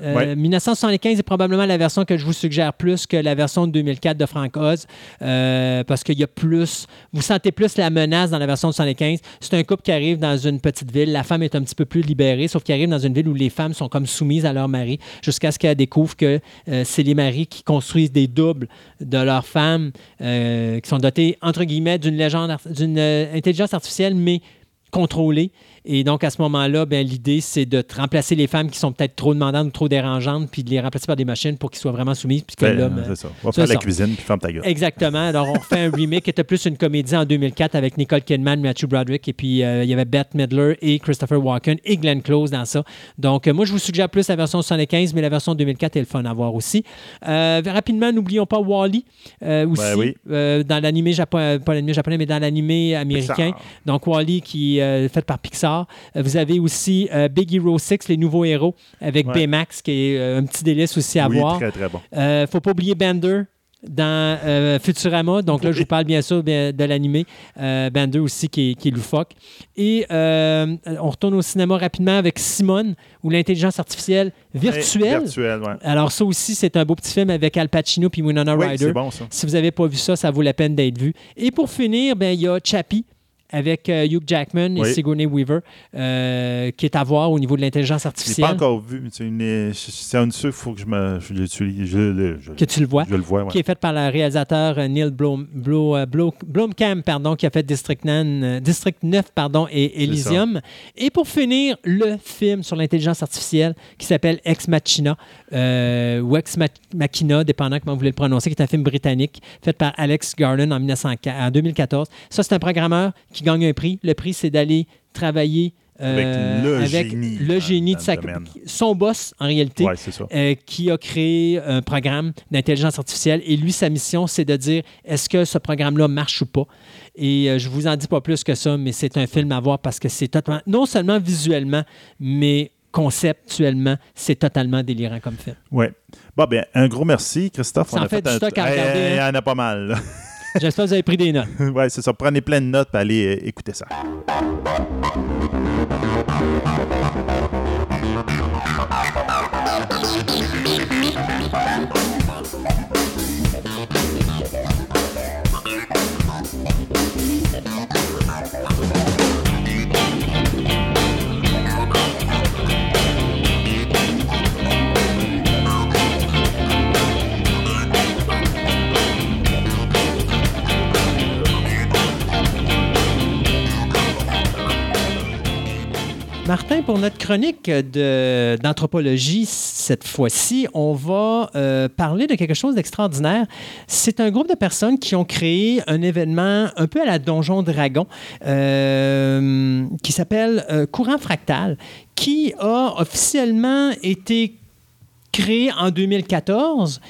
1975 euh, est probablement la version que je vous suggère plus que la version de 2004 de Frank Oz, euh, parce qu'il y a plus, vous sentez plus la menace dans la version de 75. C'est un couple qui arrive dans une petite ville, la femme est un petit peu plus libérée, sauf qu'il arrive dans une ville où les femmes sont comme soumises à leur mari, jusqu'à ce qu'elle découvre que euh, c'est les maris qui construisent des doubles de leurs femmes, qui sont dotés entre guillemets d'une légende, d'une intelligence artificielle, mais contrôlée. Et donc, à ce moment-là, ben, l'idée, c'est de remplacer les femmes qui sont peut-être trop demandantes ou trop dérangeantes, puis de les remplacer par des machines pour qu'ils soient vraiment soumises. Puis que ben, l'homme. C'est ça. On va faire la cuisine, puis ferme ta gueule. Exactement. Alors, on fait un remake qui était plus une comédie en 2004 avec Nicole Kidman, Matthew Broderick, et puis euh, il y avait Bette Midler et Christopher Walken et Glenn Close dans ça. Donc, euh, moi, je vous suggère plus la version 75, mais la version 2004 est le fun à voir aussi. Euh, rapidement, n'oublions pas Wally, aussi, ben oui. dans l'animé japonais, pas l'animé japonais, mais dans l'animé américain. Donc, Wally qui est fait par Pixar euh, vous avez aussi euh, Big Hero 6, les nouveaux héros, avec Baymax, qui est euh, un petit délice aussi à oui, voir. très, très bon. ne faut pas oublier Bender, dans Futurama. Donc là, je vous parle bien sûr de l'animé. Bender aussi qui est, loufoque. Et on retourne au cinéma rapidement avec Simone, ou l'intelligence artificielle virtuelle. virtuelle ouais. Alors ça aussi, c'est un beau petit film avec Al Pacino puis Winona oui, Ryder. Bon, ça. Si vous n'avez pas vu ça, ça vaut la peine d'être vu. Et pour finir, ben, il y a Chappie avec euh, Hugh Jackman et Sigourney Weaver, euh, qui est à voir au niveau de l'intelligence artificielle. Je l'ai pas encore vu. C'est un de ceux qu'il faut que je me. Je, je, que tu le vois. Je le vois, Qui est fait par le réalisateur euh, Neil Blom, Blomkamp, pardon, qui a fait District 9, District 9 pardon, et Elysium. Et pour finir, le film sur l'intelligence artificielle qui s'appelle Ex Machina, ou Ex Machina, dépendant comment vous voulez le prononcer, qui est un film britannique fait par Alex Garland en, en 2014. Ça, c'est un programmeur qui gagne un prix. Le prix, c'est d'aller travailler euh, avec le génie, de sa, son boss en réalité, euh, qui a créé un programme d'intelligence artificielle. Et lui, sa mission, c'est de dire est-ce que ce programme-là marche ou pas? Et euh, je vous en dis pas plus que ça, mais c'est un film à voir parce que c'est totalement, non seulement visuellement, mais conceptuellement, c'est totalement délirant comme film. Oui. Bon, bien, un gros merci, Christophe. Ça en fait, du stock à regarder. Il y en a pas mal. J'espère que vous avez pris des notes. oui, c'est ça. Prenez plein de notes et allez euh, écouter ça. Martin, pour notre chronique d'anthropologie, cette fois-ci, on va euh, parler de quelque chose d'extraordinaire. C'est un groupe de personnes qui ont créé un événement un peu à la Donjon Dragon euh, qui s'appelle euh, Courant Fractal, qui a officiellement été créé en 2014.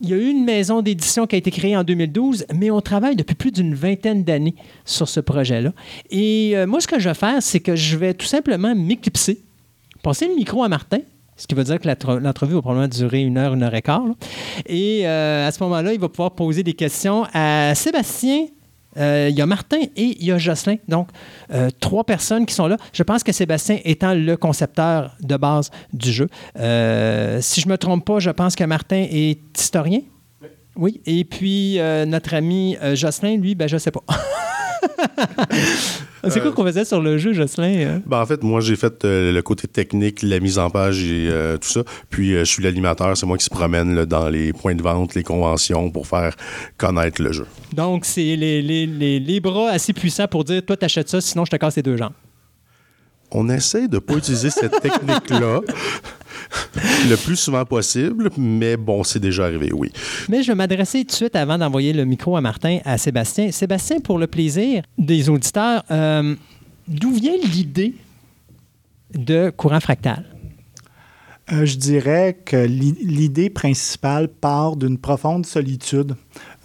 Il y a eu une maison d'édition qui a été créée en 2012, mais on travaille depuis plus d'une vingtaine d'années sur ce projet-là. Et euh, moi, ce que je vais faire, c'est que je vais tout simplement m'éclipser, passer le micro à Martin, ce qui veut dire que l'entre- l'entrevue va probablement durer une heure, une heure et quart. Et euh, à ce moment-là, il va pouvoir poser des questions à Sébastien. Euh, il y a Martin et il y a Jocelyn. Donc, euh, trois personnes qui sont là. Je pense que Sébastien étant le concepteur de base du jeu. Euh, si je ne me trompe pas, je pense que Martin est historien. Oui. Et puis, euh, notre ami euh, Jocelyn, lui, ben, je ne sais pas. C'est quoi qu'on faisait sur le jeu, Jocelyn? euh? Ben, en fait, moi, j'ai fait euh, le côté technique, la mise en page et euh, tout ça. Puis, euh, je suis l'animateur. C'est moi qui se promène là, dans les points de vente, les conventions pour faire connaître le jeu. Donc, c'est les, les- les- les bras assez puissants pour dire Toi, t'achètes ça, sinon je te casse les deux jambes. On essaie de pas utiliser cette technique-là le plus souvent possible, mais bon, c'est déjà arrivé, oui. Mais je vais m'adresser tout de suite avant d'envoyer le micro à Martin, à Sébastien. Sébastien, pour le plaisir des auditeurs, euh, d'où vient l'idée de courant fractal? Euh, je dirais que l'i- l'idée principale part d'une profonde solitude.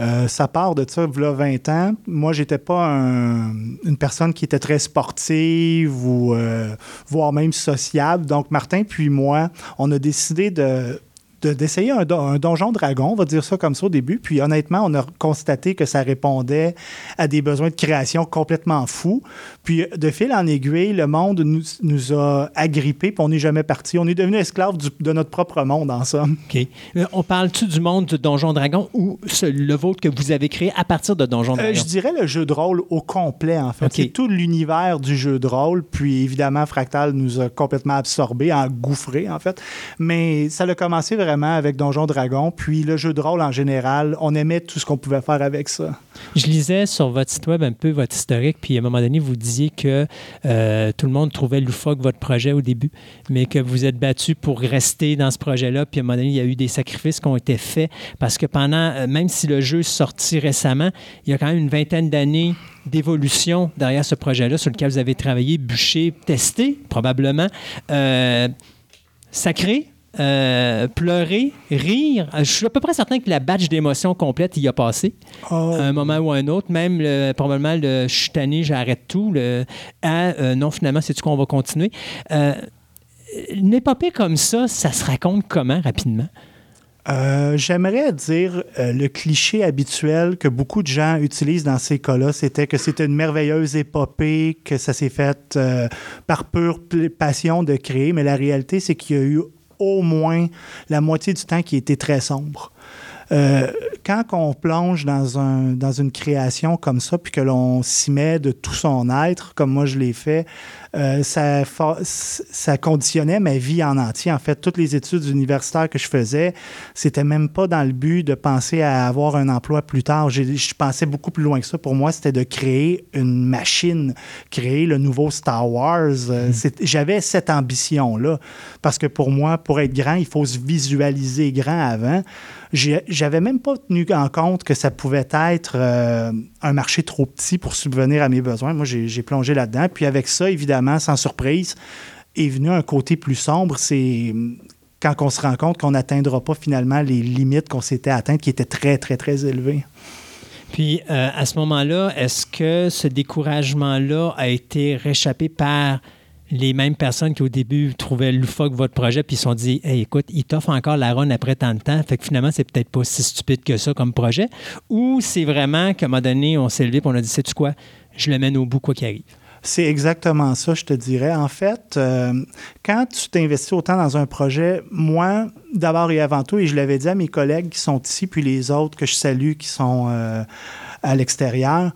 Euh, ça part de ça, il 20 ans. Moi, j'étais pas un- une personne qui était très sportive ou euh, voire même sociable. Donc, Martin puis moi, on a décidé de de- d'essayer un, don- un donjon dragon, on va dire ça comme ça au début. Puis honnêtement, on a constaté que ça répondait à des besoins de création complètement fous. Puis de fil en aiguille, le monde nous, nous a agrippés, puis on n'est jamais parti. On est devenu esclave de notre propre monde, en somme. OK. Euh, On parle-tu du monde de Donjon Dragon ou ce- le vôtre que vous avez créé à partir de Donjon Euh, Dragon? je dirais le jeu de rôle au complet, en fait. C'est tout l'univers du jeu de rôle. Puis évidemment, Fractal nous a complètement absorbés, engouffrés, en fait. Mais ça a commencé vraiment avec Donjon Dragon. Puis le jeu de rôle en général, on aimait tout ce qu'on pouvait faire avec ça. Je lisais sur votre site web un peu votre historique, puis à un moment donné, vous disiez que euh, tout le monde trouvait loufoque votre projet au début, mais que vous êtes battu pour rester dans ce projet-là, puis à un moment donné, il y a eu des sacrifices qui ont été faits, parce que pendant, euh, même si le jeu est sorti récemment, il y a quand même une vingtaine d'années d'évolution derrière ce projet-là sur lequel vous avez travaillé, bûché, testé, probablement. Euh, sacré, euh, pleurer, rire. Je suis à peu près certain que la batch d'émotions complète y a passé Oh, à un moment ou à un autre, même le- probablement le je suis tanné, j'arrête tout, le, à euh, non, finalement, c'est-tu qu'on va continuer? Euh, une épopée comme ça, ça se raconte comment rapidement? Euh, J'aimerais dire euh, le cliché habituel que beaucoup de gens utilisent dans ces cas-là, c'était que c'était une merveilleuse épopée, que ça s'est fait euh, par pure passion de créer, mais la réalité, c'est qu'il y a eu au moins la moitié du temps qui était très sombre. Euh, quand on plonge dans, un, dans une création comme ça, puis que l'on s'y met de tout son être, comme moi je l'ai fait, euh, ça, conditionnait ma vie en entier. En fait, toutes les études universitaires que je faisais, c'était même pas dans le but de penser à avoir un emploi plus tard. Je pensais beaucoup plus loin que ça. Pour moi, c'était de créer une machine, créer le nouveau Star Wars. Euh, c'est- J'avais cette ambition-là. Parce que pour moi, pour être grand, il faut se visualiser grand avant. J'avais même pas tenu en compte que ça pouvait être euh, un marché trop petit pour subvenir à mes besoins. Moi, j'ai plongé là-dedans. Puis avec ça, évidemment, sans surprise, est venu un côté plus sombre. C'est quand on se rend compte qu'on n'atteindra pas finalement les limites qu'on s'était atteintes, qui étaient très, très, très élevées. Puis euh, à ce moment-là, est-ce que ce découragement-là a été réchappé par les mêmes personnes qui au début trouvaient loufoque votre projet puis se sont dit écoute, il t'offre encore la run après tant de temps, fait que finalement, c'est peut-être pas si stupide que ça comme projet, ou c'est vraiment qu'à un moment donné, on s'est levé et on a dit sais-tu quoi, je le mène au bout quoi qu'il arrive. C'est exactement ça, je te dirais. En fait, euh, quand tu t'investis autant dans un projet, moi, d'abord et avant tout, et je l'avais dit à mes collègues qui sont ici, puis les autres que je salue qui sont euh, à l'extérieur,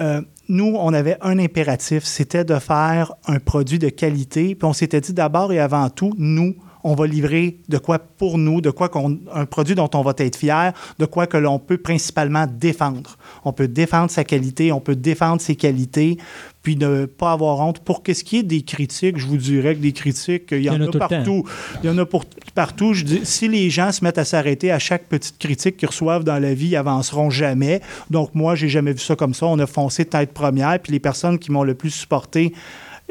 euh, nous, on avait un impératif, c'était de faire un produit de qualité. Puis on s'était dit d'abord et avant tout, nous, on va livrer de quoi pour nous, de quoi qu'on, un produit dont on va être fier, de quoi que l'on peut principalement défendre. On peut défendre sa qualité, on peut défendre ses qualités, puis ne pas avoir honte. Pour ce qui est des critiques, je vous dirais que des critiques, il y en, a, partout. Il y en a pour, partout. Je dis, si les gens se mettent à s'arrêter à chaque petite critique qu'ils reçoivent dans la vie, ils avanceront jamais. Donc moi, j'ai jamais vu ça comme ça. On a foncé tête première, puis les personnes qui m'ont le plus supporté,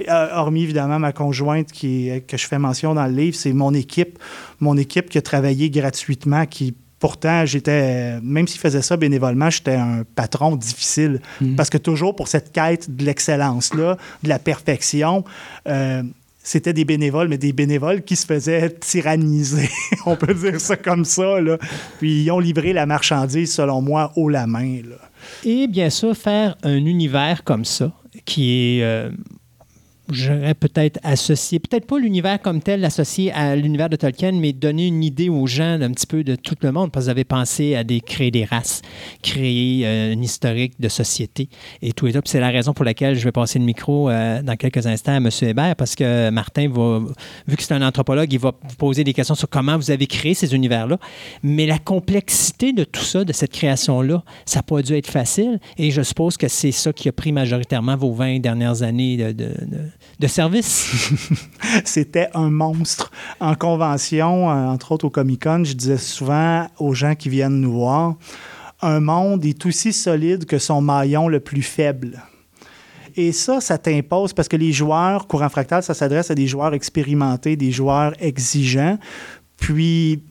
euh, hormis évidemment ma conjointe qui, que je fais mention dans le livre, c'est mon équipe. Mon équipe qui a travaillé gratuitement, qui Pourtant, j'étais, même s'il faisait ça bénévolement, j'étais un patron difficile. Mm. Parce que toujours pour cette quête de l'excellence-là, de la perfection, euh, c'était des bénévoles, mais des bénévoles qui se faisaient tyranniser. On peut dire ça comme ça. Là. Puis ils ont livré la marchandise, selon moi, haut la main. Et bien sûr, faire un univers comme ça, qui est euh, j'aurais peut-être associé, peut-être pas l'univers comme tel, associé à l'univers de Tolkien, mais donner une idée aux gens un petit peu de tout le monde, parce que vous avez pensé à créer des races, créer euh, un historique de société et tout et tout. C'est la raison pour laquelle je vais passer le micro euh, dans quelques instants à M. Hébert, parce que Martin vu que c'est un anthropologue, il va vous poser des questions sur comment vous avez créé ces univers-là. Mais la complexité de tout ça, de cette création-là, ça n'a pas dû être facile. Et je suppose que c'est ça qui a pris majoritairement vos 20 dernières années de service. C'était un monstre. En convention, euh, entre autres au Comic Con, je disais souvent aux gens qui viennent nous voir, un monde est aussi solide que son maillon le plus faible. Et ça, ça t'impose parce que les joueurs, courant fractal, ça s'adresse à des joueurs expérimentés, des joueurs exigeants. Puis,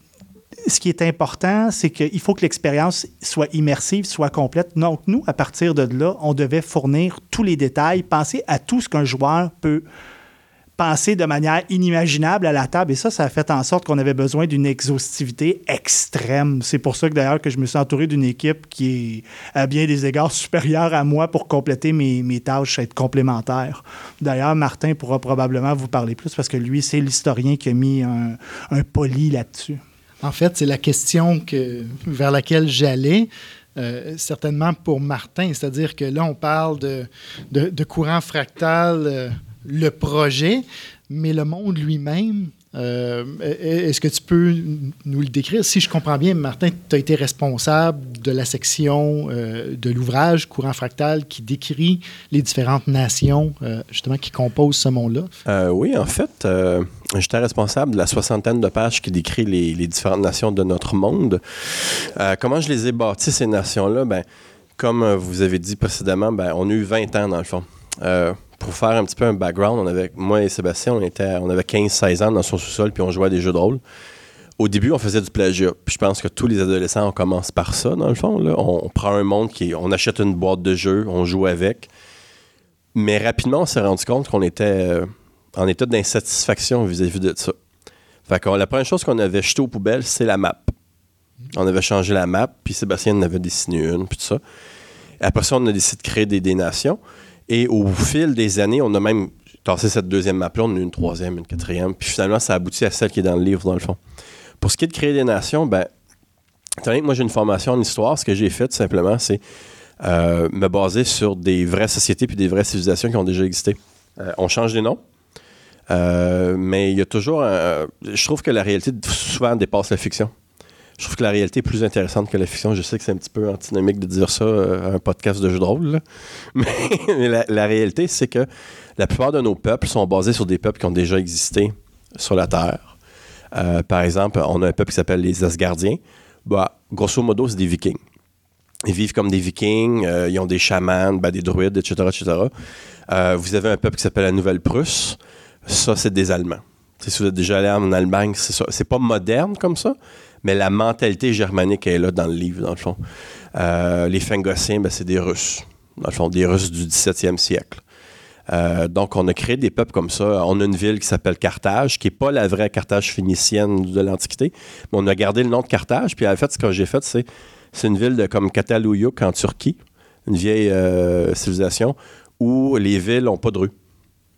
ce qui est important, c'est qu'il faut que l'expérience soit immersive, soit complète. Donc, nous, à partir de là, on devait fournir tous les détails, penser à tout ce qu'un joueur peut penser de manière inimaginable à la table. Et ça, ça a fait en sorte qu'on avait besoin d'une exhaustivité extrême. C'est pour ça que d'ailleurs que je me suis entouré d'une équipe qui est à bien des égards supérieure à moi pour compléter mes, tâches, être complémentaires. D'ailleurs, Martin pourra probablement vous parler plus parce que lui, c'est l'historien qui a mis un poli là-dessus. En fait, c'est la question que, vers laquelle j'allais. Euh, certainement pour Martin, c'est-à-dire que là, on parle de, de, courant fractal, euh, le projet, mais le monde lui-même, euh, est-ce que tu peux nous le décrire? Si je comprends bien, Martin, tu as été responsable de la section de l'ouvrage Courant fractal qui décrit les différentes nations, justement, qui composent ce monde-là. oui, en fait, J'étais responsable de la soixantaine de pages qui décrit les, différentes nations de notre monde. Euh, comment je les ai bâties, ces nations-là? Ben, comme euh, vous avez dit précédemment, ben, on a eu 20 ans dans le fond. Euh, pour faire un petit peu un background, on avait, moi et Sébastien, on, était, on avait 15-16 ans dans son sous-sol, puis on jouait à des jeux de rôle. Au début, on faisait du plagiat. Puis je pense que tous les adolescents, on commence par ça, dans le fond. On, prend un monde qui. On achète une boîte de jeux, on joue avec. Mais rapidement, on s'est rendu compte qu'on était en état d'insatisfaction vis-à-vis de ça. Fait que la première chose qu'on avait jetée aux poubelles, c'est la map. On avait changé la map, puis Sébastien en avait dessiné une, puis tout ça. après ça, on a décidé de créer des, nations. Et au fil des années, on a même tassé cette deuxième map-là, on a eu une troisième, une quatrième, puis finalement, ça aboutit à celle qui est dans le livre, dans le fond. Pour ce qui est de créer des nations, ben, que moi j'ai une formation en histoire, ce que j'ai fait tout simplement, c'est euh, me baser sur des vraies sociétés puis des vraies civilisations qui ont déjà existé. Euh, on change les noms, euh, mais il y a toujours Je trouve que la réalité souvent dépasse la fiction. Je trouve que la réalité est plus intéressante que la fiction. Je sais que c'est un petit peu antinomique de dire ça euh, à un podcast de jeux de rôle. Mais, la, réalité, c'est que la plupart de nos peuples sont basés sur des peuples qui ont déjà existé sur la Terre. Euh, par exemple, on a un peuple qui s'appelle les Asgardiens. Bah, grosso modo, c'est des vikings. Ils vivent comme des vikings, ils ont des chamans, bah, des druides, etc. etc. vous avez un peuple qui s'appelle la Nouvelle-Prusse ça, c'est des Allemands. si vous êtes déjà allé en Allemagne, c'est ça. Pas moderne comme ça, mais la mentalité germanique est là dans le livre, dans le fond. Euh, les Fingossiens, ben, c'est des Russes. Dans le fond, des Russes du 17e siècle. Euh, donc, on a créé des peuples comme ça. On a une ville qui s'appelle Carthage, qui n'est pas la vraie Carthage phénicienne de l'Antiquité, mais on a gardé le nom de Carthage. Puis, en fait, ce que j'ai fait, c'est c'est une ville de, comme Cataluyuk en Turquie, une vieille euh, civilisation, où les villes n'ont pas de rue.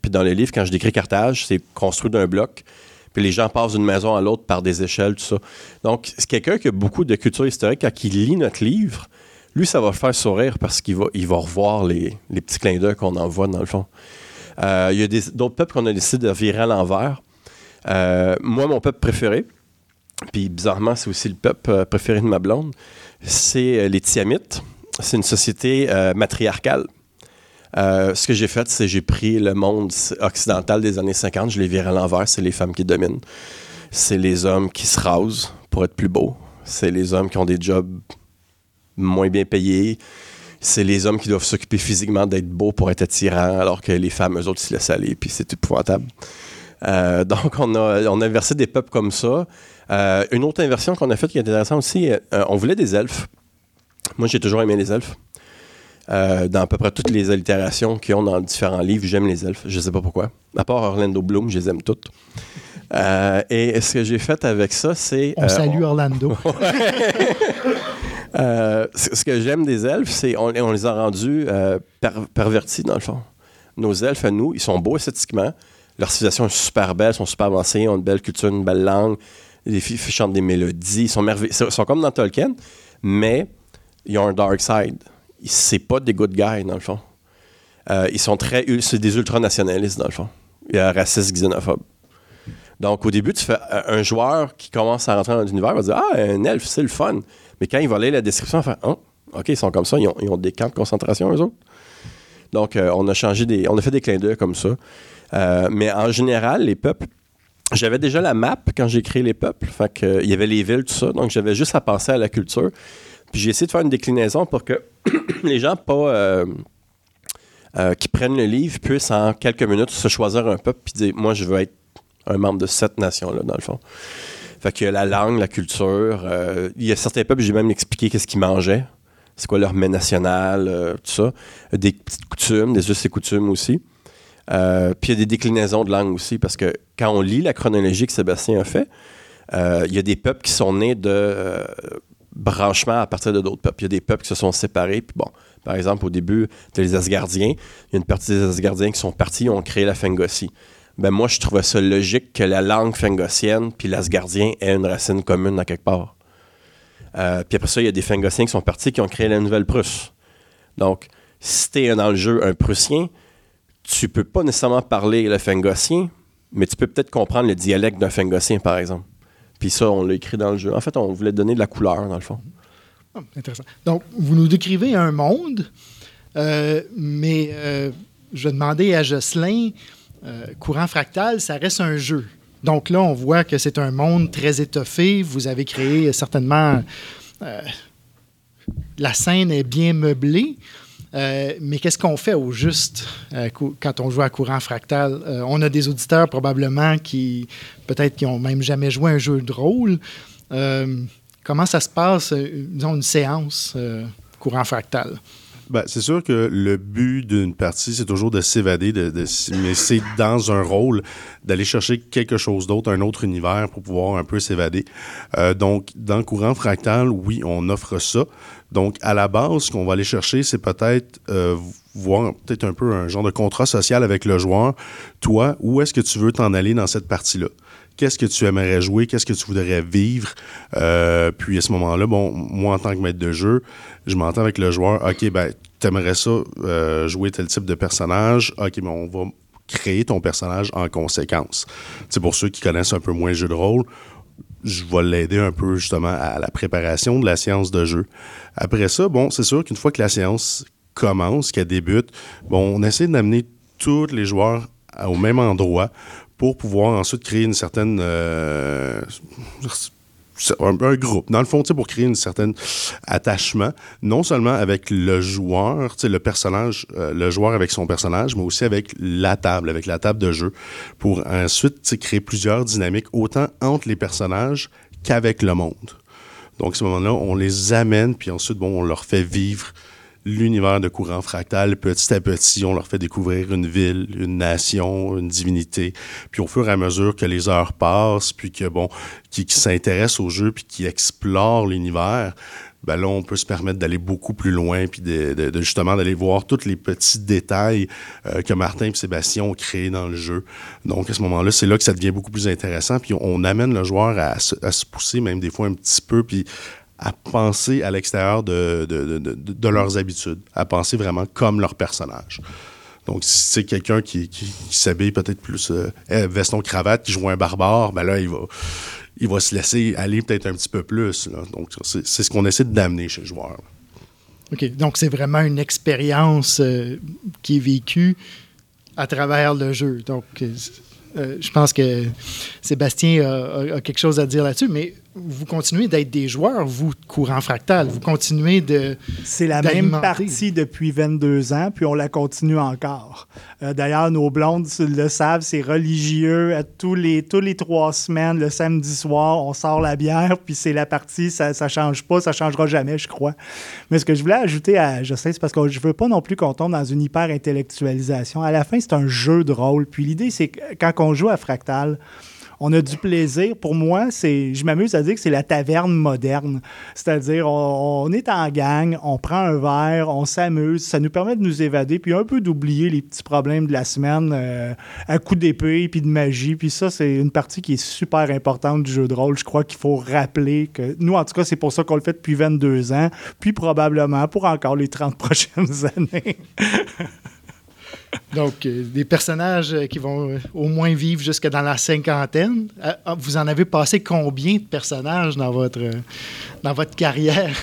Dans le livre, quand je décris Carthage, c'est construit d'un bloc. Puis les gens passent d'une maison à l'autre par des échelles, tout ça. Donc, c'est quelqu'un qui a beaucoup de culture historique. Quand il lit notre livre, lui, ça va le faire sourire parce qu'il va, il va revoir les, petits clins d'œil qu'on envoie, dans le fond. Euh, il y a d'autres peuples qu'on a décidé de virer à l'envers. Euh, moi, mon peuple préféré, puis bizarrement, c'est aussi le peuple euh, préféré de ma blonde, c'est les Tiamites. C'est une société matriarcale. Euh, ce que j'ai fait, c'est j'ai pris le monde occidental des années 50, je l'ai viré à l'envers, c'est les femmes qui dominent. C'est les hommes qui se rasent pour être plus beaux. C'est les hommes qui ont des jobs moins bien payés. C'est les hommes qui doivent s'occuper physiquement d'être beaux pour être attirants, alors que les femmes, eux autres, se laissent aller, puis c'est épouvantable. Euh, donc, on a, a inversé des peuples comme ça. Euh, une autre inversion qu'on a faite qui est intéressante aussi, on voulait des elfes. Moi, j'ai toujours aimé les elfes. Euh, dans à peu près toutes les allitérations qu'ils ont dans différents livres, j'aime les elfes. Je ne sais pas pourquoi. À part Orlando Bloom, je les aime toutes. Euh, et ce que j'ai fait avec ça, c'est. On euh, salue Orlando. ce que j'aime des elfes, c'est on, on les a rendus per- pervertis, dans le fond. Nos elfes, à nous, ils sont beaux esthétiquement. Leur civilisation est super belle, ils sont super avancés, ils ont une belle culture, une belle langue. Les filles chantent des mélodies, ils sont merveilleux. Ils sont comme dans Tolkien, mais ils ont un dark side. C'est pas des good guys, dans le fond. Euh, ils sont très. C'est des ultranationalistes, dans le fond. Racistes, xénophobes. Donc, au début, tu fais euh, un joueur qui commence à rentrer dans l'univers va dire Ah, un elfe, c'est le fun. Mais quand il va lire la description, il va faire Ah, OK, ils sont comme ça, ils ont, des camps de concentration, eux autres. Donc, euh, on a changé des. On a fait des clins d'œil comme ça. Mais en général, les peuples. J'avais déjà la map quand j'ai créé les peuples. Fait il y avait les villes, tout ça. Donc, j'avais juste à penser à la culture. Puis j'ai essayé de faire une déclinaison pour que les gens pas. euh, euh, qui prennent le livre puissent en quelques minutes se choisir un peuple puis dire Moi, je veux être un membre de cette nation-là, dans le fond. Fait qu'il y a la langue, la culture. euh, il y a certains peuples, j'ai même expliqué qu'est-ce qu'ils mangeaient. C'est quoi leur mets national, tout ça. Des petites coutumes, des us et coutumes aussi. Puis il y a des déclinaisons de langue aussi, parce que quand on lit la chronologie que Sébastien a fait, il y a des peuples qui sont nés de branchements à partir de d'autres peuples. Il y a des peuples qui se sont séparés. Puis bon, par exemple, au début, tu les Asgardiens. Il y a une partie des Asgardiens qui sont partis, ils ont créé la Fengossie. Ben moi, je trouvais ça logique que la langue fengossienne puis l'asgardien aient une racine commune à quelque part. Euh, puis après ça, il y a des Fengossiens qui sont partis qui ont créé la Nouvelle-Prusse. Donc, si tu es dans le jeu un Prussien, tu peux pas nécessairement parler le Fengossien, mais tu peux peut-être comprendre le dialecte d'un Fengossien, par exemple. Puis ça, on l'a écrit dans le jeu. En fait, on voulait donner de la couleur, dans le fond. Ah, intéressant. Donc, vous nous décrivez un monde, euh, mais euh, je demandais à Jocelyn, euh, courant fractal, ça reste un jeu. Donc là, on voit que c'est un monde très étoffé. Vous avez créé certainement... la scène est bien meublée. Euh, mais qu'est-ce qu'on fait au juste euh, quand on joue à courant fractal? Euh, on a des auditeurs probablement qui, peut-être, qui ont même jamais joué un jeu de rôle. Comment ça se passe, disons, une séance courant fractal? Ben, c'est sûr que le but d'une partie, c'est toujours de s'évader, mais c'est dans un rôle d'aller chercher quelque chose d'autre, un autre univers pour pouvoir un peu s'évader. Donc, dans Courant Fractal, oui, on offre ça. Donc, à la base, ce qu'on va aller chercher, c'est peut-être euh, voir peut-être un peu un genre de contrat social avec le joueur. Toi, où est-ce que tu veux t'en aller dans cette partie-là? Qu'est-ce que tu aimerais jouer? Qu'est-ce que tu voudrais vivre? Euh, puis à ce moment-là, bon, moi, en tant que maître de jeu, je m'entends avec le joueur. OK, ben, t'aimerais ça euh, jouer tel type de personnage. OK, ben, on va créer ton personnage en conséquence. C'est pour ceux qui connaissent un peu moins le jeu de rôle, je vais l'aider un peu justement à la préparation de la séance de jeu. Après ça, bon, c'est sûr qu'une fois que la séance commence, qu'elle débute, bon, on essaie d'amener tous les joueurs au même endroit pour pouvoir ensuite créer une certaine euh, un, un groupe. Dans le fond, pour créer une certaine attachement, non seulement avec le joueur, le personnage, euh, le joueur avec son personnage, mais aussi avec la table, avec la table de jeu, pour ensuite créer plusieurs dynamiques, autant entre les personnages qu'avec le monde. Donc, à ce moment-là, on les amène, puis ensuite, bon, on leur fait vivre l'univers de courant fractal. Petit à petit, on leur fait découvrir une ville, une nation, une divinité. Puis au fur et à mesure que les heures passent, puis que, bon, qui, qui s'intéressent au jeu, puis qui explorent l'univers, ben là, on peut se permettre d'aller beaucoup plus loin, puis de, justement d'aller voir tous les petits détails euh, que Martin et Sébastien ont créés dans le jeu. Donc, à ce moment-là, c'est là que ça devient beaucoup plus intéressant, puis on, amène le joueur à, à se pousser même des fois un petit peu, puis à penser à l'extérieur de, de, de- de- leurs habitudes, à penser vraiment comme leur personnage. Donc, si c'est quelqu'un qui, qui, s'habille peut-être plus euh, eh, veston-cravate, qui joue un barbare, ben là, il va, il va se laisser aller peut-être un petit peu plus. Donc, c'est ce qu'on essaie d'amener chez le joueur. OK. Donc, c'est vraiment une expérience euh, qui est vécue à travers le jeu. Donc, euh, je pense que Sébastien a, a- a quelque chose à dire là-dessus, mais vous continuez d'être des joueurs, vous, de courant fractal. Vous continuez de. C'est la même partie depuis 22 ans, puis on la continue encore. Euh, D'ailleurs, nos blondes le savent, c'est religieux. À tous les, tous les trois semaines, le samedi soir, on sort la bière, puis c'est la partie, ça ne change pas, ça changera jamais, je crois. Mais ce que je voulais ajouter à Justin, c'est parce que je veux pas non plus qu'on tombe dans une hyper-intellectualisation. À la fin, c'est un jeu de rôle. Puis l'idée, c'est que quand on joue à Fractal, on a du plaisir. Pour moi, c'est, je m'amuse à dire que c'est la taverne moderne. C'est-à-dire, on, est en gang, on prend un verre, on s'amuse, ça nous permet de nous évader, puis un peu d'oublier les petits problèmes de la semaine euh, à coups d'épée, puis de magie. Puis ça, c'est une partie qui est super importante du jeu de rôle. Je crois qu'il faut rappeler que nous, en tout cas, c'est pour ça qu'on le fait depuis 22 ans, puis probablement pour encore les 30 prochaines années. Donc, euh, des personnages euh, qui vont euh, au moins vivre jusque dans la cinquantaine. Ah, vous en avez passé combien de personnages dans votre, dans votre carrière?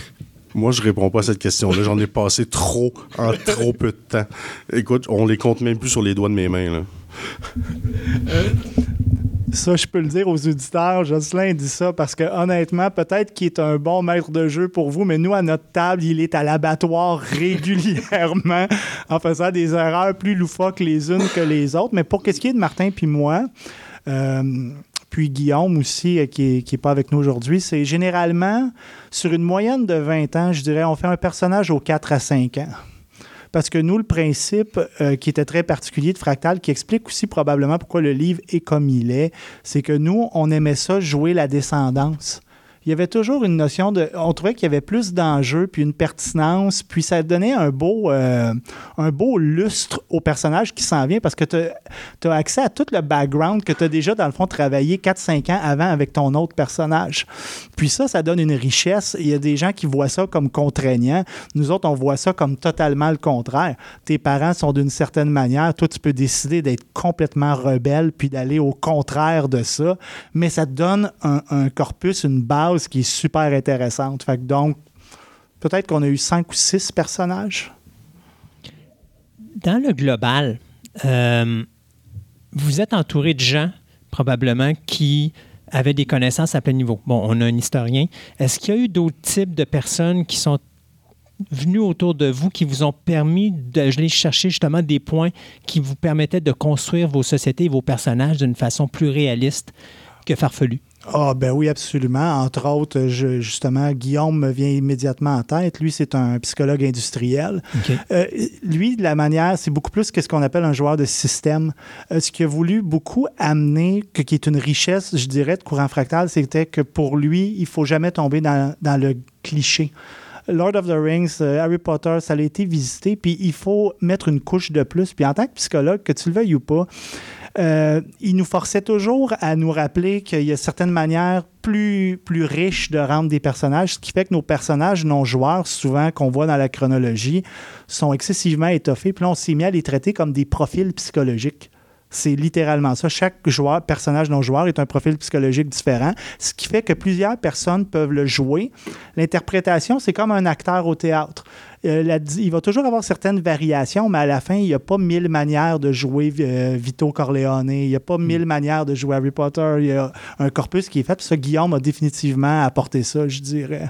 Moi, je réponds pas à cette question-là. J'en ai passé trop en trop peu de temps. Écoute, on les compte même plus sur les doigts de mes mains. Là. Ça, je peux le dire aux auditeurs. Jocelyn dit ça parce que, honnêtement, peut-être qu'il est un bon maître de jeu pour vous, mais nous, à notre table, il est à l'abattoir régulièrement en faisant des erreurs plus loufoques les unes que les autres. Mais pour ce qui est de Martin puis moi, euh, puis Guillaume aussi, euh, qui n'est est pas avec nous aujourd'hui, c'est généralement, sur une moyenne de 20 ans, je dirais, on fait un personnage aux 4 à 5 ans. Parce que nous, le principe euh, qui était très particulier de Fractal, qui explique aussi probablement pourquoi le livre est comme il est, c'est que nous, on aimait ça jouer la descendance. Il y avait toujours une notion de. On trouvait qu'il y avait plus d'enjeux, puis une pertinence, puis ça donnait un beau, euh, un beau lustre au personnage qui s'en vient parce que tu as accès à tout le background que tu as déjà, dans le fond, travaillé 4-5 ans avant avec ton autre personnage. Puis ça, ça donne une richesse. Il y a des gens qui voient ça comme contraignant. Nous autres, on voit ça comme totalement le contraire. Tes parents sont d'une certaine manière. Toi, tu peux décider d'être complètement rebelle puis d'aller au contraire de ça. Mais ça te donne un, un corpus, une base qui est super intéressante. Donc, peut-être qu'on a eu cinq ou six personnages. Dans le global, euh, vous êtes entouré de gens, probablement, qui avaient des connaissances à plein niveau. Bon, on a un historien. Est-ce qu'il y a eu d'autres types de personnes qui sont venues autour de vous, qui vous ont permis d'aller chercher justement des points qui vous permettaient de construire vos sociétés et vos personnages d'une façon plus réaliste que farfelue? Ah, ben oui, absolument. Entre autres, je- justement, Guillaume me vient immédiatement en tête. Lui, c'est un psychologue industriel. Euh, lui, de la manière, c'est beaucoup plus que ce qu'on appelle un joueur de système. Euh, ce qu'il a voulu beaucoup amener, que, qui est une richesse, je dirais, de courant fractal, c'était que pour lui, il faut jamais tomber dans, dans le cliché. Lord of the Rings, euh, Harry Potter, ça a été visité, puis il faut mettre une couche de plus. Puis en tant que psychologue, que tu le veuilles ou pas, euh, il nous forçait toujours à nous rappeler qu'il y a certaines manières plus, plus riches de rendre des personnages, ce qui fait que nos personnages non-joueurs, souvent qu'on voit dans la chronologie, sont excessivement étoffés. Puis là, on s'est mis à les traiter comme des profils psychologiques. C'est littéralement ça. Chaque joueur, personnage non-joueur est un profil psychologique différent, ce qui fait que plusieurs personnes peuvent le jouer. L'interprétation, c'est comme un acteur au théâtre. Euh, la- il va toujours avoir certaines variations, mais à la fin, il n'y a pas mille manières de jouer euh, Vito Corleone. Il n'y a pas mille manières de jouer Harry Potter. Il y a un corpus qui est fait. Puis ça, Guillaume a définitivement apporté ça, je dirais.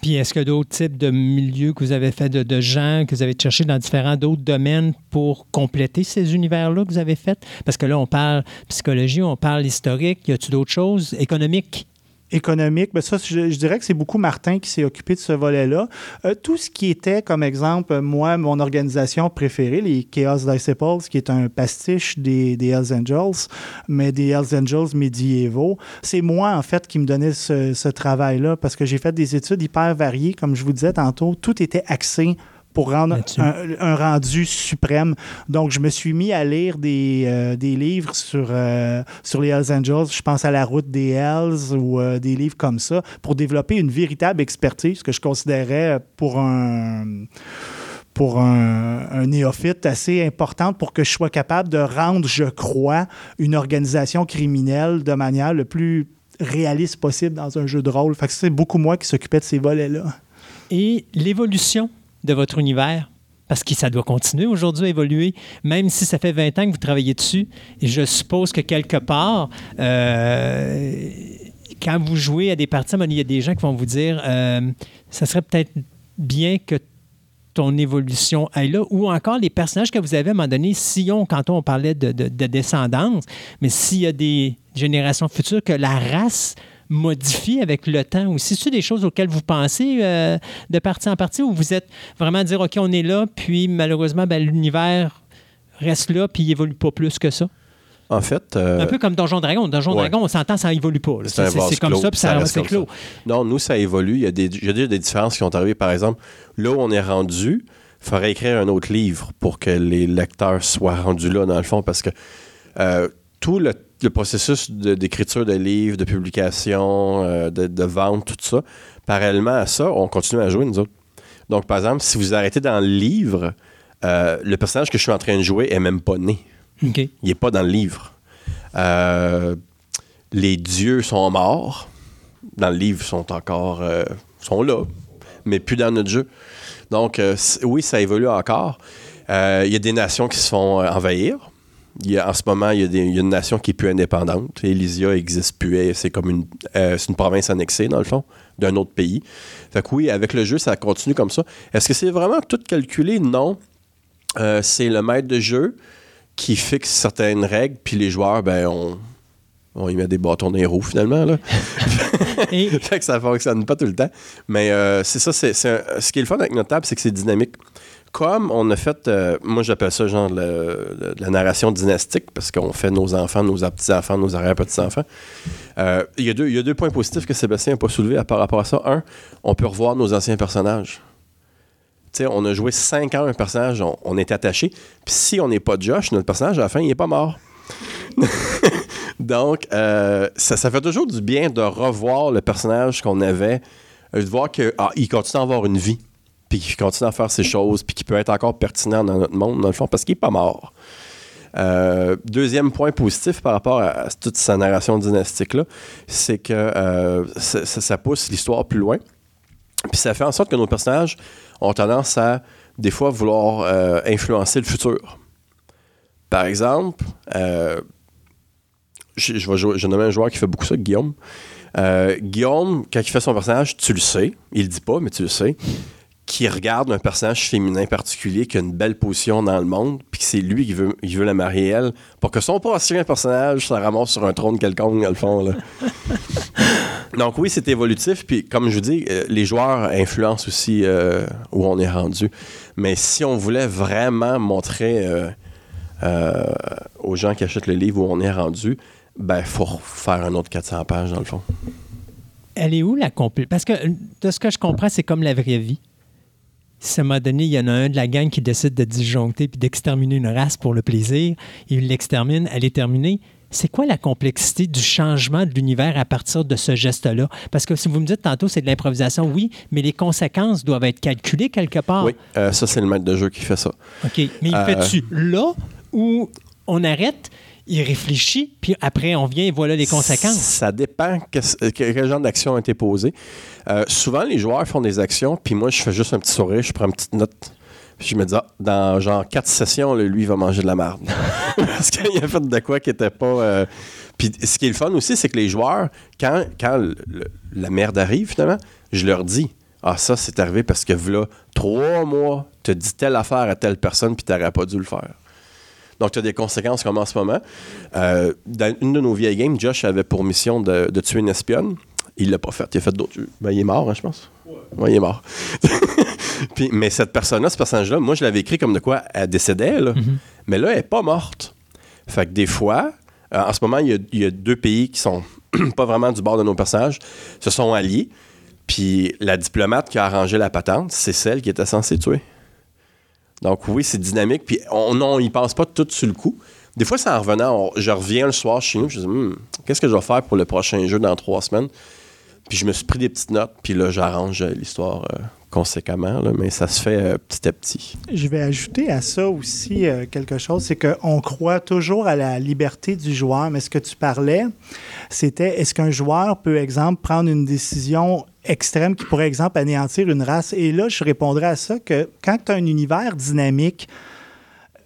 Puis est-ce qu'il y a d'autres types de milieux que vous avez fait, de, de gens que vous avez cherché dans différents d'autres domaines pour compléter ces univers-là que vous avez fait? Parce que là, on parle psychologie, on parle historique. Y a-t-il d'autres choses? Économique? Économique, ben ça, je, je dirais que c'est beaucoup Martin qui s'est occupé de ce volet-là. Euh, tout ce qui était, comme exemple, moi, mon organisation préférée, les Chaos Disciples, qui est un pastiche des, des Hells Angels, mais des Hells Angels médiévaux, c'est moi, en fait, qui me donnait ce, ce travail-là, parce que j'ai fait des études hyper variées, comme je vous disais tantôt, tout était axé pour rendre un rendu suprême. Donc, je me suis mis à lire des, euh, des livres sur, euh, sur les Hells Angels. Je pense à La route des Hells ou euh, des livres comme ça pour développer une véritable expertise que je considérais pour un pour un, un néophyte assez importante pour que je sois capable de rendre, je crois, une organisation criminelle de manière le plus réaliste possible dans un jeu de rôle. Fait que c'est beaucoup moi qui s'occupais de ces volets-là. Et l'évolution de votre univers, parce que ça doit continuer aujourd'hui à évoluer, même si ça fait 20 ans que vous travaillez dessus. Et je suppose que quelque part, euh, quand vous jouez à des parties, il y a des gens qui vont vous dire euh, ça serait peut-être bien que ton évolution aille là, ou encore les personnages que vous avez à un moment donné, si on, quand on parlait de, de- de descendance, mais s'il y a des générations futures, que la race modifie avec le temps aussi? C'est des choses auxquelles vous pensez euh, de partie en partie, ou vous êtes vraiment à dire, OK, on est là, puis malheureusement, ben, l'univers reste là, puis il évolue pas plus que ça? En fait, euh, Un peu comme Donjon Dragon. Donjon ouais. Dragon, on s'entend, ça évolue pas. C'est comme ça, puis ça c'est clos. Non, nous, ça évolue. Il y, a des, il y a déjà des différences qui sont arrivées. Par exemple, là où on est rendu, il faudrait écrire un autre livre pour que les lecteurs soient rendus là, dans le fond, parce que euh, tout le, le processus d'écriture de, livres, de publication, euh, de, de vente, tout ça, parallèlement à ça, on continue à jouer, nous autres. Donc, par exemple, si vous arrêtez dans le livre, euh, le personnage que je suis en train de jouer est même pas né. Il n'est pas dans le livre. Euh, les dieux sont morts. Dans le livre, ils sont encore sont là, mais plus dans notre jeu. Donc, oui, ça évolue encore. Il y a des nations qui se font envahir. Il y a- en ce moment, il y, a des- il y a une nation qui est plus indépendante. Elysia n'existe plus. C'est comme une, euh, une province annexée, dans le fond, d'un autre pays. Fait que oui, avec le jeu, ça continue comme ça. Est-ce que c'est vraiment tout calculé? Non. Euh, c'est le maître de jeu qui fixe certaines règles, puis les joueurs, ben, on, on y met des bâtons dans les roues, finalement. Là. Et? Fait que ça fonctionne pas tout le temps. Mais euh, c'est ça, c'est, ce qui est le fun avec notre table, c'est que c'est dynamique. Comme on a fait, euh, moi j'appelle ça genre le- la narration dynastique, parce qu'on fait nos enfants, nos petits-enfants, nos arrière-petits-enfants. Euh, Il y, a deux- points positifs que Sébastien n'a pas soulevés par rapport à ça. Un, on peut revoir nos anciens personnages. Tu sais, on a joué cinq ans un personnage, on, est attaché. Puis si on n'est pas Josh, notre personnage, à la fin, il n'est pas mort. Donc, euh, ça, fait toujours du bien de revoir le personnage qu'on avait, de voir qu'il continue à avoir une vie, puis qu'il continue à faire ses choses, puis qu'il peut être encore pertinent dans notre monde, dans le fond, parce qu'il n'est pas mort. Euh, deuxième point positif par rapport à, toute sa narration dynastique-là, c'est que euh, ça, pousse l'histoire plus loin. Puis ça fait en sorte que nos personnages ont tendance à, des fois, vouloir euh, influencer le futur. Par exemple, je, vais nomme un joueur qui fait beaucoup ça, Guillaume. Guillaume, quand il fait son personnage, tu le sais, il le dit pas, mais tu le sais, qui regarde un personnage féminin particulier qui a une belle position dans le monde, puis que c'est lui qui veut, il veut la marier elle, pour que son prochain personnage se ramasse sur un trône quelconque, dans le fond. Là. Donc oui, c'est évolutif, puis comme je vous dis, euh, les joueurs influencent aussi euh, où on est rendu. Mais si on voulait vraiment montrer euh, euh, aux gens qui achètent le livre où on est rendu, ben, il faut faire un autre 400 pages, dans le fond. elle est où la compl... Parce que de ce que je comprends, c'est comme la vraie vie. Si à un moment donné, il y en a un de la gang qui décide de disjoncter puis d'exterminer une race pour le plaisir, il l'extermine, elle est terminée. C'est quoi la complexité du changement de l'univers à partir de ce geste-là? Parce que si vous me dites tantôt c'est de l'improvisation, oui, mais les conséquences doivent être calculées quelque part. Oui, euh, ça, c'est le maître de jeu qui fait ça. OK. Mais il Euh, fait-tu là où on arrête, il réfléchit, puis après on vient et voilà les conséquences? Ça dépend que- quel genre d'action a été posée. Euh, souvent, les joueurs font des actions, puis moi, je fais juste un petit sourire, je prends une petite note. Puis je me dis, ah, dans genre quatre sessions, lui, il va manger de la merde. Parce qu'il a fait de quoi qui était pas. euh, Puis ce qui est le fun aussi, c'est que les joueurs, quand, quand la merde arrive, finalement, je leur dis, ah, ça, c'est arrivé parce que voilà, trois mois, tu dit telle affaire à telle personne, puis tu n'aurais pas dû le faire. Donc, tu as des conséquences comme en ce moment. Euh, dans une de nos vieilles games, Josh avait pour mission de, de tuer une espionne. Il l'a pas fait. Il a fait d'autres. Ben, il est mort, hein, je pense. Oui, il est mort. Puis, mais cette personne-là, ce personnage-là, moi, je l'avais écrit comme de quoi elle décédait, là. mais là, elle n'est pas morte. Fait que des fois, euh, en ce moment, il y, a, il y a deux pays qui sont pas vraiment du bord de nos personnages, se sont alliés. Puis la diplomate qui a arrangé la patente, c'est celle qui était censée tuer. Donc oui, c'est dynamique. Puis on on y pense pas tout sur le coup. Des fois, c'est en revenant, je reviens le soir chez nous, je dis, Hmm, qu'est-ce que je vais faire pour le prochain jeu dans trois semaines? Puis je me suis pris des petites notes, puis là, j'arrange l'histoire euh, conséquemment, mais ça se fait euh, petit à petit. Je vais ajouter à ça aussi euh, quelque chose, c'est qu'on croit toujours à la liberté du joueur, mais ce que tu parlais, c'était est-ce qu'un joueur peut, exemple, prendre une décision extrême qui pourrait, exemple, anéantir une race? Et là, je répondrais à ça que quand tu as un univers dynamique,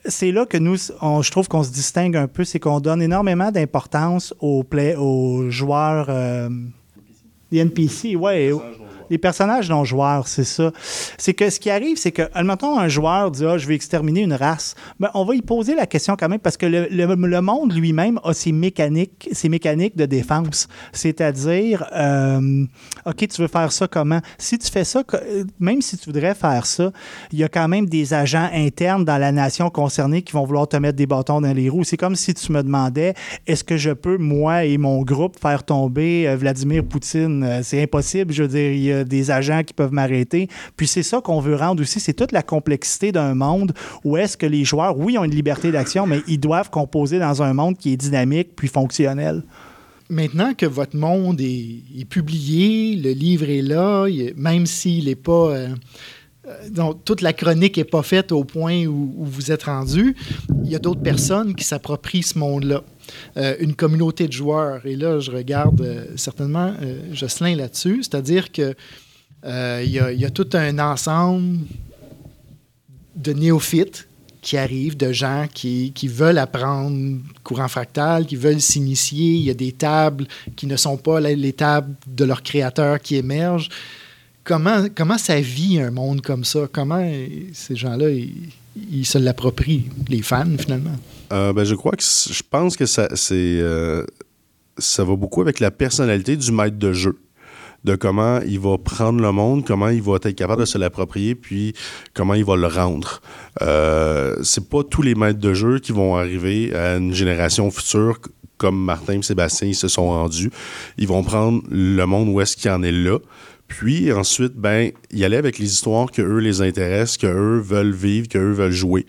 c'est là que nous, je trouve qu'on se distingue un peu, c'est qu'on donne énormément d'importance aux, aux joueurs, euh, les NPC, ouais, les personnages non joueurs, c'est ça. C'est que ce qui arrive, c'est que, admettons, un joueur dit Ah, je vais exterminer une race. Ben, on va y poser la question quand même parce que le, le- monde lui-même a ses mécaniques, ses mécaniques de défense. C'est-à-dire, euh, OK, tu veux faire ça comment? Si tu fais ça, même si tu voudrais faire ça, il y a quand même des agents internes dans la nation concernée qui vont vouloir te mettre des bâtons dans les roues. C'est comme si tu me demandais est-ce que je peux, moi et mon groupe, faire tomber euh, Vladimir Poutine? Euh, C'est impossible. Je veux dire, des agents qui peuvent m'arrêter. Puis c'est ça qu'on veut rendre aussi c'est toute la complexité d'un monde où est-ce que les joueurs, oui, ont une liberté d'action, mais ils doivent composer dans un monde qui est dynamique puis fonctionnel. Maintenant que votre monde est, publié, le livre est là, même s'il n'est pas. euh, euh, donc, toute la chronique n'est pas faite au point où, vous êtes rendu, il y a d'autres personnes qui s'approprient ce monde-là. Euh, une communauté de joueurs. Et là, je regarde euh, certainement euh, Jocelyn là-dessus, c'est-à-dire que euh, il y, a- tout un ensemble de néophytes qui arrivent, de gens qui, qui veulent apprendre courant fractal, qui veulent s'initier. Il y a des tables qui ne sont pas les, les tables de leurs créateurs qui émergent. Comment, comment ça vit un monde comme ça? Comment ces gens-là, ils, se l'approprient, les fans, finalement? Euh, ben, je crois que je pense que ça, c'est, euh, ça va beaucoup avec la personnalité du maître de jeu. De comment il va prendre le monde, comment il va être capable de se l'approprier, puis comment il va le rendre. Euh, c'est pas tous les maîtres de jeu qui vont arriver à une génération future comme Martin et Sébastien ils se sont rendus. Ils vont prendre le monde où est-ce qu'il en est là. Puis ensuite, ben, y aller avec les histoires que eux les intéressent, que eux veulent vivre, que eux veulent jouer.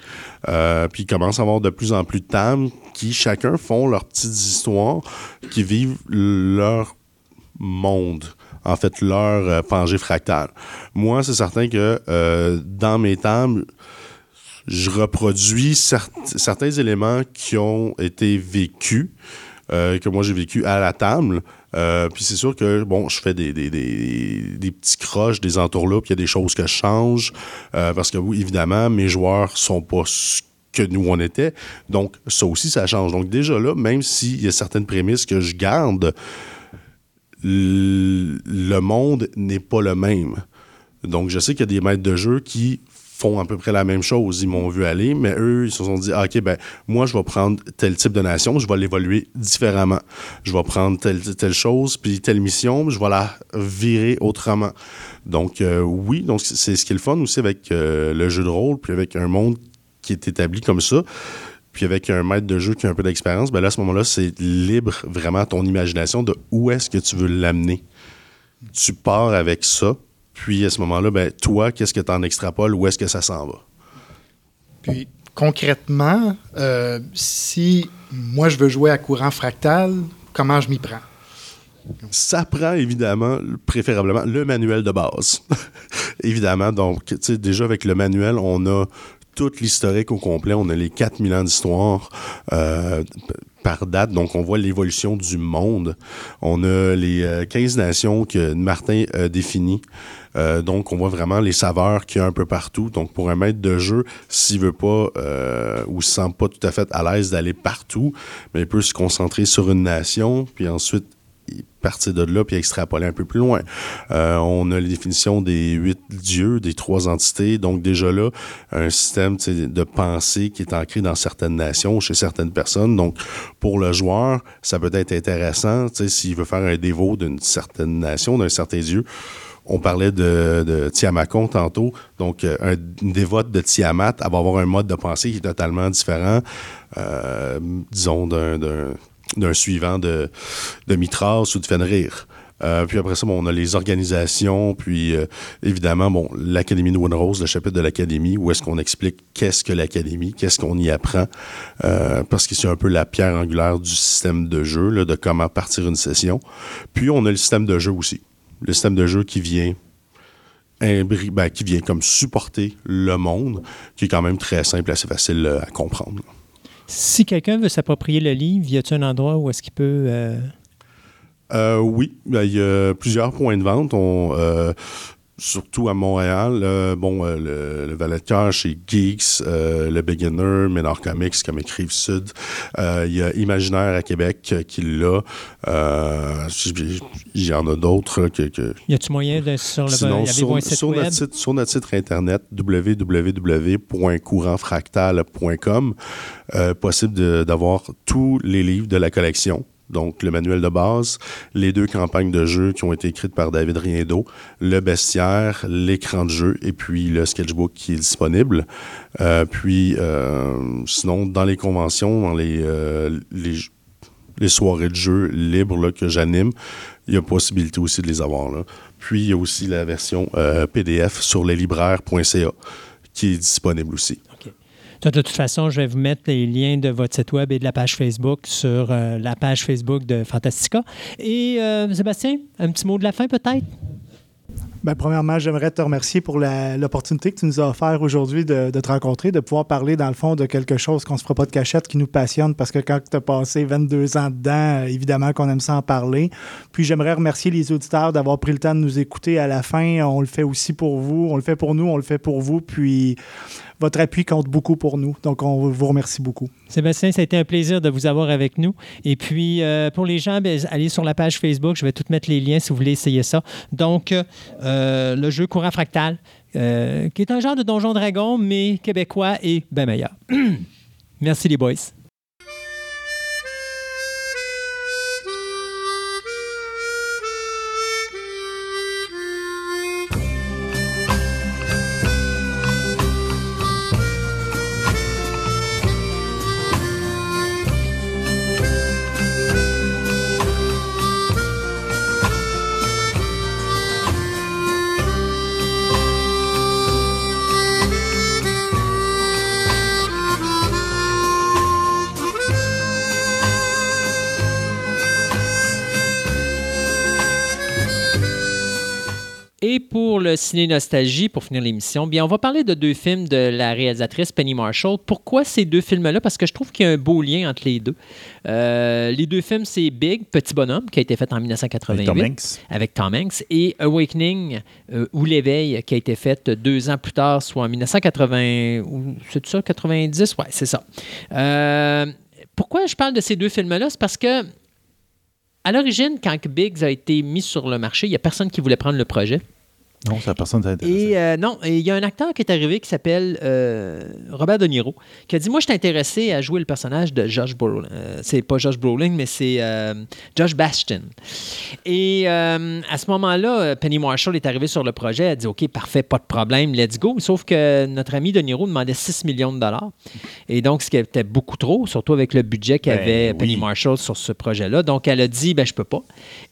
Euh, puis ils commencent à avoir de plus en plus de tables qui chacun font leurs petites histoires, qui vivent leur monde. En fait, leur euh, Pangée fractale. Moi, c'est certain que euh, dans mes tables, je reproduis cer- certains éléments qui ont été vécus, euh, que moi j'ai vécu à la table. Euh, puis c'est sûr que, bon, je fais des, des, des, des petits croches, des entourloupes, il y a des choses que je change, euh, parce que, oui, évidemment, mes joueurs sont pas ce que nous on était. Donc, ça aussi, ça change. Donc, déjà là, même s'il y a certaines prémices que je garde, le monde n'est pas le même. Donc, je sais qu'il y a des maîtres de jeu qui font à peu près la même chose. Ils m'ont vu aller, mais eux, ils se sont dit, ah, OK, ben, moi, je vais prendre tel type de nation, je vais l'évoluer différemment. Je vais prendre telle, chose, puis telle mission, je vais la virer autrement. Donc, euh, oui, c'est ce qui est fun aussi avec euh, le jeu de rôle, puis avec un monde qui est établi comme ça. Puis avec un maître de jeu qui a un peu d'expérience, ben là, à ce moment-là, c'est libre vraiment ton imagination de où est-ce que tu veux l'amener. Tu pars avec ça, puis à ce moment-là, ben toi, qu'est-ce que tu en extrapoles, où est-ce que ça s'en va? Puis, concrètement, euh, si moi, je veux jouer à courant fractal, comment je m'y prends? Ça prend évidemment, préférablement, le manuel de base. évidemment, donc, tu sais, déjà avec le manuel, on a tout l'historique au complet. On a les 4000 ans d'histoire euh, date. Donc, on voit l'évolution du monde. On a les euh, 15 nations que Martin a définies. Euh, donc, on voit vraiment les saveurs qu'il y a un peu partout. Donc, pour un maître de jeu, s'il veut pas euh, ou se sent pas tout à fait à l'aise d'aller partout, mais il peut se concentrer sur une nation, puis ensuite partir de là puis extrapoler un peu plus loin. Euh, on a les définitions des huit dieux, des trois entités. Donc déjà là, un système de pensée qui est ancré dans certaines nations, chez certaines personnes. Donc pour le joueur, ça peut être intéressant s'il veut faire un dévot d'une certaine nation, d'un certain dieu. On parlait de, de tantôt. Donc, euh, un, une dévote de Tiamat, elle va avoir un mode de pensée qui est totalement différent, euh, disons, d'un d'un suivant de, Mitras ou de Fenrir. Euh, puis après ça, on a les organisations, puis euh, évidemment, l'Académie de Rose, le chapitre de l'Académie, où est-ce qu'on explique qu'est-ce que l'Académie, qu'est-ce qu'on y apprend, euh, parce que c'est un peu la pierre angulaire du système de jeu, là, de comment partir une session. Puis on a le système de jeu aussi. Le système de jeu qui vient ben, comme supporter le monde, qui est quand même très simple, assez facile à comprendre. Si quelqu'un veut s'approprier le livre, y a-t-il un endroit où est-ce qu'il peut. euh, Euh, oui, ben, il y a plusieurs points de vente. Euh, surtout à Montréal, euh, bon, euh, le, le valet de cœur chez Geeks, euh, le Beginner, Ménard Comics comme écrive Sud. Il y a Imaginaire à Québec qui l'a. Il y en a d'autres que, que, Y a-tu moyen de sur le. Sinon, un sur, site sur web? notre site, sur notre site internet www.courantfractal.com, possible d'avoir tous les livres de la collection. Donc, le manuel de base, les deux campagnes de jeu qui ont été écrites par David Riendo, le bestiaire, l'écran de jeu et puis le sketchbook qui est disponible. Euh, puis, euh, sinon, dans les conventions, dans les, euh, soirées de jeu libres que j'anime, il y a possibilité aussi de les avoir. Là. Puis, il y a aussi la version PDF sur leslibraires.ca qui est disponible aussi. De toute façon, je vais vous mettre les liens de votre site web et de la page Facebook sur euh, la page Facebook de Fantastica. Et euh, Sébastien, un petit mot de la fin peut-être? Ben, premièrement, j'aimerais te remercier pour l'opportunité que tu nous as offert aujourd'hui de, de te rencontrer, de pouvoir parler, dans le fond, de quelque chose qu'on ne se fera pas de cachette, qui nous passionne, parce que quand tu as passé 22 ans dedans, euh, évidemment qu'on aime ça en parler. Puis j'aimerais remercier les auditeurs d'avoir pris le temps de nous écouter à la fin. On le fait aussi pour vous, on le fait pour nous, on le fait pour vous. Puis votre appui compte beaucoup pour nous. Donc, on vous remercie beaucoup. Sébastien, ça a été un plaisir de vous avoir avec nous. Et puis, euh, pour les gens, ben, allez sur la page Facebook. Je vais tout mettre les liens si vous voulez essayer ça. Donc, euh, le jeu Courant Fractal, euh, qui est un genre de Donjon Dragon, mais québécois et bien meilleur. Merci les boys. Et pour le ciné nostalgie, pour finir l'émission, bien, on va parler de deux films de la réalisatrice Penny Marshall. Pourquoi ces deux films-là? Parce que je trouve qu'il y a un beau lien entre les deux. Euh, les deux films, c'est Big, Petit bonhomme, qui a été fait en 1988 Tom Hanks. avec Tom Hanks, et Awakening euh, ou l'éveil, qui a été fait deux ans plus tard, soit en 1980 ou c'est ça, 90, ouais, c'est ça. Euh, pourquoi je parle de ces deux films-là? C'est parce que à l'origine, quand Biggs a été mis sur le marché, il n'y a personne qui voulait prendre le projet. Non, ça personne ne s'intéresse. Et euh, non, il y a un acteur qui est arrivé qui s'appelle euh, Robert De Niro, qui a dit Moi, je suis intéressé à jouer le personnage de Josh Brolin. Euh, c'est pas Josh Brolin, mais c'est euh, Josh Bastion. Et euh, à ce moment-là, Penny Marshall est arrivée sur le projet. Elle a dit OK, parfait, pas de problème, let's go. Sauf que notre ami De Niro demandait 6 millions de dollars. Et donc, ce qui était beaucoup trop, surtout avec le budget qu'avait Ben, Penny. Marshall sur ce projet-là. Donc, elle a dit ben, Je peux pas.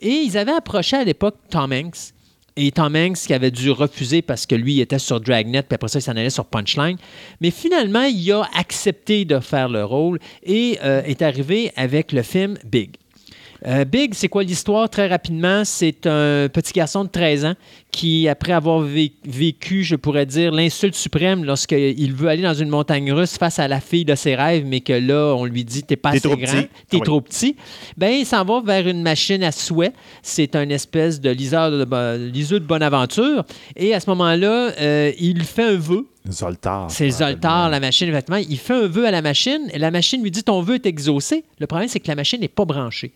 Et ils avaient approché à l'époque Tom Hanks. Et Tom Hanks qui avait dû refuser parce que lui était sur Dragnet, puis après ça, il s'en allait sur Punchline. Mais finalement, il a accepté de faire le rôle et euh, est arrivé avec le film Big. Euh, Big, c'est quoi l'histoire? Très rapidement, c'est un petit garçon de 13 ans qui, après avoir vé- vécu, je pourrais dire, l'insulte suprême lorsqu'il veut aller dans une montagne russe face à la fille de ses rêves, mais que là, on lui dit T'es pas assez trop grand, t'es oui. trop petit. Ben, il s'en va vers une machine à souhait. C'est un espèce de liseur de, de bonne aventure. Et à ce moment-là, euh, il fait un vœu. Zoltar. C'est Zoltar, la machine, effectivement. Il fait un vœu à la machine et la machine lui dit Ton vœu est exaucé. Le problème, c'est que la machine n'est pas branchée.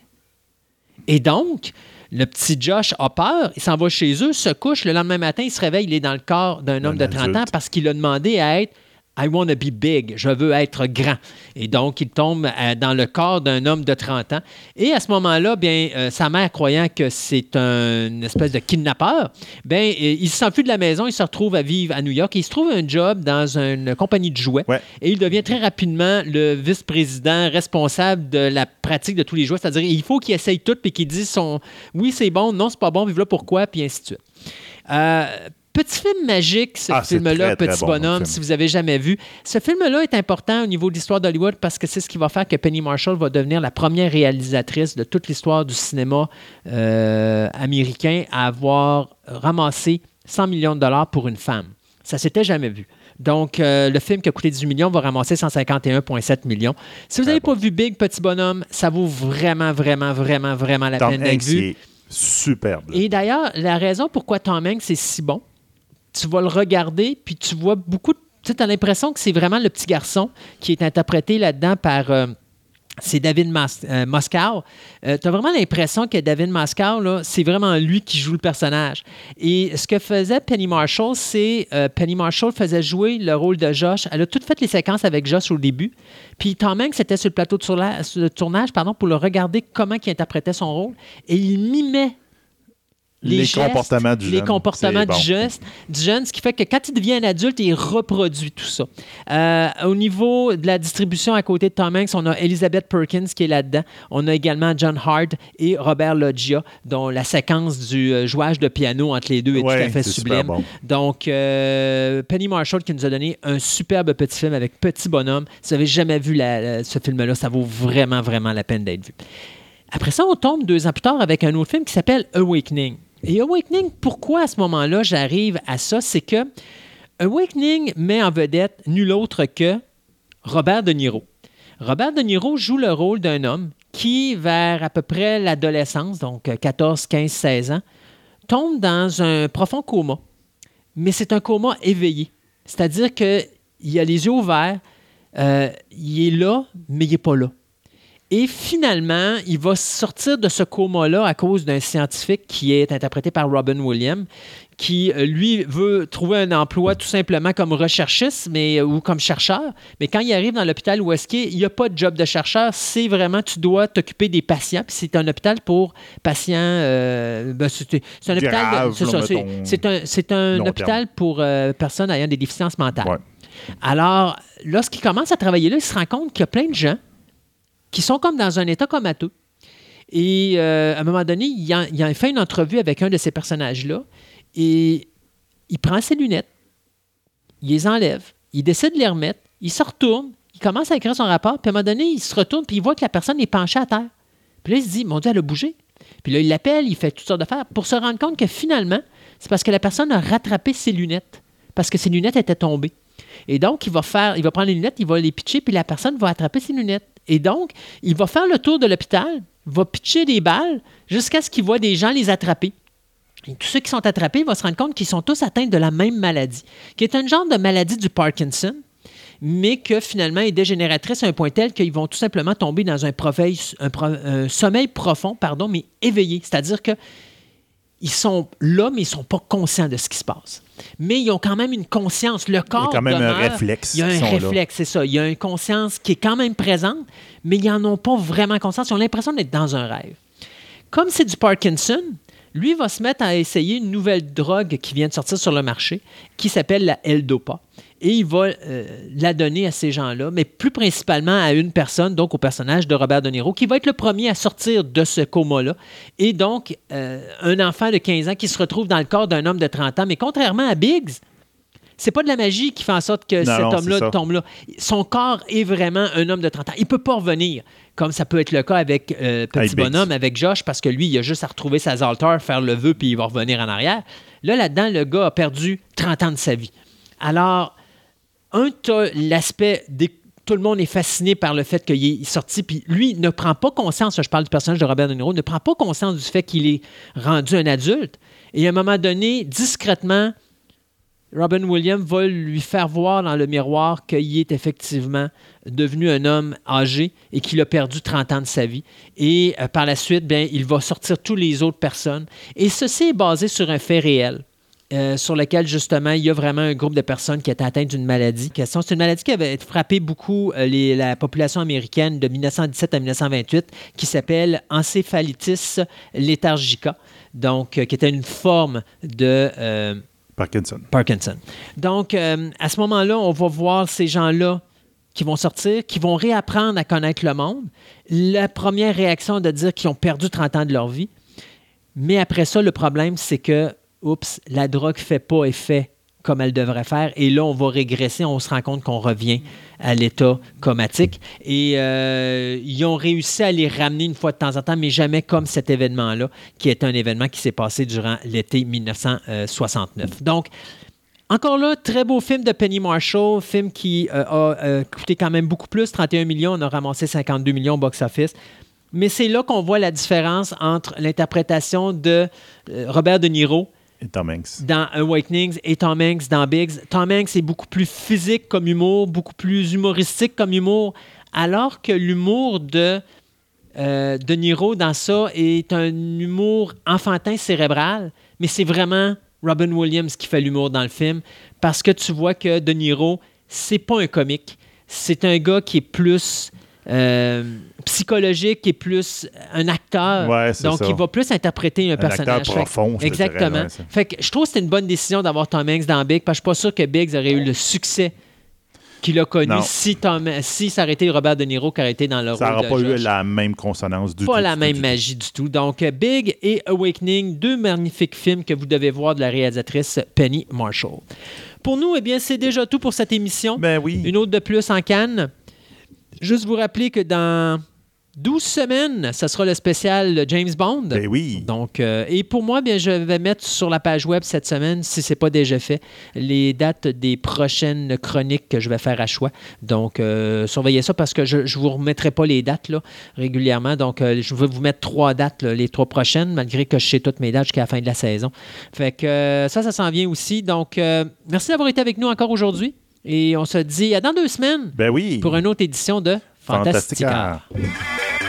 Et donc, le petit Josh a peur, il s'en va chez eux, se couche, le lendemain matin, il se réveille, il est dans le corps d'un homme de 30 ans parce qu'il a demandé à être I want to be big, je veux être grand. Et donc, il tombe euh, dans le corps d'un homme de 30 ans. Et à ce moment-là, bien, euh, sa mère, croyant que c'est un- une espèce de kidnappeur, bien, euh, il s'enfuit de la maison, il se retrouve à vivre à New York et il se trouve un job dans une compagnie de jouets. Ouais. Et il devient très rapidement le vice-président responsable de la pratique de tous les jouets. C'est-à-dire, il faut qu'il essaye tout puis qu'il dise son oui, c'est bon, non, c'est pas bon, puis voilà pourquoi, puis ainsi de suite. Euh, Petit film magique, ce Ah, film-là, Petit bon, Bonhomme, si vous avez jamais vu. Ce film-là est important au niveau de l'histoire d'Hollywood parce que c'est ce qui va faire que Penny Marshall va devenir la première réalisatrice de toute l'histoire du cinéma euh, américain à avoir ramassé 100 millions de dollars pour une femme. Ça s'était jamais vu. Donc, euh, le film qui a coûté 18 millions va ramasser 151,7 millions. Si vous n'avez pas vu Big, Petit Bonhomme, ça vaut vraiment, vraiment, vraiment, vraiment la Tom peine d'être vu. est superbe. Et d'ailleurs, la raison pourquoi Tom Hanks est si bon, tu vas le regarder, puis tu vois beaucoup de... Tu as l'impression que c'est vraiment le petit garçon qui est interprété là-dedans par... euh, c'est David Mas- euh, Moscow. tu as vraiment l'impression que David Moscow, c'est vraiment lui qui joue le personnage. Et ce que faisait Penny Marshall, c'est euh, Penny Marshall faisait jouer le rôle de Josh. Elle a toutes fait les séquences avec Josh au début. Puis Tom Hanks était sur le plateau de tournage pardon, pour le regarder comment il interprétait son rôle. Et il mimait Les gestes, comportements du les jeune. comportements C'est bon. du, geste, du jeune, ce qui fait que quand il devient un adulte, il reproduit tout ça. Euh, au niveau de la distribution à côté de Tom Hanks, on a Elizabeth Perkins qui est là-dedans. On a également John Hart et Robert Loggia, dont la séquence du euh, jouage de piano entre les deux est Ouais, tout à fait sublime. bon. Donc, euh, Penny Marshall qui nous a donné un superbe petit film avec Petit Bonhomme. Si vous n'avez jamais vu la- ce film-là, ça vaut vraiment, vraiment la peine d'être vu. Après ça, on tombe deux ans plus tard avec un autre film qui s'appelle Awakening. Et Awakening, pourquoi à ce moment-là j'arrive à ça? C'est que Awakening met en vedette nul autre que Robert De Niro. Robert De Niro joue le rôle d'un homme qui, vers à peu près l'adolescence, donc euh, 14, 15, 16 ans, tombe dans un profond coma. Mais c'est un coma éveillé. C'est-à-dire qu'il a les yeux ouverts, euh, il est là, mais il n'est pas là. Et finalement, il va sortir de ce coma-là à cause d'un scientifique qui est interprété par Robin Williams, qui, euh, lui, veut trouver un emploi tout simplement comme recherchiste mais, ou comme chercheur. Mais quand il arrive dans l'hôpital où est-ce qu'il n'y a pas de job de chercheur. C'est vraiment, tu dois t'occuper des patients. Puis c'est un hôpital pour patients. euh, ben, c'est c'est un hôpital. de- Grave, ça, c'est- un, c'est un long hôpital pour euh, personnes ayant des déficiences mentales. Ouais. Alors, lorsqu'il commence à travailler là, il se rend compte qu'il y a plein de gens qui sont comme dans un état comateux. Et euh, à un moment donné, il a, il fait une entrevue avec un de ces personnages-là et il prend ses lunettes, il les enlève, il décide de les remettre, il se retourne, il commence à écrire son rapport, puis à un moment donné, il se retourne, puis il voit que la personne est penchée à terre. Puis là, il se dit, mon Dieu, elle a bougé. Puis là, il l'appelle, il fait toutes sortes d'affaires pour se rendre compte que finalement, c'est parce que la personne a rattrapé ses lunettes, parce que ses lunettes étaient tombées. Et donc, il va faire, il va prendre les lunettes, il va les pitcher, puis la personne va attraper ses lunettes. Et donc, il va faire le tour de l'hôpital, va pitcher des balles jusqu'à ce qu'il voit des gens les attraper. Et tous ceux qui sont attrapés, va se rendre compte qu'ils sont tous atteints de la même maladie, qui est un genre de maladie du Parkinson, mais que finalement est dégénératrice à un point tel qu'ils vont tout simplement tomber dans un, un sommeil profond, pardon, mais éveillé. C'est-à-dire que ils sont là, mais ils ne sont pas conscients de ce qui se passe. Mais ils ont quand même une conscience. Le corps. quand même un réflexe Il y a un réflexe, c'est ça. Il y a une conscience qui est quand même présente, mais ils n'en ont pas vraiment conscience. Ils ont l'impression d'être dans un rêve. Comme c'est du Parkinson, lui va se mettre à essayer une nouvelle drogue qui vient de sortir sur le marché, qui s'appelle la L-Dopa. Et il va euh, la donner à ces gens-là, mais plus principalement à une personne, donc au personnage de Robert De Niro, qui va être le premier à sortir de ce coma-là. Et donc, euh, un enfant de 15 ans qui se retrouve dans le corps d'un homme de 30 ans. Mais contrairement à Biggs, c'est pas de la magie qui fait en sorte que Non, cet homme-là tombe là. Son corps est vraiment un homme de 30 ans. Il peut pas revenir, comme ça peut être le cas avec euh, Petit. Bonhomme, avec Josh, parce que lui, il a juste à retrouver sa Zalter, faire le vœu, puis il va revenir en arrière. Là, là-dedans, le gars a perdu 30 ans de sa vie. Alors, un, l'aspect tout le monde est fasciné par le fait qu'il est sorti, puis lui ne prend pas conscience, je parle du personnage de Robert De Niro, ne prend pas conscience du fait qu'il est rendu un adulte. Et à un moment donné, discrètement, Robin Williams va lui faire voir dans le miroir qu'il est effectivement devenu un homme âgé et qu'il a perdu 30 ans de sa vie. Et euh, par la suite, bien, il va sortir tous les autres personnes. Et ceci est basé sur un fait réel. Euh, sur lequel, justement, il y a vraiment un groupe de personnes qui étaient atteintes d'une maladie. Question- C'est une maladie qui avait frappé beaucoup euh, les- la population américaine de 1917 à 1928, qui s'appelle encéphalitis léthargica, donc euh, qui était une forme de... euh, Parkinson. Parkinson. Donc, à ce moment-là, on va voir ces gens-là qui vont sortir, qui vont réapprendre à connaître le monde. La première réaction de dire qu'ils ont perdu 30 ans de leur vie. Mais après ça, le problème, c'est que, oups, la drogue ne fait pas effet comme elle devrait faire. Et là, on va régresser, on se rend compte qu'on revient à l'état comatique. Et euh, ils ont réussi à les ramener une fois de temps en temps, mais jamais comme cet événement-là, qui est un événement qui s'est passé durant l'été 1969. Donc, encore là, très beau film de Penny Marshall, film qui euh, a euh, coûté quand même beaucoup plus, 31 millions, on a ramassé 52 millions au box-office. Mais c'est là qu'on voit la différence entre l'interprétation de Robert De Niro Et Tom Hanks. dans Awakenings et Tom Hanks dans Biggs. Tom Hanks est beaucoup plus physique comme humour, beaucoup plus humoristique comme humour, alors que l'humour de euh, De Niro dans ça est un humour enfantin cérébral, mais c'est vraiment Robin Williams qui fait l'humour dans le film parce que tu vois que De Niro, c'est pas un comique, c'est un gars qui est plus euh, psychologique, qui est plus un acteur. Ouais, donc, ça. il va plus interpréter un, Un personnage. acteur Fait- profond, je Exactement. dirais, ouais, ça. fait que je trouve que c'était une bonne décision d'avoir Tom Hanks dans Big, parce que je suis pas sûr que Biggs aurait eu le succès qu'il a connu Non. si, Tom, si ça aurait été Robert De Niro qui aurait été dans le Ça rôle n'aura de pas eu la même consonance du tout. Pas la même tout, magie du tout. Donc, euh, Big et Awakening, deux magnifiques films que vous devez voir de la réalisatrice Penny Marshall. Pour nous, eh bien, c'est déjà tout pour cette émission. Ben oui. Une autre de plus en Cannes. Juste vous rappeler que dans 12 semaines, ça sera le spécial James Bond. Ben oui. Donc, euh, et pour moi, bien, je vais mettre sur la page web cette semaine, si ce n'est pas déjà fait, les dates des prochaines chroniques que je vais faire à choix. Donc, euh, surveillez ça parce que je ne vous remettrai pas les dates là, régulièrement. Donc, euh, je vais vous mettre trois dates, là, les trois prochaines, malgré que je sais toutes mes dates jusqu'à la fin de la saison. Fait que euh, ça, ça s'en vient aussi. Donc, euh, merci d'avoir été avec nous encore aujourd'hui. Et on se dit à dans deux semaines Ben oui. pour une autre édition de Fantastica. Fantastica.